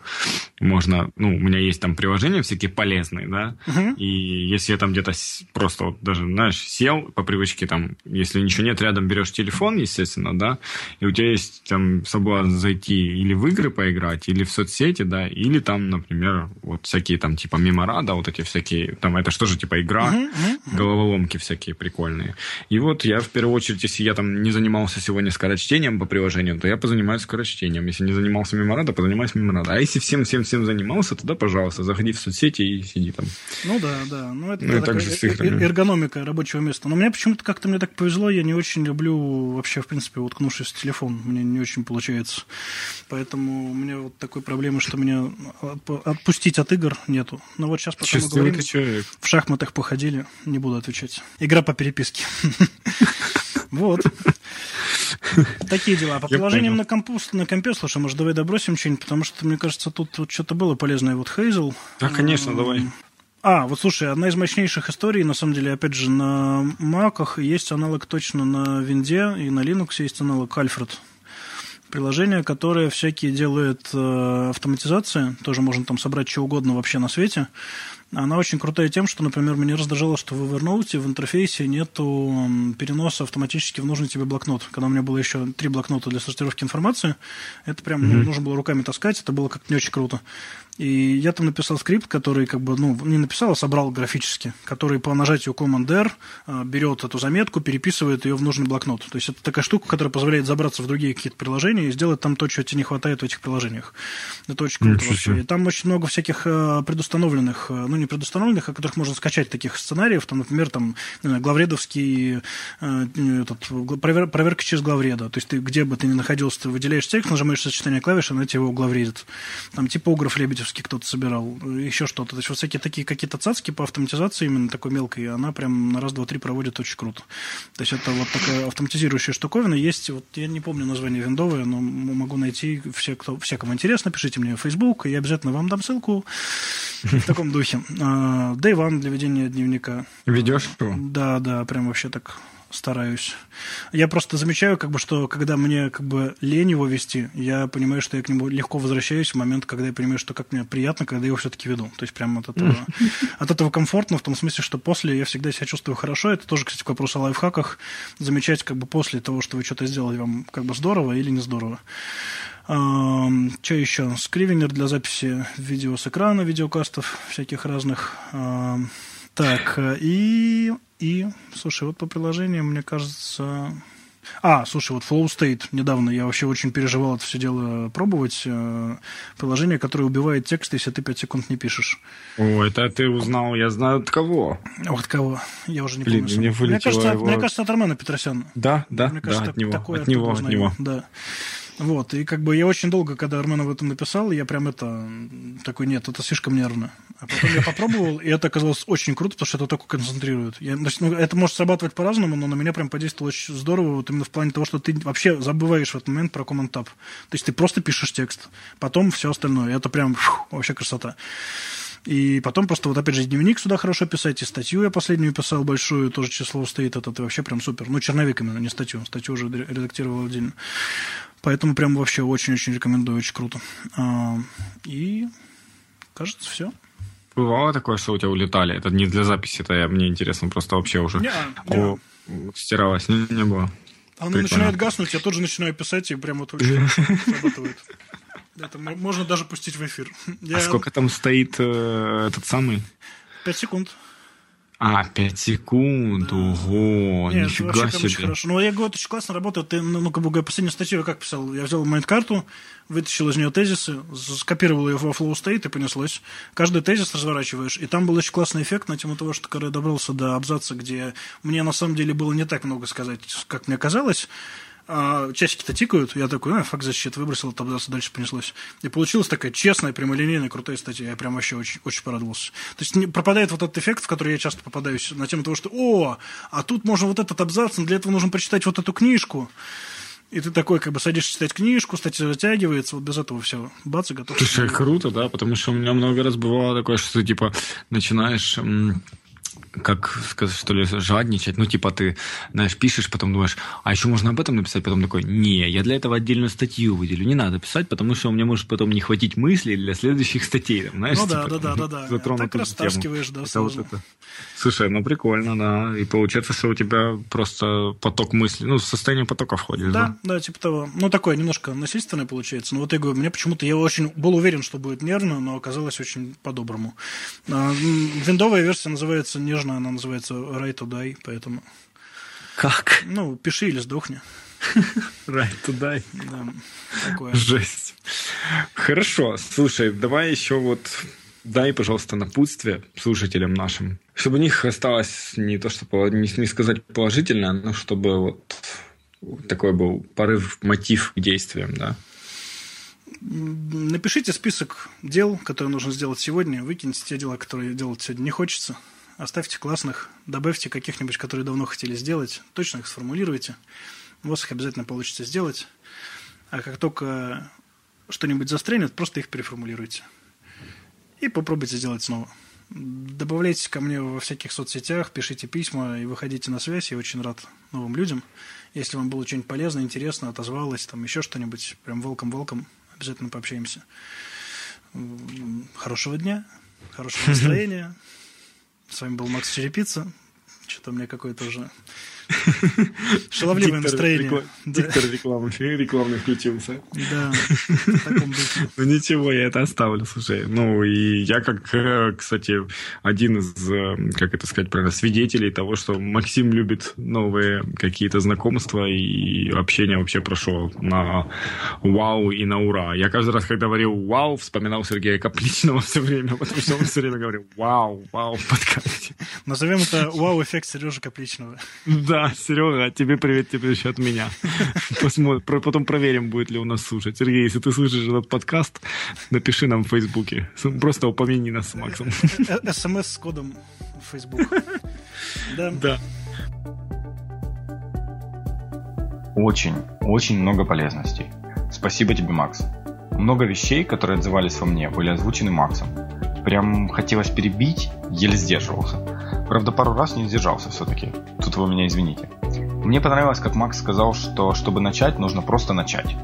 можно, ну, у меня есть там приложения всякие полезные, да, uh-huh. и если я там где-то просто вот даже, знаешь, сел по привычке там, если ничего нет рядом, берешь телефон, естественно, да, и у тебя есть там соблазн зайти или в игры поиграть, или в соцсети, да, или там, например, вот всякие там типа меморада, вот эти всякие, там это что же типа игра, uh-huh, uh-huh. головоломки всякие прикольные. И вот я в первую очередь, если я там не занимался сегодня скорочтением по приложению, то я позанимаюсь скорочтением. Если не занимался меморада, позанимаюсь меморада. А если всем-всем-всем занимался, тогда, пожалуйста, заходи в соцсети и сиди там. Ну да, да. Ну это ну, такая эр- эргономика рабочего места. Но мне почему-то как-то мне так повезло, я не очень люблю вообще, в принципе, уткнувшись в телефон. Мне не очень получается. Поэтому у меня вот такой проблемы, что меня отпустить от игр нету. Но вот сейчас пока мы говорим, человек. в шахматах походили, не буду отвечать. Игра по переписке. Вот. Такие дела. По приложениям на, компус, на компе, слушай, может, давай добросим что-нибудь, потому что, мне кажется, тут вот что-то было полезное. Вот Хейзел. Да, конечно, давай. А, вот слушай, одна из мощнейших историй, на самом деле, опять же, на Маках есть аналог точно на Винде, и на Linux есть аналог Альфред. Приложение, которое всякие делает э, автоматизации, тоже можно там собрать что угодно вообще на свете. Она очень крутая тем, что, например, меня раздражало, что в Evernote в интерфейсе нету переноса автоматически в нужный тебе блокнот. Когда у меня было еще три блокнота для сортировки информации, это прям mm-hmm. нужно было руками таскать, это было как-то не очень круто. И я там написал скрипт, который как бы, ну, не написал, а собрал графически, который по нажатию Command-R а, берет эту заметку, переписывает ее в нужный блокнот. То есть это такая штука, которая позволяет забраться в другие какие-то приложения и сделать там то, чего тебе не хватает в этих приложениях. Это очень круто Ничего вообще. И там очень много всяких а, предустановленных, а, ну, не предустановленных, а которых можно скачать таких сценариев. Там, например, там, главредовский этот, провер, проверка через главреда. То есть ты где бы ты ни находился, ты выделяешь текст, нажимаешь сочетание клавиш, она тебе его главредит. Там типограф Лебедев Лебедевский кто-то собирал, еще что-то. То есть вот всякие такие какие-то цацки по автоматизации именно такой мелкой, она прям на раз, два, три проводит очень круто. То есть это вот такая автоматизирующая штуковина. Есть, вот я не помню название виндовое, но могу найти все, кто, все, кому интересно, пишите мне в Facebook, и я обязательно вам дам ссылку в таком духе. А, Day One для ведения дневника. Ведешь его? Да, да, прям вообще так стараюсь. Я просто замечаю, как бы, что когда мне как бы лень его вести, я понимаю, что я к нему легко возвращаюсь в момент, когда я понимаю, что как мне приятно, когда я его все-таки веду. То есть прямо от этого, от этого комфортно, в том смысле, что после я всегда себя чувствую хорошо. Это тоже, кстати, вопрос о лайфхаках. Замечать как бы после того, что вы что-то сделали, вам как бы здорово или не здорово. Что еще? Скривенер для записи видео с экрана, видеокастов всяких разных. Так, э, и, и, слушай, вот по приложениям, мне кажется... А, слушай, вот Flow State недавно я вообще очень переживал это все дело пробовать. Э, приложение, которое убивает текст, если ты 5 секунд не пишешь. О, это ты узнал, я знаю от кого. От кого? Я уже не Блин, помню. Мне, мне, кажется, его... мне кажется, от Армена Петросяна. Да, да, мне кажется, да, от него. Такое от него, от него. Да. Вот, и как бы я очень долго, когда Армен об этом написал, я прям это, такой, нет, это слишком нервно. А потом я попробовал, и это оказалось очень круто, потому что это только концентрирует. Я, значит, ну, это может срабатывать по-разному, но на меня прям подействовало очень здорово, вот именно в плане того, что ты вообще забываешь в этот момент про Command Tab. То есть ты просто пишешь текст, потом все остальное. Это прям фу, вообще красота. И потом просто вот опять же дневник сюда хорошо писать, и статью я последнюю писал большую, тоже число стоит, это ты вообще прям супер. Ну, черновик именно, не статью. Статью уже редактировал отдельно. Поэтому прям вообще очень-очень рекомендую, очень круто. А, и кажется, все. Бывало такое, что у тебя улетали? Это не для записи, это я, мне интересно, просто вообще уже не, не. стиралось. Не, не было. Оно Прикольно. начинает гаснуть, я тоже начинаю писать, и прям вот очень срабатывает. Это можно даже пустить в эфир. Я... А сколько там стоит э, этот самый? Пять секунд. А, 5 секунд, да. ого, Нет, нифига себе. Очень хорошо. Ну, я говорю, это очень классно работает. Ты, ну, ну, как бы, последнюю статью я как писал? Я взял майнд-карту, вытащил из нее тезисы, скопировал ее во Flow State и понеслось. Каждый тезис разворачиваешь. И там был очень классный эффект на тему того, что когда я добрался до абзаца, где мне на самом деле было не так много сказать, как мне казалось, а часики-то тикают, я такой, а, факт защит, выбросил, тогда дальше понеслось. И получилась такая честная, прямолинейная, крутая статья. Я прям вообще очень, очень порадовался. То есть не, пропадает вот этот эффект, в который я часто попадаюсь, на тему того, что, о, а тут можно вот этот абзац, но для этого нужно прочитать вот эту книжку. И ты такой, как бы, садишься читать книжку, статья затягивается, вот без этого все. Бац, и готов. Слушай, круто, да, потому что у меня много раз бывало такое, что ты, типа, начинаешь как сказать, что ли, жадничать. Ну, типа ты, знаешь, пишешь, потом думаешь, а еще можно об этом написать, потом такой, не, я для этого отдельную статью выделю, не надо писать, потому что у меня может потом не хватить мыслей для следующих статей, там, знаешь, ну, типа, да, да, да, да, да. Так растаскиваешь, да, это вот это. Слушай, ну прикольно, да, и получается, что у тебя просто поток мыслей, ну, состояние потока входит, да? Да, да, типа того. Ну, такое немножко насильственное получается, но вот я говорю, мне почему-то, я очень был уверен, что будет нервно, но оказалось очень по-доброму. А, виндовая версия называется нежно, она называется Right to Die, поэтому... Как? Ну, пиши или сдохни. Right to die. Да, такое. Жесть. Хорошо, слушай, давай еще вот дай, пожалуйста, напутствие слушателям нашим, чтобы у них осталось не то, что не, не сказать положительное, но чтобы вот такой был порыв, мотив к действиям, да. Напишите список дел, которые нужно сделать сегодня, выкиньте те дела, которые делать сегодня не хочется, оставьте классных, добавьте каких-нибудь, которые давно хотели сделать, точно их сформулируйте, у вас их обязательно получится сделать, а как только что-нибудь застрянет, просто их переформулируйте. И попробуйте сделать снова. Добавляйтесь ко мне во всяких соцсетях, пишите письма и выходите на связь. Я очень рад новым людям. Если вам было что-нибудь полезно, интересно, отозвалось, там еще что-нибудь, прям welcome-welcome, обязательно пообщаемся. Хорошего дня, хорошего настроения. С вами был Макс Черепица. Что-то у меня какое-то уже Шаловливое настроение. Диктор рекламы, рекламный включился. Да, в таком духе. Ну ничего, я это оставлю, слушай. Ну и я как, э, кстати, один из, э, как это сказать правильно, свидетелей того, что Максим любит новые какие-то знакомства и общение вообще прошло на вау и на ура. Я каждый раз, когда говорил вау, вспоминал Сергея Капличного все время, потому что он все время говорил вау, вау в подкасте. Назовем это вау-эффект Сережи Капличного. Да, да, Серега, тебе привет, тебе еще от меня. Посмотрим, потом проверим, будет ли у нас слушать. Сергей, если ты слышишь этот подкаст, напиши нам в Фейсбуке. Просто упомяни нас с Максом. Э, э, СМС с кодом в Фейсбук. Да. Да. Очень, очень много полезностей. Спасибо тебе, Макс. Много вещей, которые отзывались во мне, были озвучены Максом. Прям хотелось перебить, еле сдерживался. Правда, пару раз не сдержался все-таки. Тут вы меня извините. Мне понравилось, как Макс сказал, что чтобы начать, нужно просто начать.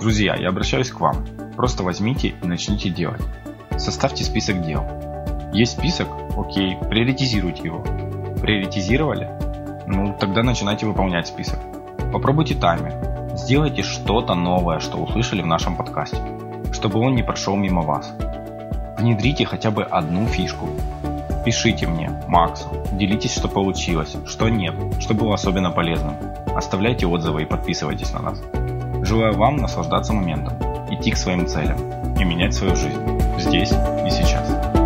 Друзья, я обращаюсь к вам. Просто возьмите и начните делать. Составьте список дел. Есть список? Окей, приоритизируйте его. Приоритизировали? Ну, тогда начинайте выполнять список. Попробуйте таймер. Сделайте что-то новое, что услышали в нашем подкасте, чтобы он не прошел мимо вас. Внедрите хотя бы одну фишку, Пишите мне, Максу, делитесь, что получилось, что нет, что было особенно полезным. Оставляйте отзывы и подписывайтесь на нас. Желаю вам наслаждаться моментом, идти к своим целям и менять свою жизнь здесь и сейчас.